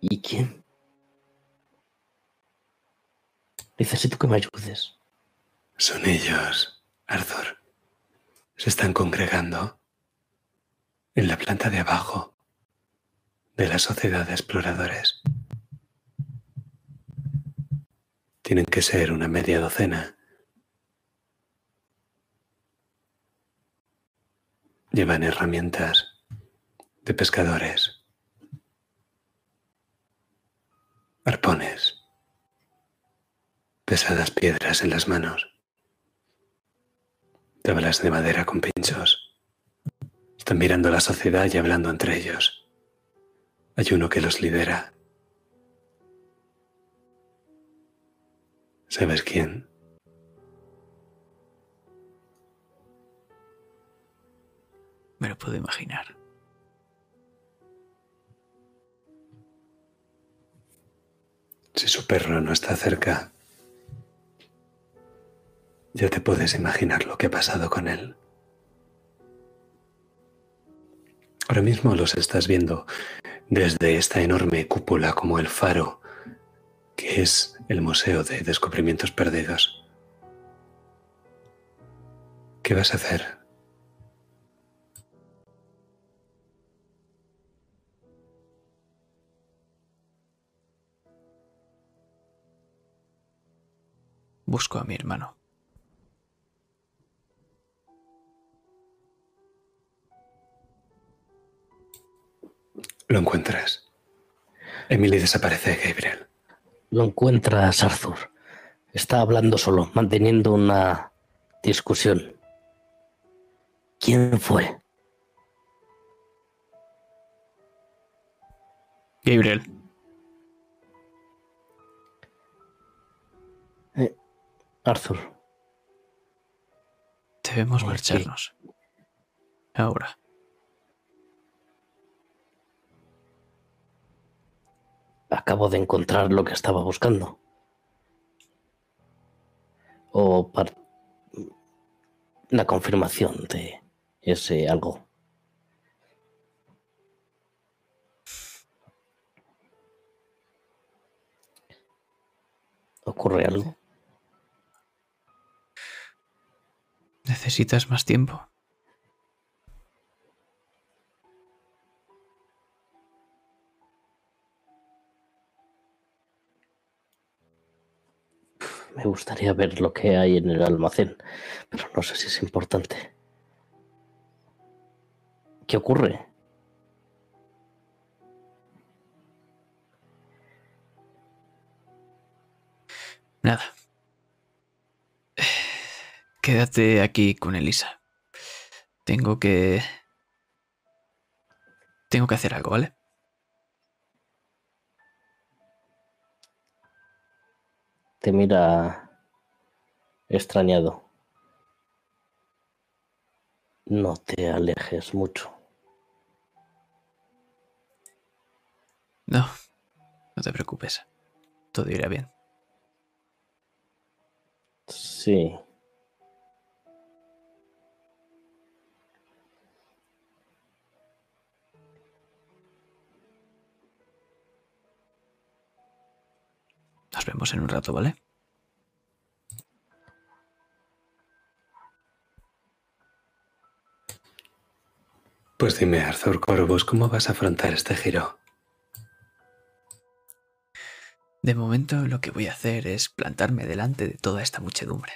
¿Y quién? Necesito que me ayudes. Son ellos, Arthur. Se están congregando en la planta de abajo de la sociedad de exploradores. Tienen que ser una media docena. Llevan herramientas de pescadores, arpones, pesadas piedras en las manos, tablas de madera con pinchos. Están mirando la sociedad y hablando entre ellos. Hay uno que los lidera. ¿Sabes quién? Me lo puedo imaginar. Si su perro no está cerca, ya te puedes imaginar lo que ha pasado con él. Ahora mismo los estás viendo desde esta enorme cúpula como el faro, que es el Museo de Descubrimientos Perdidos. ¿Qué vas a hacer? Busco a mi hermano. Lo encuentras. Emily desaparece, Gabriel. Lo encuentras, Arthur. Está hablando solo, manteniendo una discusión. ¿Quién fue? Gabriel. Eh, Arthur. Debemos marcharnos. Ahora. Acabo de encontrar lo que estaba buscando. O la confirmación de ese algo. ¿Ocurre algo? ¿Necesitas más tiempo? Me gustaría ver lo que hay en el almacén, pero no sé si es importante. ¿Qué ocurre? Nada. Quédate aquí con Elisa. Tengo que... Tengo que hacer algo, ¿vale? Te mira extrañado. No te alejes mucho. No, no te preocupes. Todo irá bien. Sí. Vemos en un rato, ¿vale? Pues dime, Arthur Corvus, ¿cómo vas a afrontar este giro? De momento lo que voy a hacer es plantarme delante de toda esta muchedumbre.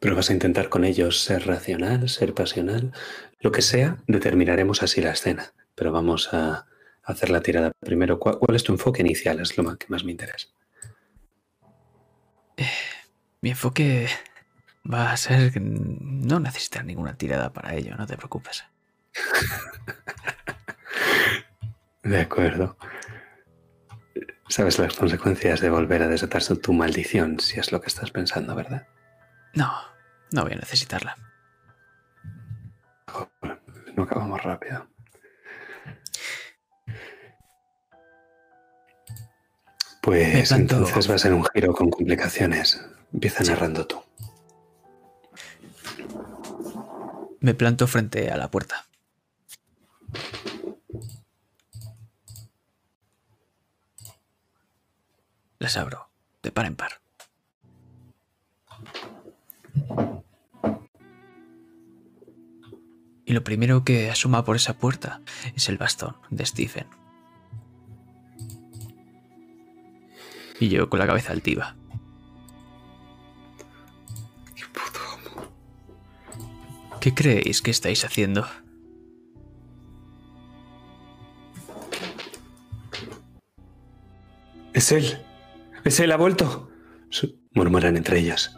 Pero vas a intentar con ellos ser racional, ser pasional, lo que sea, determinaremos así la escena. Pero vamos a hacer la tirada primero. ¿Cuál, cuál es tu enfoque inicial? Es lo que más me interesa. Mi enfoque va a ser no necesitar ninguna tirada para ello, no te preocupes. De acuerdo. Sabes las consecuencias de volver a desatar tu maldición, si es lo que estás pensando, ¿verdad? No, no voy a necesitarla. No acabamos rápido. Pues planto- entonces va a ser un giro con complicaciones. Empieza narrando tú. Me planto frente a la puerta. Las abro, de par en par. Y lo primero que asoma por esa puerta es el bastón de Stephen. Y yo con la cabeza altiva. ¿Qué creéis que estáis haciendo? Es él. Es él, ha vuelto. Murmuran entre ellos.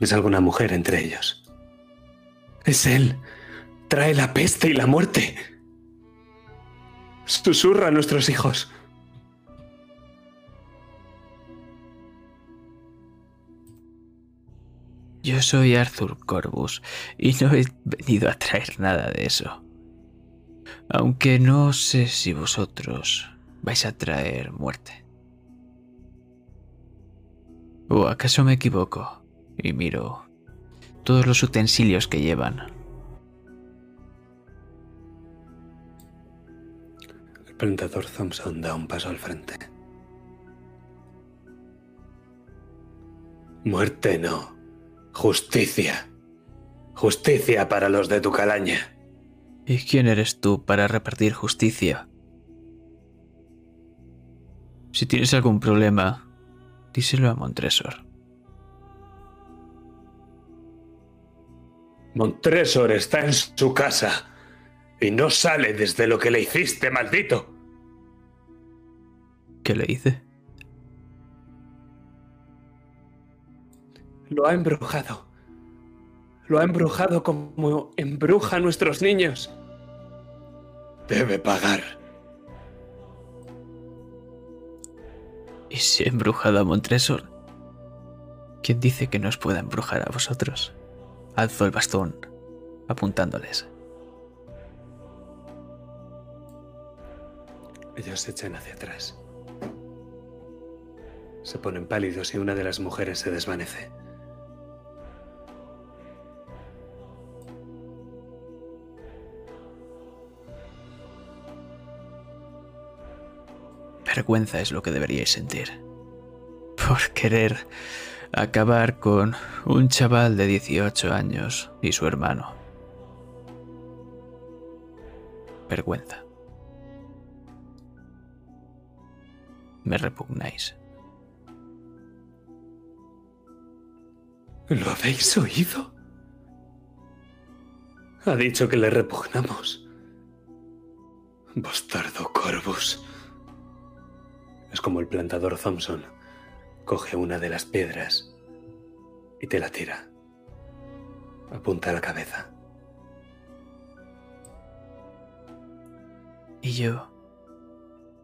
¿Es alguna mujer entre ellos? Es él. Trae la peste y la muerte. Susurra a nuestros hijos. Yo soy Arthur Corbus y no he venido a traer nada de eso. Aunque no sé si vosotros vais a traer muerte. ¿O acaso me equivoco? Y miro todos los utensilios que llevan. El plantador Thompson da un paso al frente. Muerte no. Justicia. Justicia para los de tu calaña. ¿Y quién eres tú para repartir justicia? Si tienes algún problema, díselo a Montresor. Montresor está en su casa y no sale desde lo que le hiciste, maldito. ¿Qué le hice? Lo ha embrujado. Lo ha embrujado como embruja a nuestros niños. Debe pagar. ¿Y si ha embrujado a Montresor? ¿Quién dice que no os pueda embrujar a vosotros? Alzo el bastón, apuntándoles. Ellos se echan hacia atrás. Se ponen pálidos y una de las mujeres se desvanece. Vergüenza es lo que deberíais sentir. Por querer acabar con un chaval de 18 años y su hermano. Vergüenza. Me repugnáis. ¿Lo habéis oído? Ha dicho que le repugnamos. Bastardo Corvus. Es como el plantador Thompson. Coge una de las piedras y te la tira. Apunta la cabeza. Y yo,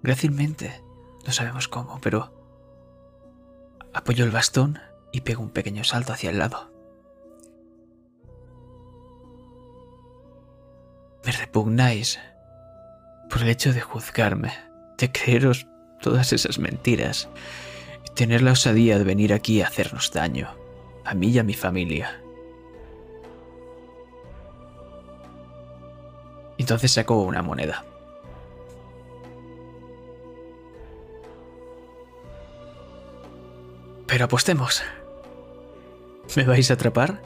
grácilmente, no sabemos cómo, pero apoyo el bastón y pego un pequeño salto hacia el lado. Me repugnáis por el hecho de juzgarme, de creeros todas esas mentiras y tener la osadía de venir aquí a hacernos daño, a mí y a mi familia. Entonces sacó una moneda. Pero apostemos. ¿Me vais a atrapar?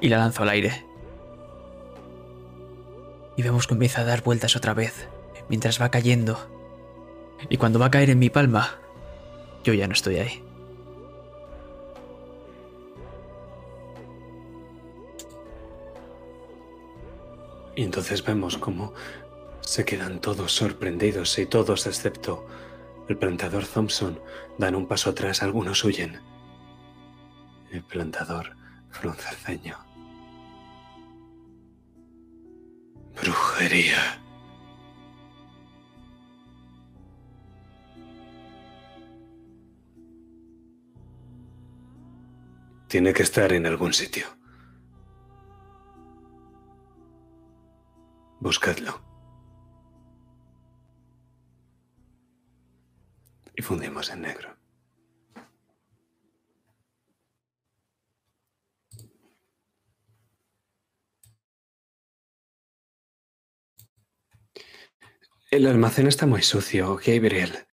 Y la lanzo al aire. Y vemos que empieza a dar vueltas otra vez, mientras va cayendo y cuando va a caer en mi palma, yo ya no estoy ahí. Y entonces vemos cómo se quedan todos sorprendidos y todos excepto el plantador Thompson dan un paso atrás, algunos huyen. El plantador frunce Brujería. Tiene que estar en algún sitio. Buscadlo. Y fundimos en negro. El almacén está muy sucio, Gabriel.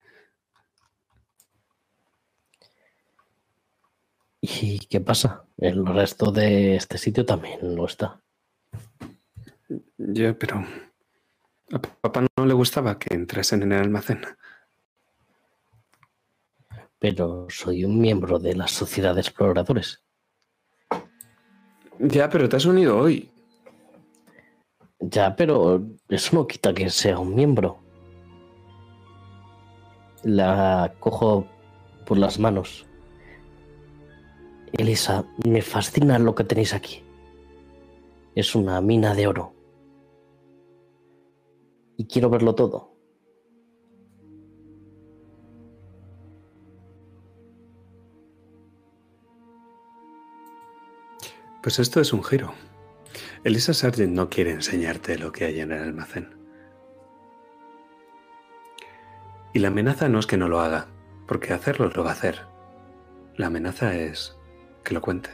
¿Y qué pasa? El resto de este sitio también lo está. Ya, pero a papá no le gustaba que entrasen en el almacén. Pero soy un miembro de la sociedad de exploradores. Ya, pero te has unido hoy. Ya, pero eso no quita que sea un miembro. La cojo por las manos. Elisa, me fascina lo que tenéis aquí. Es una mina de oro. Y quiero verlo todo. Pues esto es un giro. Elisa Sargent no quiere enseñarte lo que hay en el almacén. Y la amenaza no es que no lo haga, porque hacerlo lo va a hacer. La amenaza es que lo cuente.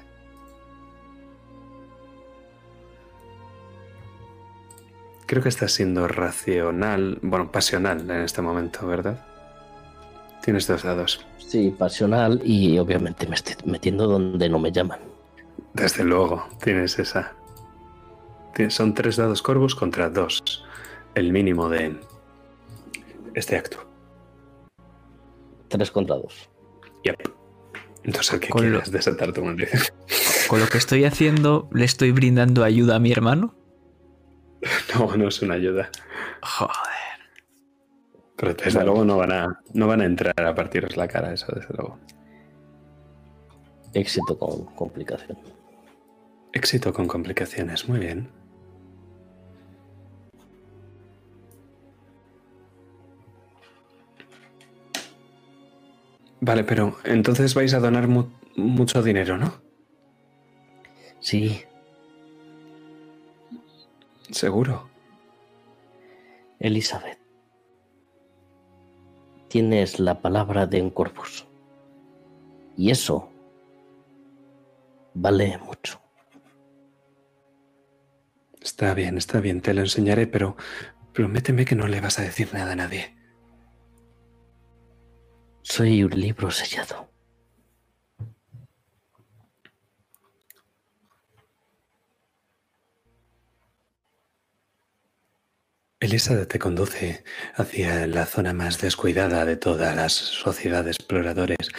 Creo que estás siendo racional, bueno, pasional en este momento, ¿verdad? Tienes dos dados. Sí, pasional y obviamente me estoy metiendo donde no me llaman. Desde luego, tienes esa. Son tres dados corvus contra dos. El mínimo de este acto. Tres contra dos. Yep. Entonces, ¿qué quieres desatar tu maldición? Con lo que estoy haciendo, ¿le estoy brindando ayuda a mi hermano? No, no es una ayuda. Joder. Pero desde luego no van, a, no van a entrar a partiros la cara, eso desde luego. Éxito con complicación. Éxito con complicaciones, muy bien. Vale, pero entonces vais a donar mucho dinero, ¿no? Sí. Seguro. Elizabeth. Tienes la palabra de un corpus. Y eso vale mucho. Está bien, está bien, te lo enseñaré, pero prométeme que no le vas a decir nada a nadie. Soy un libro sellado. Elisa te conduce hacia la zona más descuidada de todas las sociedades exploradores,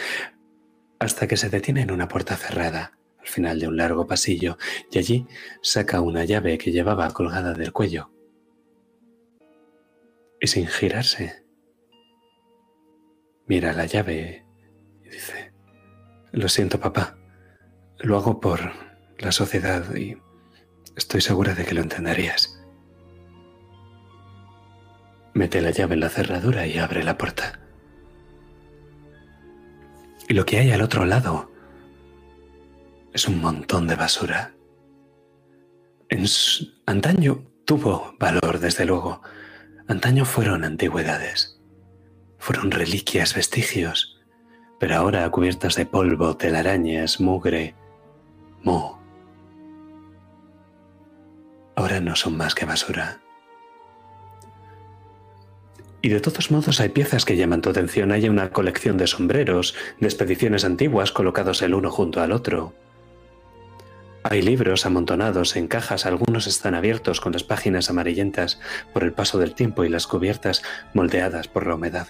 hasta que se detiene en una puerta cerrada al final de un largo pasillo y allí saca una llave que llevaba colgada del cuello. Y sin girarse, mira la llave y dice, lo siento papá, lo hago por la sociedad y estoy segura de que lo entenderías. Mete la llave en la cerradura y abre la puerta. Y lo que hay al otro lado es un montón de basura. Antaño tuvo valor, desde luego. Antaño fueron antigüedades. Fueron reliquias, vestigios. Pero ahora cubiertas de polvo, telarañas, mugre, moho. Ahora no son más que basura. Y de todos modos hay piezas que llaman tu atención. Hay una colección de sombreros, de expediciones antiguas colocados el uno junto al otro. Hay libros amontonados en cajas, algunos están abiertos con las páginas amarillentas por el paso del tiempo y las cubiertas moldeadas por la humedad.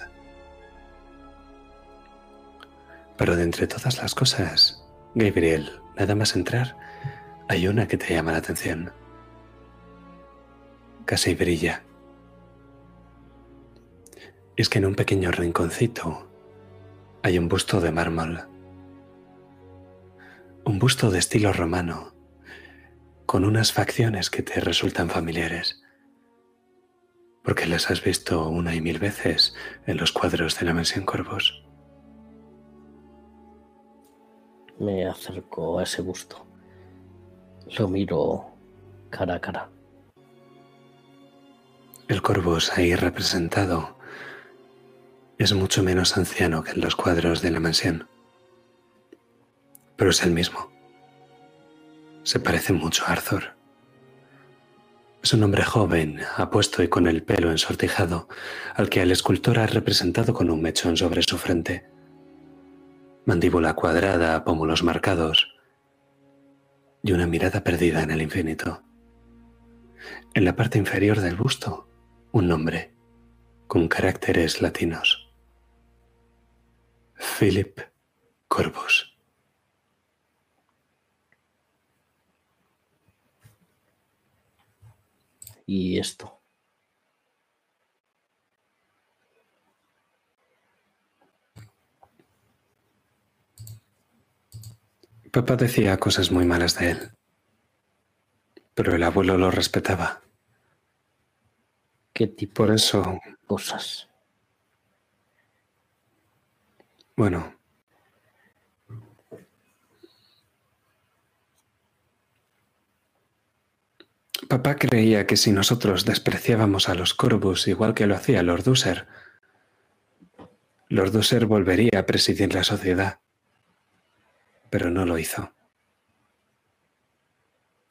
Pero de entre todas las cosas, Gabriel, nada más entrar, hay una que te llama la atención. Casi brilla. Es que en un pequeño rinconcito hay un busto de mármol un busto de estilo romano, con unas facciones que te resultan familiares, porque las has visto una y mil veces en los cuadros de la mansión Corvos. Me acerco a ese busto. Lo miro cara a cara. El Corvus ahí representado es mucho menos anciano que en los cuadros de la mansión pero es el mismo. Se parece mucho a Arthur. Es un hombre joven, apuesto y con el pelo ensortijado, al que el escultor ha representado con un mechón sobre su frente. Mandíbula cuadrada, pómulos marcados y una mirada perdida en el infinito. En la parte inferior del busto, un nombre con caracteres latinos. Philip Corvus. Y esto. Papá decía cosas muy malas de él, pero el abuelo lo respetaba. ¿Qué tipo Por de eso, cosas? bueno, papá creía que si nosotros despreciábamos a los Corvus igual que lo hacía Lord User, Lord User volvería a presidir la sociedad, pero no lo hizo.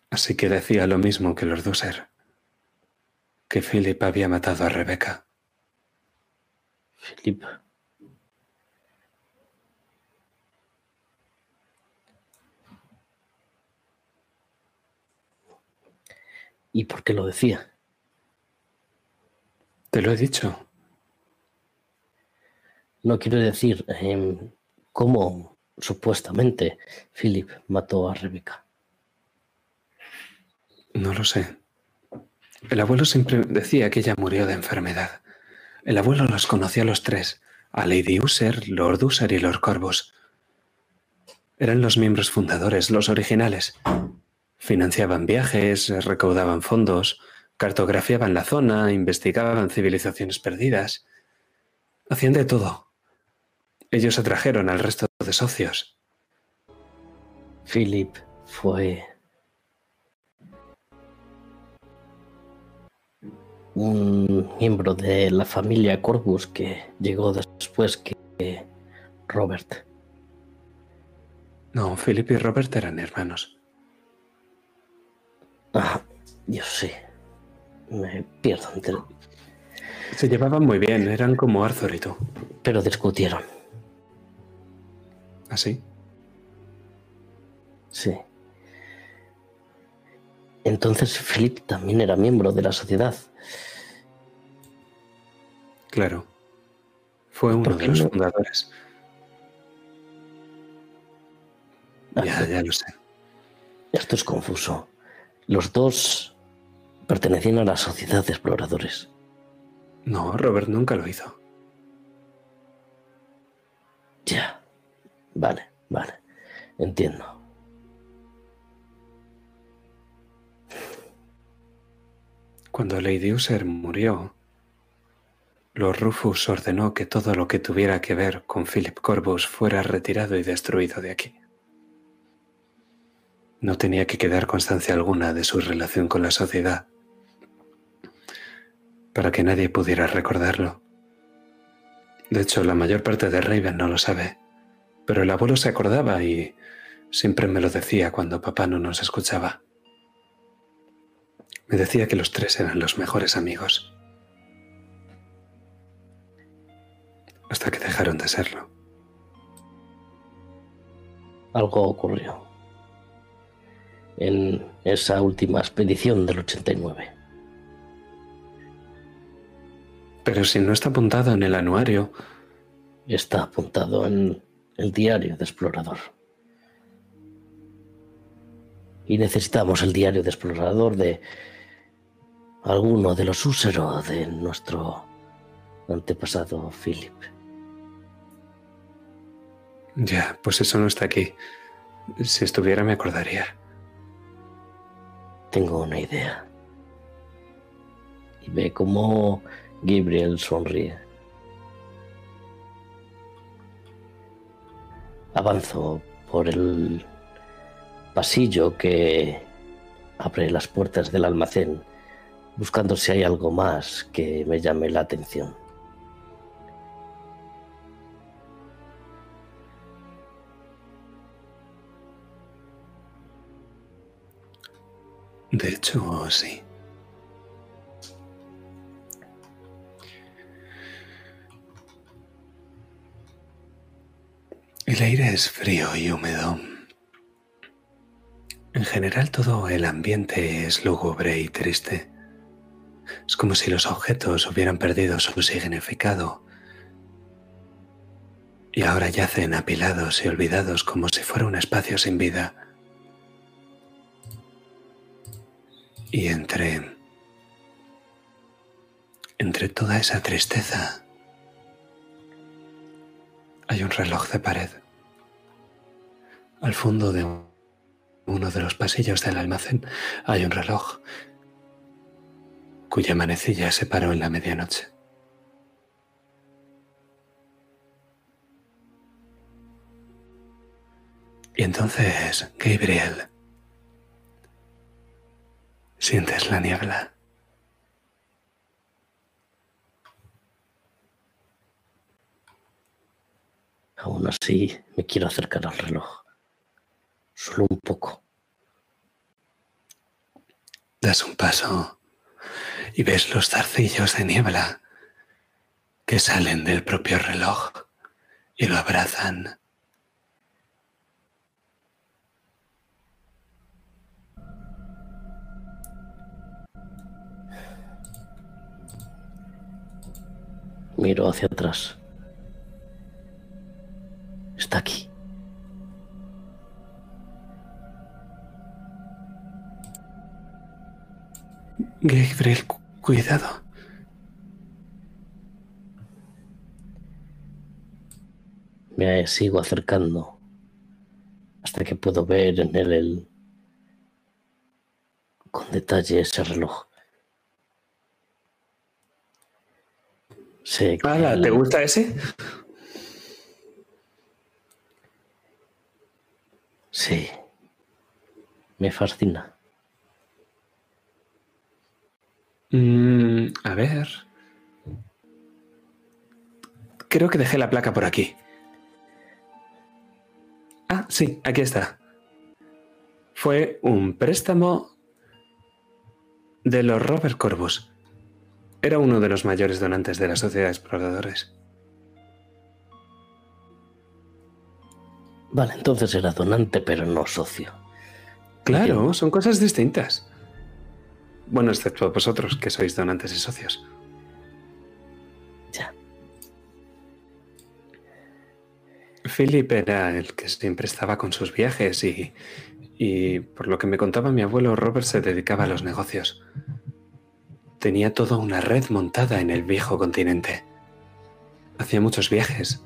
Así que decía lo mismo que Lord User, que Philip había matado a Rebecca. Philip. ¿Y por qué lo decía? Te lo he dicho. No quiero decir em, cómo supuestamente Philip mató a Rebeca. No lo sé. El abuelo siempre decía que ella murió de enfermedad. El abuelo los conoció a los tres, a Lady User, Lord User y Lord Corvus. Eran los miembros fundadores, los originales. Financiaban viajes, recaudaban fondos, cartografiaban la zona, investigaban civilizaciones perdidas. Hacían de todo. Ellos atrajeron al resto de socios. Philip fue un miembro de la familia Corvus que llegó después que Robert. No, Philip y Robert eran hermanos. Ah, yo sé. Me pierdo entre... Se llevaban muy bien, eran como Arthur y tú. Pero discutieron. ¿Así? Sí. Entonces Philip también era miembro de la sociedad. Claro. Fue uno ¿Por de los no? fundadores. Ah, Ya, ya lo sé. Esto es confuso. Los dos pertenecían a la sociedad de exploradores. No, Robert nunca lo hizo. Ya. Vale, vale. Entiendo. Cuando Lady User murió, Lord Rufus ordenó que todo lo que tuviera que ver con Philip Corvus fuera retirado y destruido de aquí. No tenía que quedar constancia alguna de su relación con la sociedad para que nadie pudiera recordarlo. De hecho, la mayor parte de Raven no lo sabe, pero el abuelo se acordaba y siempre me lo decía cuando papá no nos escuchaba. Me decía que los tres eran los mejores amigos. Hasta que dejaron de serlo. Algo ocurrió en esa última expedición del 89. Pero si no está apuntado en el anuario, Está apuntado en el diario de explorador. Y necesitamos el diario de explorador de alguno de los úseros de nuestro antepasado Philip. ya, pues eso no está aquí. Si estuviera me acordaría. Tengo una idea. Y ve cómo Gabriel sonríe. Avanzo por el pasillo que abre las puertas del almacén, buscando si hay algo más que me llame la atención. De hecho, sí. El aire es frío y húmedo. En general todo el ambiente es lúgubre y triste. Es como si los objetos hubieran perdido su significado y ahora yacen apilados y olvidados como si fuera un espacio sin vida. Y entre entre toda esa tristeza hay un reloj de pared. Al fondo de uno de los pasillos del almacén hay un reloj cuya manecilla se paró en la medianoche. Y entonces, Gabriel, sientes la niebla. Aún así, me quiero acercar al reloj. Solo un poco. Das un paso y ves los zarcillos de niebla que salen del propio reloj y lo abrazan. Miro hacia atrás. Está aquí. Gabriel, cuidado. Me sigo acercando hasta que puedo ver en él el, con detalle ese reloj. Sé que Hala, ¿Te el- gusta ese? Sí. Me fascina. Mm, a ver. Creo que dejé la placa por aquí. Ah, sí, aquí está. Fue un préstamo de los Robert Corvus. Era uno de los mayores donantes de la Sociedad de Exploradores. Vale, entonces era donante, pero no socio. Claro, son cosas distintas. Bueno, excepto vosotros, que sois donantes y socios. Ya. Philip era el que siempre estaba con sus viajes y, y por lo que me contaba mi abuelo, Robert se dedicaba a los negocios. Tenía toda una red montada en el viejo continente. Hacía muchos viajes.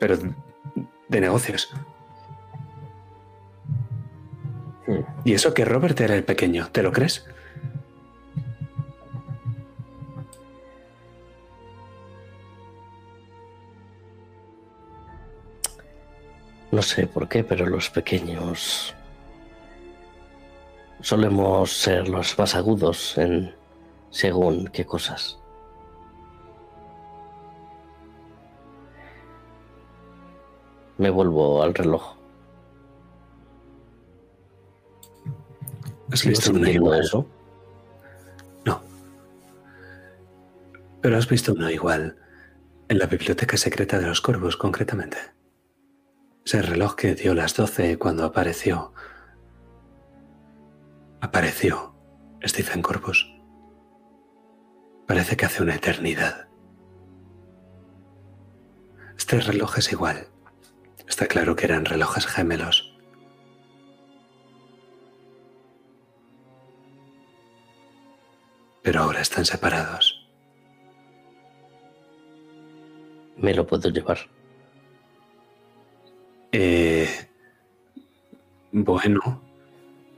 Pero de negocios. Y eso que Robert era el pequeño, ¿te lo crees? No sé por qué, pero los pequeños solemos ser los más agudos en según qué cosas. Me vuelvo al reloj. ¿Has ¿Sigo visto una igual? eso? No. Pero has visto uno igual en la biblioteca secreta de los Corvus, concretamente. Ese reloj que dio las doce cuando apareció. Apareció Stephen Corvus. Parece que hace una eternidad. Este reloj es igual. Está claro que eran relojes gemelos. Pero ahora están separados. Me lo puedo llevar. Eh, bueno.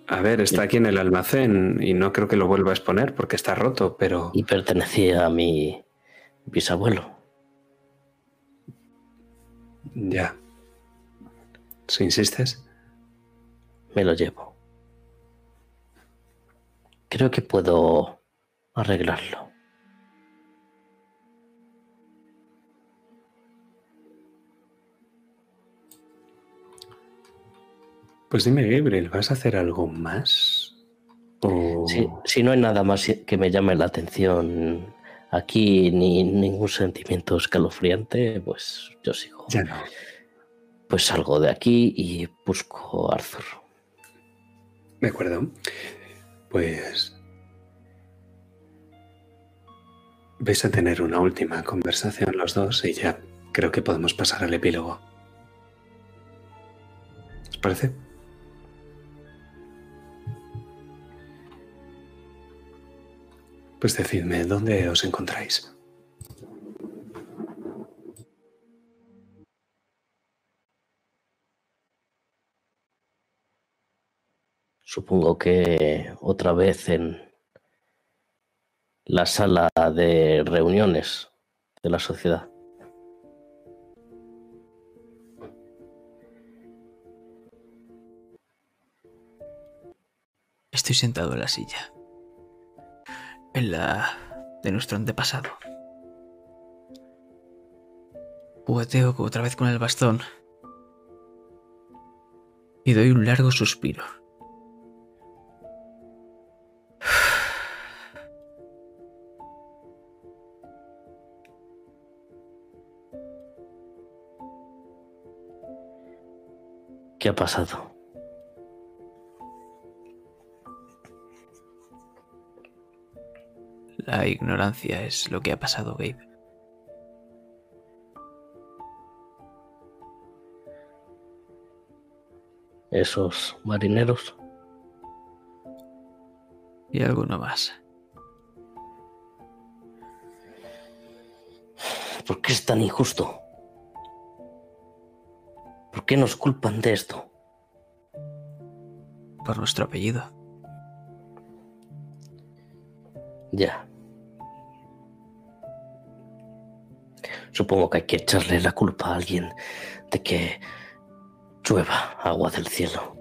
A ver, está aquí en el almacén y no creo que lo vuelva a exponer porque está roto, pero... Y pertenecía a mi bisabuelo. Ya. Si insistes. Me lo llevo. Creo que puedo arreglarlo. Pues dime, Gabriel, ¿vas a hacer algo más? O... Si, si no hay nada más que me llame la atención aquí ni ningún sentimiento escalofriante, pues yo sigo. Ya no. Pues salgo de aquí y busco a Arthur. De acuerdo. Pues vais a tener una última conversación los dos y ya creo que podemos pasar al epílogo. ¿Os parece? Pues decidme, ¿dónde os encontráis? Supongo que otra vez en la sala de reuniones de la sociedad. Estoy sentado en la silla. En la de nuestro antepasado. Jugueteo otra vez con el bastón. Y doy un largo suspiro. ¿Qué ha pasado? La ignorancia es lo que ha pasado, Gabe. Esos marineros. Y alguno más. ¿Por qué es tan injusto? ¿Por qué nos culpan de esto? Por nuestro apellido. Ya. Supongo que hay que echarle la culpa a alguien de que llueva agua del cielo.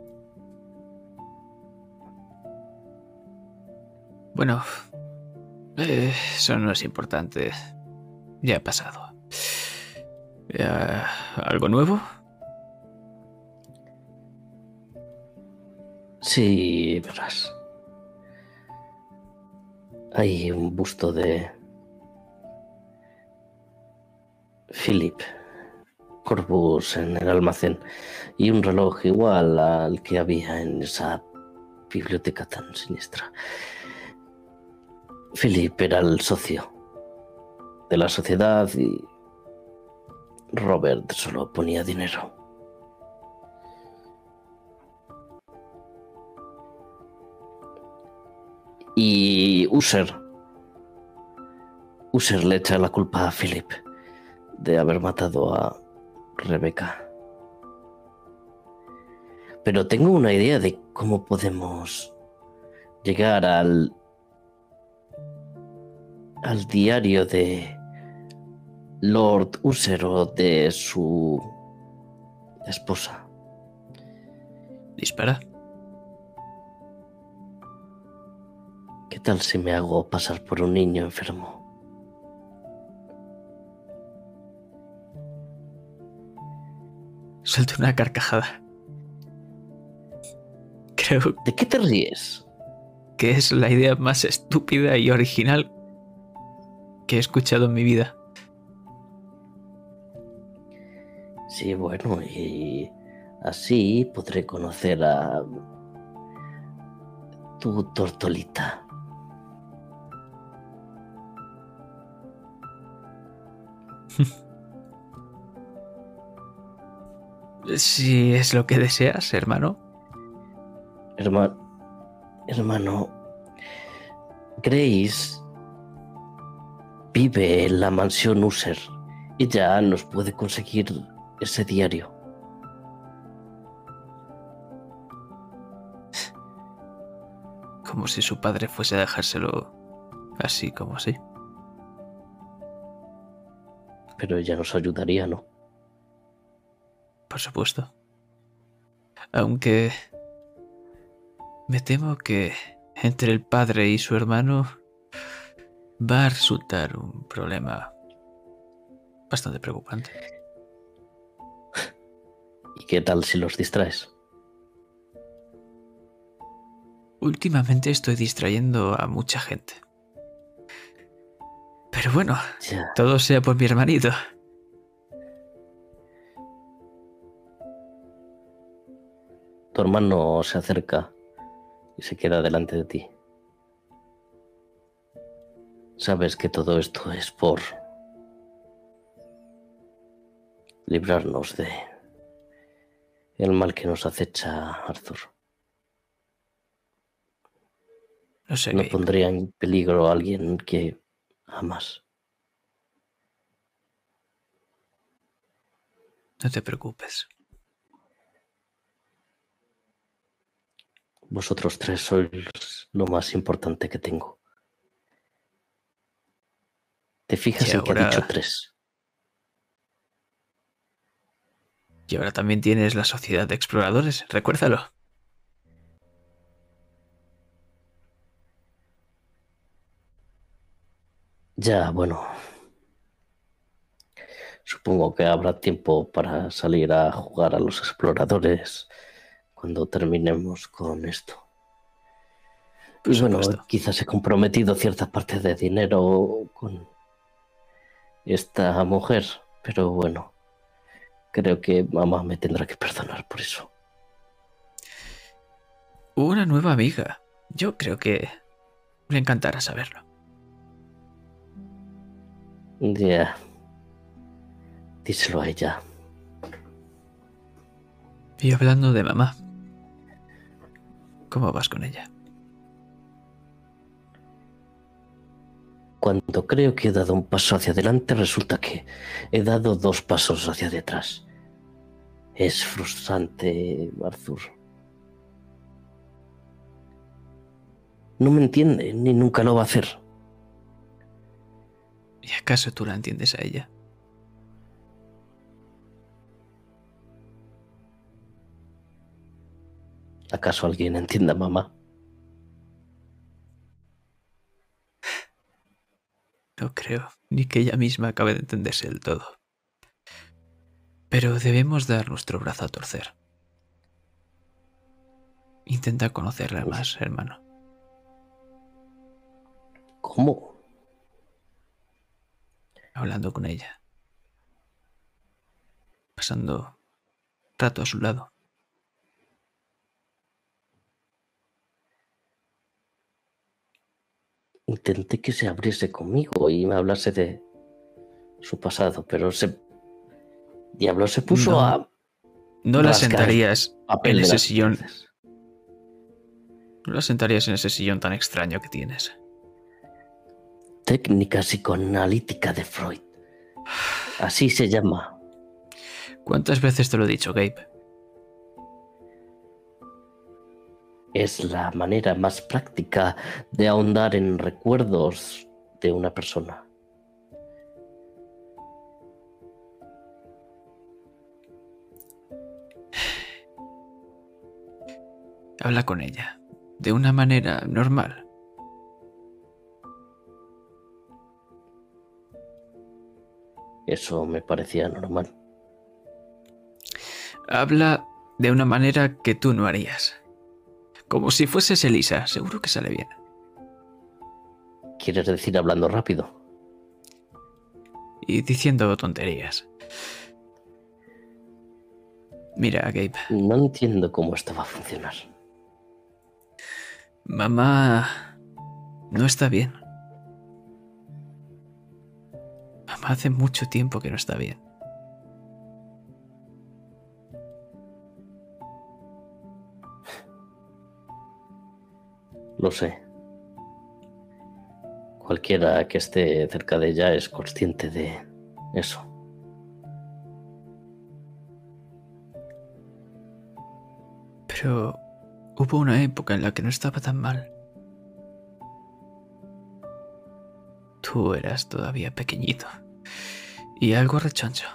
Bueno, eh, eso no es importante. Ya ha pasado. ¿Algo nuevo? Sí, verás. Hay un busto de Philip Corbus en el almacén y un reloj igual al que había en esa biblioteca tan siniestra. Philip era el socio de la sociedad y Robert solo ponía dinero. Y User. User le echa la culpa a Philip de haber matado a Rebeca. Pero tengo una idea de cómo podemos llegar al al diario de Lord User o de su esposa. Dispara. ¿Qué tal si me hago pasar por un niño enfermo? Suelto una carcajada. Creo ¿De qué te ríes? que es la idea más estúpida y original que he escuchado en mi vida. Sí, bueno, y así podré conocer a tu tortolita. Si es lo que deseas, hermano. Hermano, hermano, Grace vive en la mansión User y ya nos puede conseguir ese diario. Como si su padre fuese a dejárselo así como así. Pero ella nos ayudaría, ¿no? Por supuesto. Aunque me temo que entre el padre y su hermano va a resultar un problema bastante preocupante. ¿Y qué tal si los distraes? Últimamente estoy distrayendo a mucha gente. Pero bueno, Ya. todo sea por mi hermanito. Tu hermano se acerca y se queda delante de ti. Sabes que todo esto es por librarnos de el mal que nos acecha Arthur. No sé, No pondría en peligro a alguien que amas. no te preocupes. Vosotros tres sois lo más importante que tengo. ¿Te fijas en que ha ahora- dicho tres? Y ahora también tienes la sociedad de exploradores, recuérdalo. Ya, bueno. Supongo que habrá tiempo para salir a jugar a los exploradores cuando terminemos con esto. Y bueno, supuesto. quizás he comprometido ciertas partes de dinero con esta mujer, pero bueno, creo que mamá me tendrá que perdonar por eso. Una nueva amiga. Yo creo que le encantará saberlo. Ya. Díselo a ella. Y hablando de mamá. ¿Cómo vas con ella? Cuando creo que he dado un paso hacia adelante, resulta que he dado dos pasos hacia detrás. Es frustrante, Arthur. No me entiende, ni nunca lo va a hacer. ¿Y acaso tú la entiendes a ella? ¿Acaso alguien entienda, mamá? No creo, ni que ella misma acabe de entenderse del todo. Pero debemos dar nuestro brazo a torcer. Intenta conocerla más, hermano. ¿Cómo? Hablando con ella. Pasando rato a su lado. Intenté que se abriese conmigo y me hablase de su pasado, pero se... Diablo se puso No. a No la sentarías en ese sillón. No la sentarías en ese sillón tan extraño que tienes. Técnica psicoanalítica de Freud. Así se llama. ¿Cuántas veces te lo he dicho, Gabe? Es la manera más práctica de ahondar en recuerdos de una persona. Habla con ella. De una manera normal. Eso me parecía normal. Habla de una manera que tú no harías. Como si fueses Elisa. Seguro que sale bien. ¿Quieres decir hablando rápido? Y diciendo tonterías. Mira, Gabe. No entiendo cómo esto va a funcionar. Mamá no está bien. Mamá hace mucho tiempo que no está bien. Lo sé. Cualquiera que esté cerca de ella es consciente de eso. Pero hubo una época en la que no estaba tan mal. Tú eras todavía pequeñito y algo rechoncho.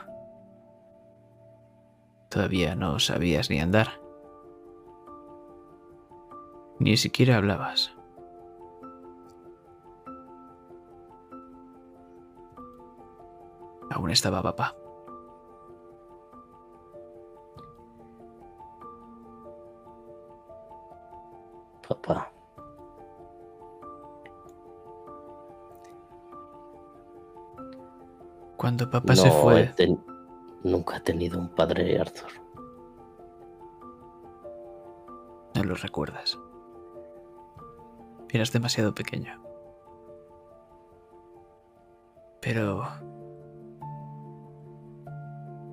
Todavía no sabías ni andar. Ni siquiera hablabas. Aún estaba papá. Papá. Cuando papá se fue. Nunca he tenido un padre, Arthur. No lo recuerdas. Eras demasiado pequeño. Pero...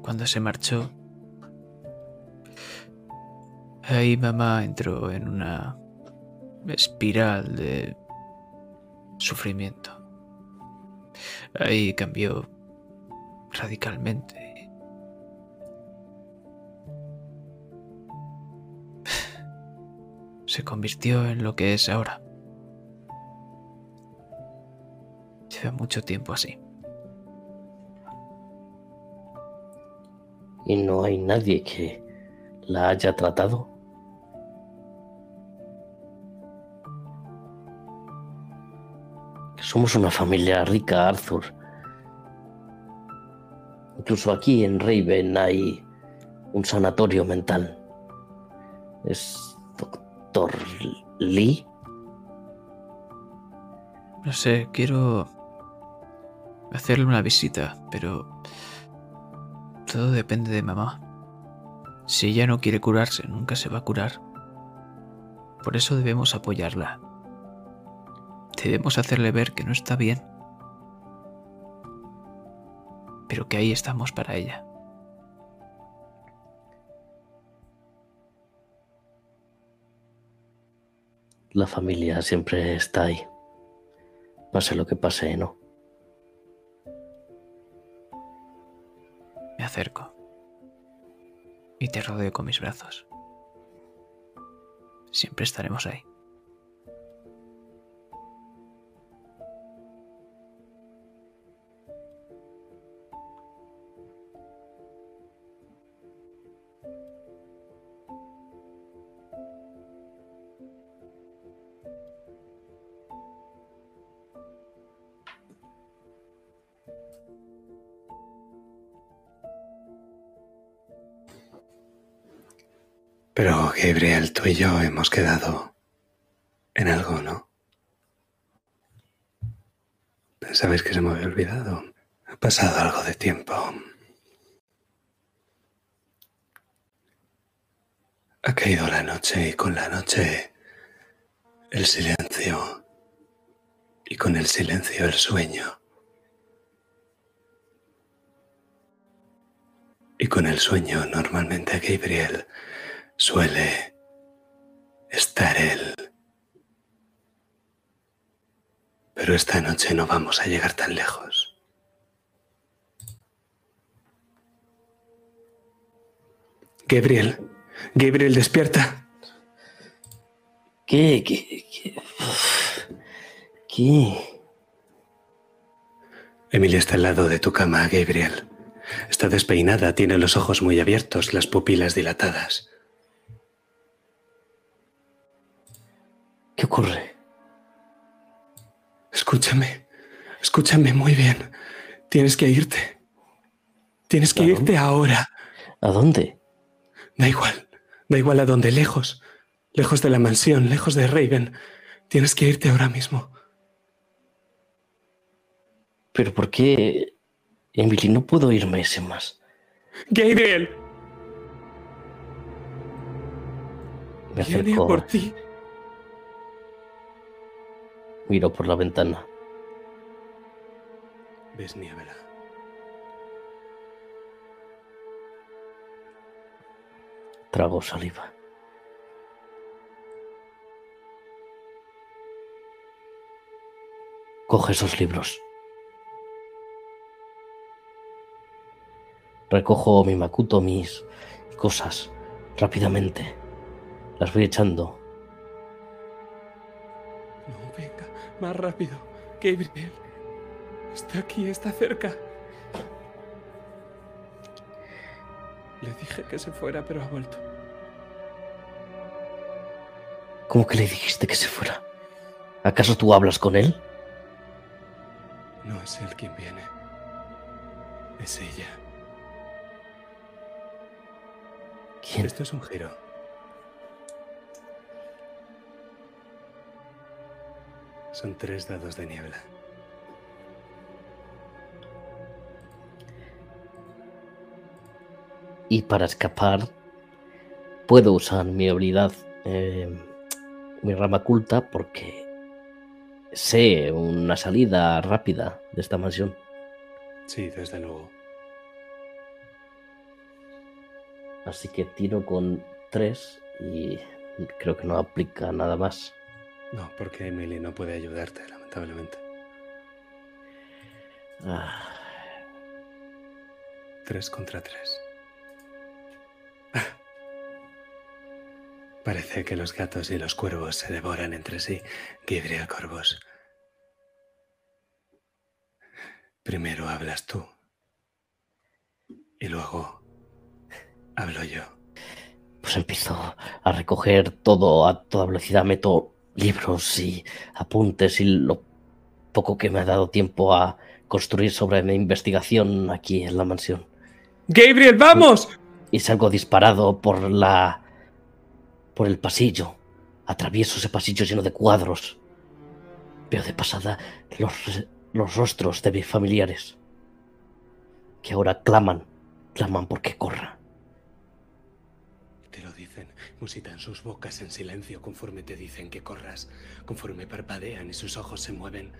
Cuando se marchó, ahí mamá entró en una espiral de sufrimiento. Ahí cambió radicalmente. Se convirtió en lo que es ahora. Lleva mucho tiempo así. ¿Y no hay nadie que la haya tratado? Somos una familia rica, Arthur. Incluso aquí en Raven hay un sanatorio mental. ¿Es doctor Lee? No sé, quiero hacerle una visita, pero todo depende de mamá. Si ella no quiere curarse, nunca se va a curar. Por eso debemos apoyarla. Debemos hacerle ver que no está bien. Pero que ahí estamos para ella. La familia siempre está ahí. Pase lo que pase, ¿no? Me acerco y te rodeo con mis brazos. Siempre estaremos ahí. Pero Gabriel, tú y yo hemos quedado en algo, ¿no? ¿Sabéis que se me había olvidado? Ha pasado algo de tiempo. Ha caído la noche y con la noche el silencio y con el silencio el sueño. Y con el sueño normalmente Gabriel suele estar él. Pero esta noche no vamos a llegar tan lejos. Gabriel, Gabriel, despierta. ¿Qué? ¿Qué? ¿Qué? ¿Qué? Emilia está al lado de tu cama, Gabriel. Está despeinada, tiene los ojos muy abiertos, las pupilas dilatadas. ¿Qué ocurre? Escúchame, escúchame muy bien. Tienes que irte. Tienes que irte ahora. ¿A dónde? Da igual, da igual a dónde, lejos. Lejos de la mansión, lejos de Raven. Tienes que irte ahora mismo. ¿Pero por qué, Emily? No puedo irme ese más. ¡Gabriel! Me acerco. por ti. Miro por la ventana. Ves niebla. Trago saliva. Coge esos libros. Recojo mi macuto, mis cosas rápidamente. Las voy echando Más rápido. Gabriel. Está aquí, está cerca. Le dije que se fuera, pero ha vuelto. ¿Cómo que le dijiste que se fuera? ¿Acaso tú hablas con él? No es él quien viene. Es ella. ¿Quién? Esto es un giro. Son tres dados de niebla. Y para escapar puedo usar mi habilidad, eh, mi rama culta, porque sé una salida rápida de esta mansión. Sí, desde luego. Así que tiro con tres y creo que no aplica nada más. No, porque Emily no puede ayudarte, lamentablemente. Ah, Tres contra tres. Parece que los gatos y los cuervos se devoran entre sí. Gidria Corvos. Primero hablas tú. Y luego hablo yo. pues empiezo a recoger todo a toda velocidad. Meto libros y apuntes y lo poco que me ha dado tiempo a construir sobre mi investigación aquí en la mansión. ¡Gabriel, vamos! y salgo disparado por la por el pasillo. Atravieso ese pasillo lleno de cuadros. Veo de pasada los, los rostros de mis familiares que ahora claman, claman porque corra. Musitan sus bocas en silencio conforme te dicen que corras, conforme parpadean y sus ojos se mueven.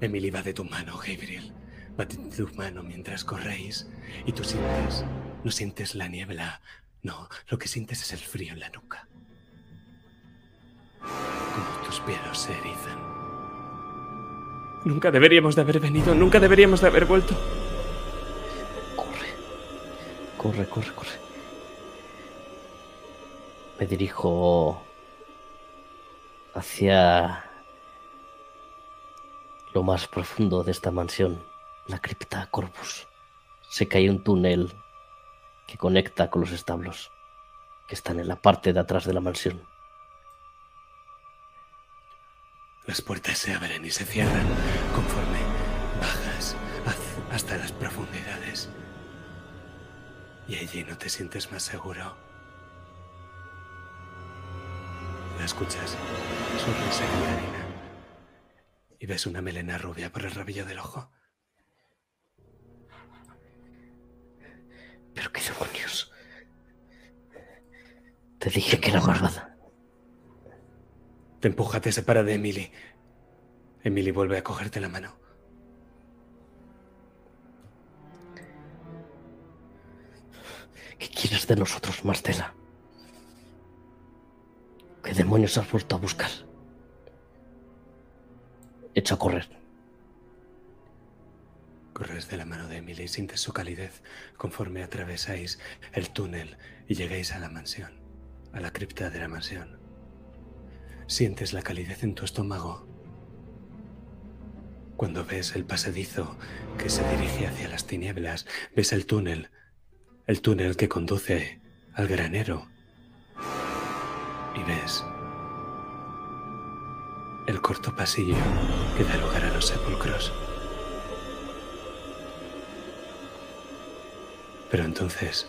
Emily va de tu mano, Gabriel. Va de tu mano mientras corréis. Y tú sientes, no sientes la niebla. No, lo que sientes es el frío en la nuca. Como tus piernas se erizan. Nunca deberíamos de haber venido, nunca deberíamos de haber vuelto. Corre, corre, corre, corre. Me dirijo hacia lo más profundo de esta mansión, la cripta Corvus. Sé que hay un túnel que conecta con los establos, que están en la parte de atrás de la mansión. Las puertas se abren y se cierran conforme bajas hasta las profundidades. Y allí no te sientes más seguro. La escuchas, sonrisa cantarina. Y ves una melena rubia por el rabillo del ojo. Pero qué demonios. Te dije que era malvada. Te empuja, te separa de Emily. Emily vuelve a cogerte la mano. ¿Qué quieres de nosotros, Marcela? ¿Qué demonios has vuelto a buscar? Echa a correr. Corres de la mano de Emily y sientes su calidez conforme atravesáis el túnel y llegáis a la mansión, a la cripta de la mansión. Sientes la calidez en tu estómago cuando ves el pasadizo que se dirige hacia las tinieblas, ves el túnel, el túnel que conduce al granero y ves el corto pasillo que da lugar a los sepulcros. Pero entonces,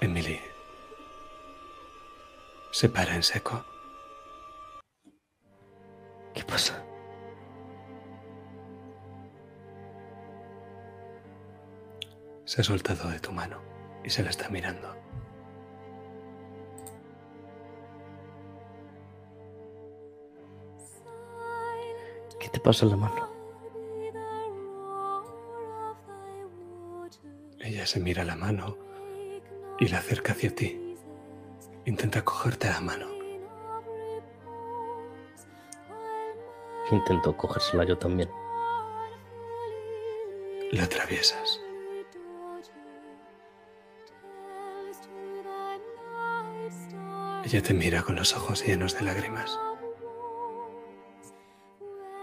Emily se para en seco. ¿Qué pasa? Se ha soltado de tu mano y se la está mirando. Te pasa la mano? Ella se mira la mano y la acerca hacia ti. Intenta cogerte la mano. Intento cogérsela yo también. La atraviesas. Ella te mira con los ojos llenos de lágrimas.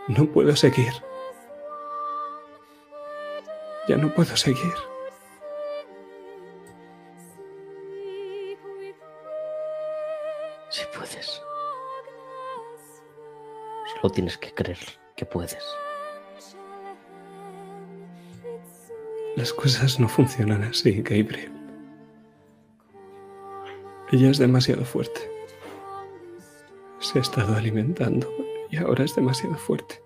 No puedo seguir. Ya no puedo seguir. Si puedes. Solo tienes que creer que puedes. Las cosas no funcionan así, Gabriel. Ella es demasiado fuerte. Se ha estado alimentando y ahora es demasiado fuerte.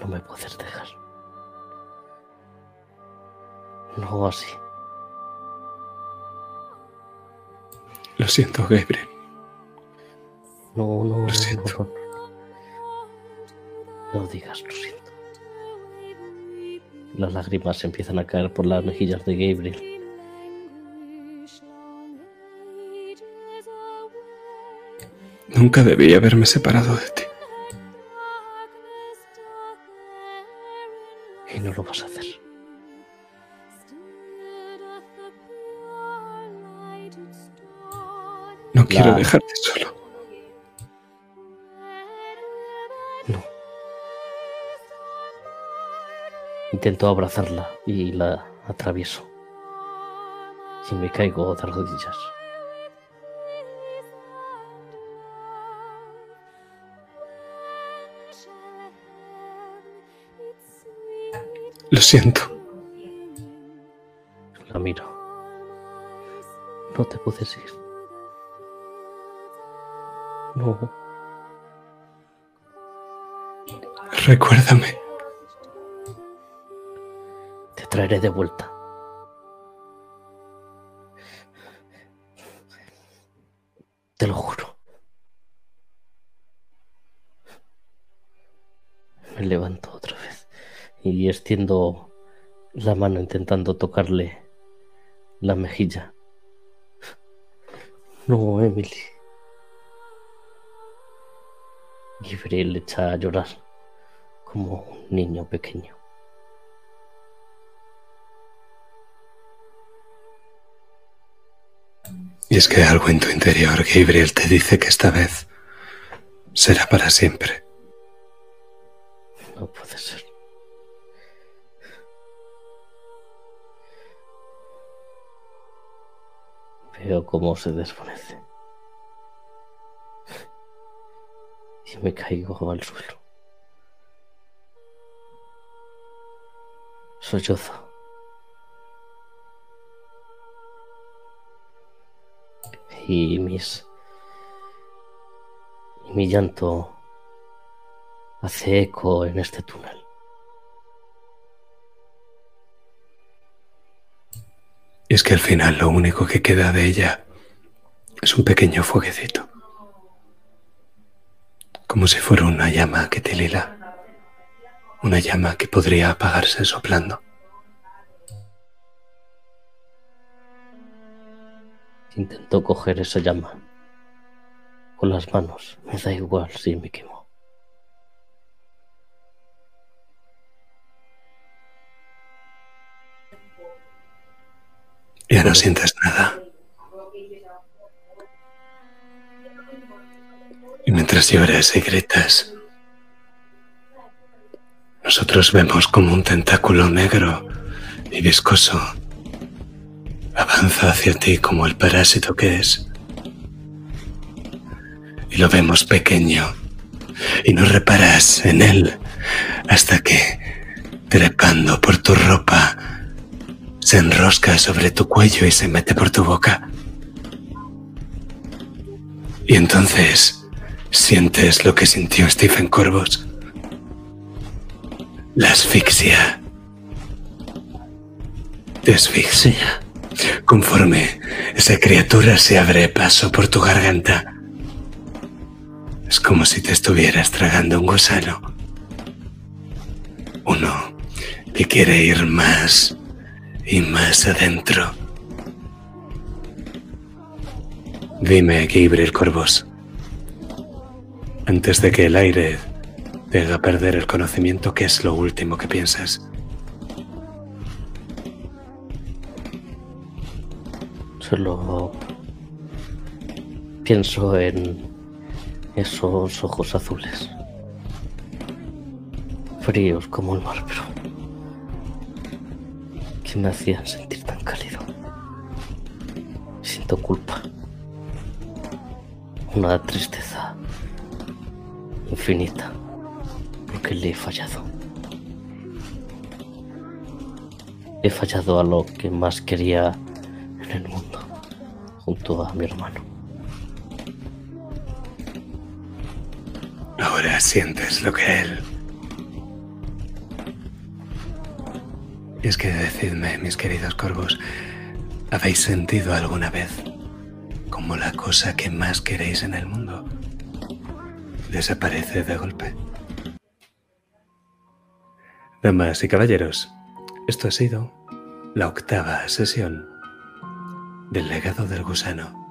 No me puedes dejar. No así. Lo siento, Gabriel. No, no, Lo siento. no, no. No digas lo siento. Las lágrimas empiezan a caer por las mejillas de Gabriel. Nunca debí haberme separado de ti. Y no lo vas a hacer. No quiero La- dejarte solo. No. Intento abrazarla y la atravieso. Y me caigo de rodillas. Lo siento. La miro. No te puedes ir. No. Recuérdame. Te traeré de vuelta. Extiendo la mano intentando tocarle la mejilla. No, Emily. Gabriel echa a llorar como un niño pequeño. Y es que algo en tu interior, Gabriel, te dice que esta vez será para siempre. No puede ser. Veo cómo se desvanece. Y me caigo al suelo. Sollozo. Y mis. Y mi llanto hace eco en este túnel. Y es que al final lo único que queda de ella es un pequeño fueguecito. Como si fuera una llama que tilila. Una llama que podría apagarse soplando. Intento coger esa llama con las manos. Me da igual si me quemo. Ya no sientes nada. Y mientras lloras y gritas, nosotros vemos como un tentáculo negro y viscoso avanza hacia ti como el parásito que es. Y lo vemos pequeño y no reparas en él hasta que, trepando por tu ropa, se enrosca sobre tu cuello y se mete por tu boca. Y entonces sientes lo que sintió Stephen Corvos. La asfixia. Te asfixia. Conforme esa criatura se abre paso por tu garganta. Es como si te estuvieras tragando un gusano. Uno que quiere ir más y más adentro. Dime, Gabriel Corvos, antes de que el aire te haga perder el conocimiento, ¿qué es lo último que piensas? Solo pienso en esos ojos azules. Fríos como el mar, pero que me hacían sentir tan cálido. Siento culpa. Una tristeza infinita porque le he fallado. He fallado a lo que más quería en el mundo, junto a mi hermano. Ahora sientes lo que él Y es que decidme, mis queridos corvos, ¿habéis sentido alguna vez como la cosa que más queréis en el mundo desaparece de golpe? Damas y caballeros, esto ha sido la octava sesión del legado del gusano.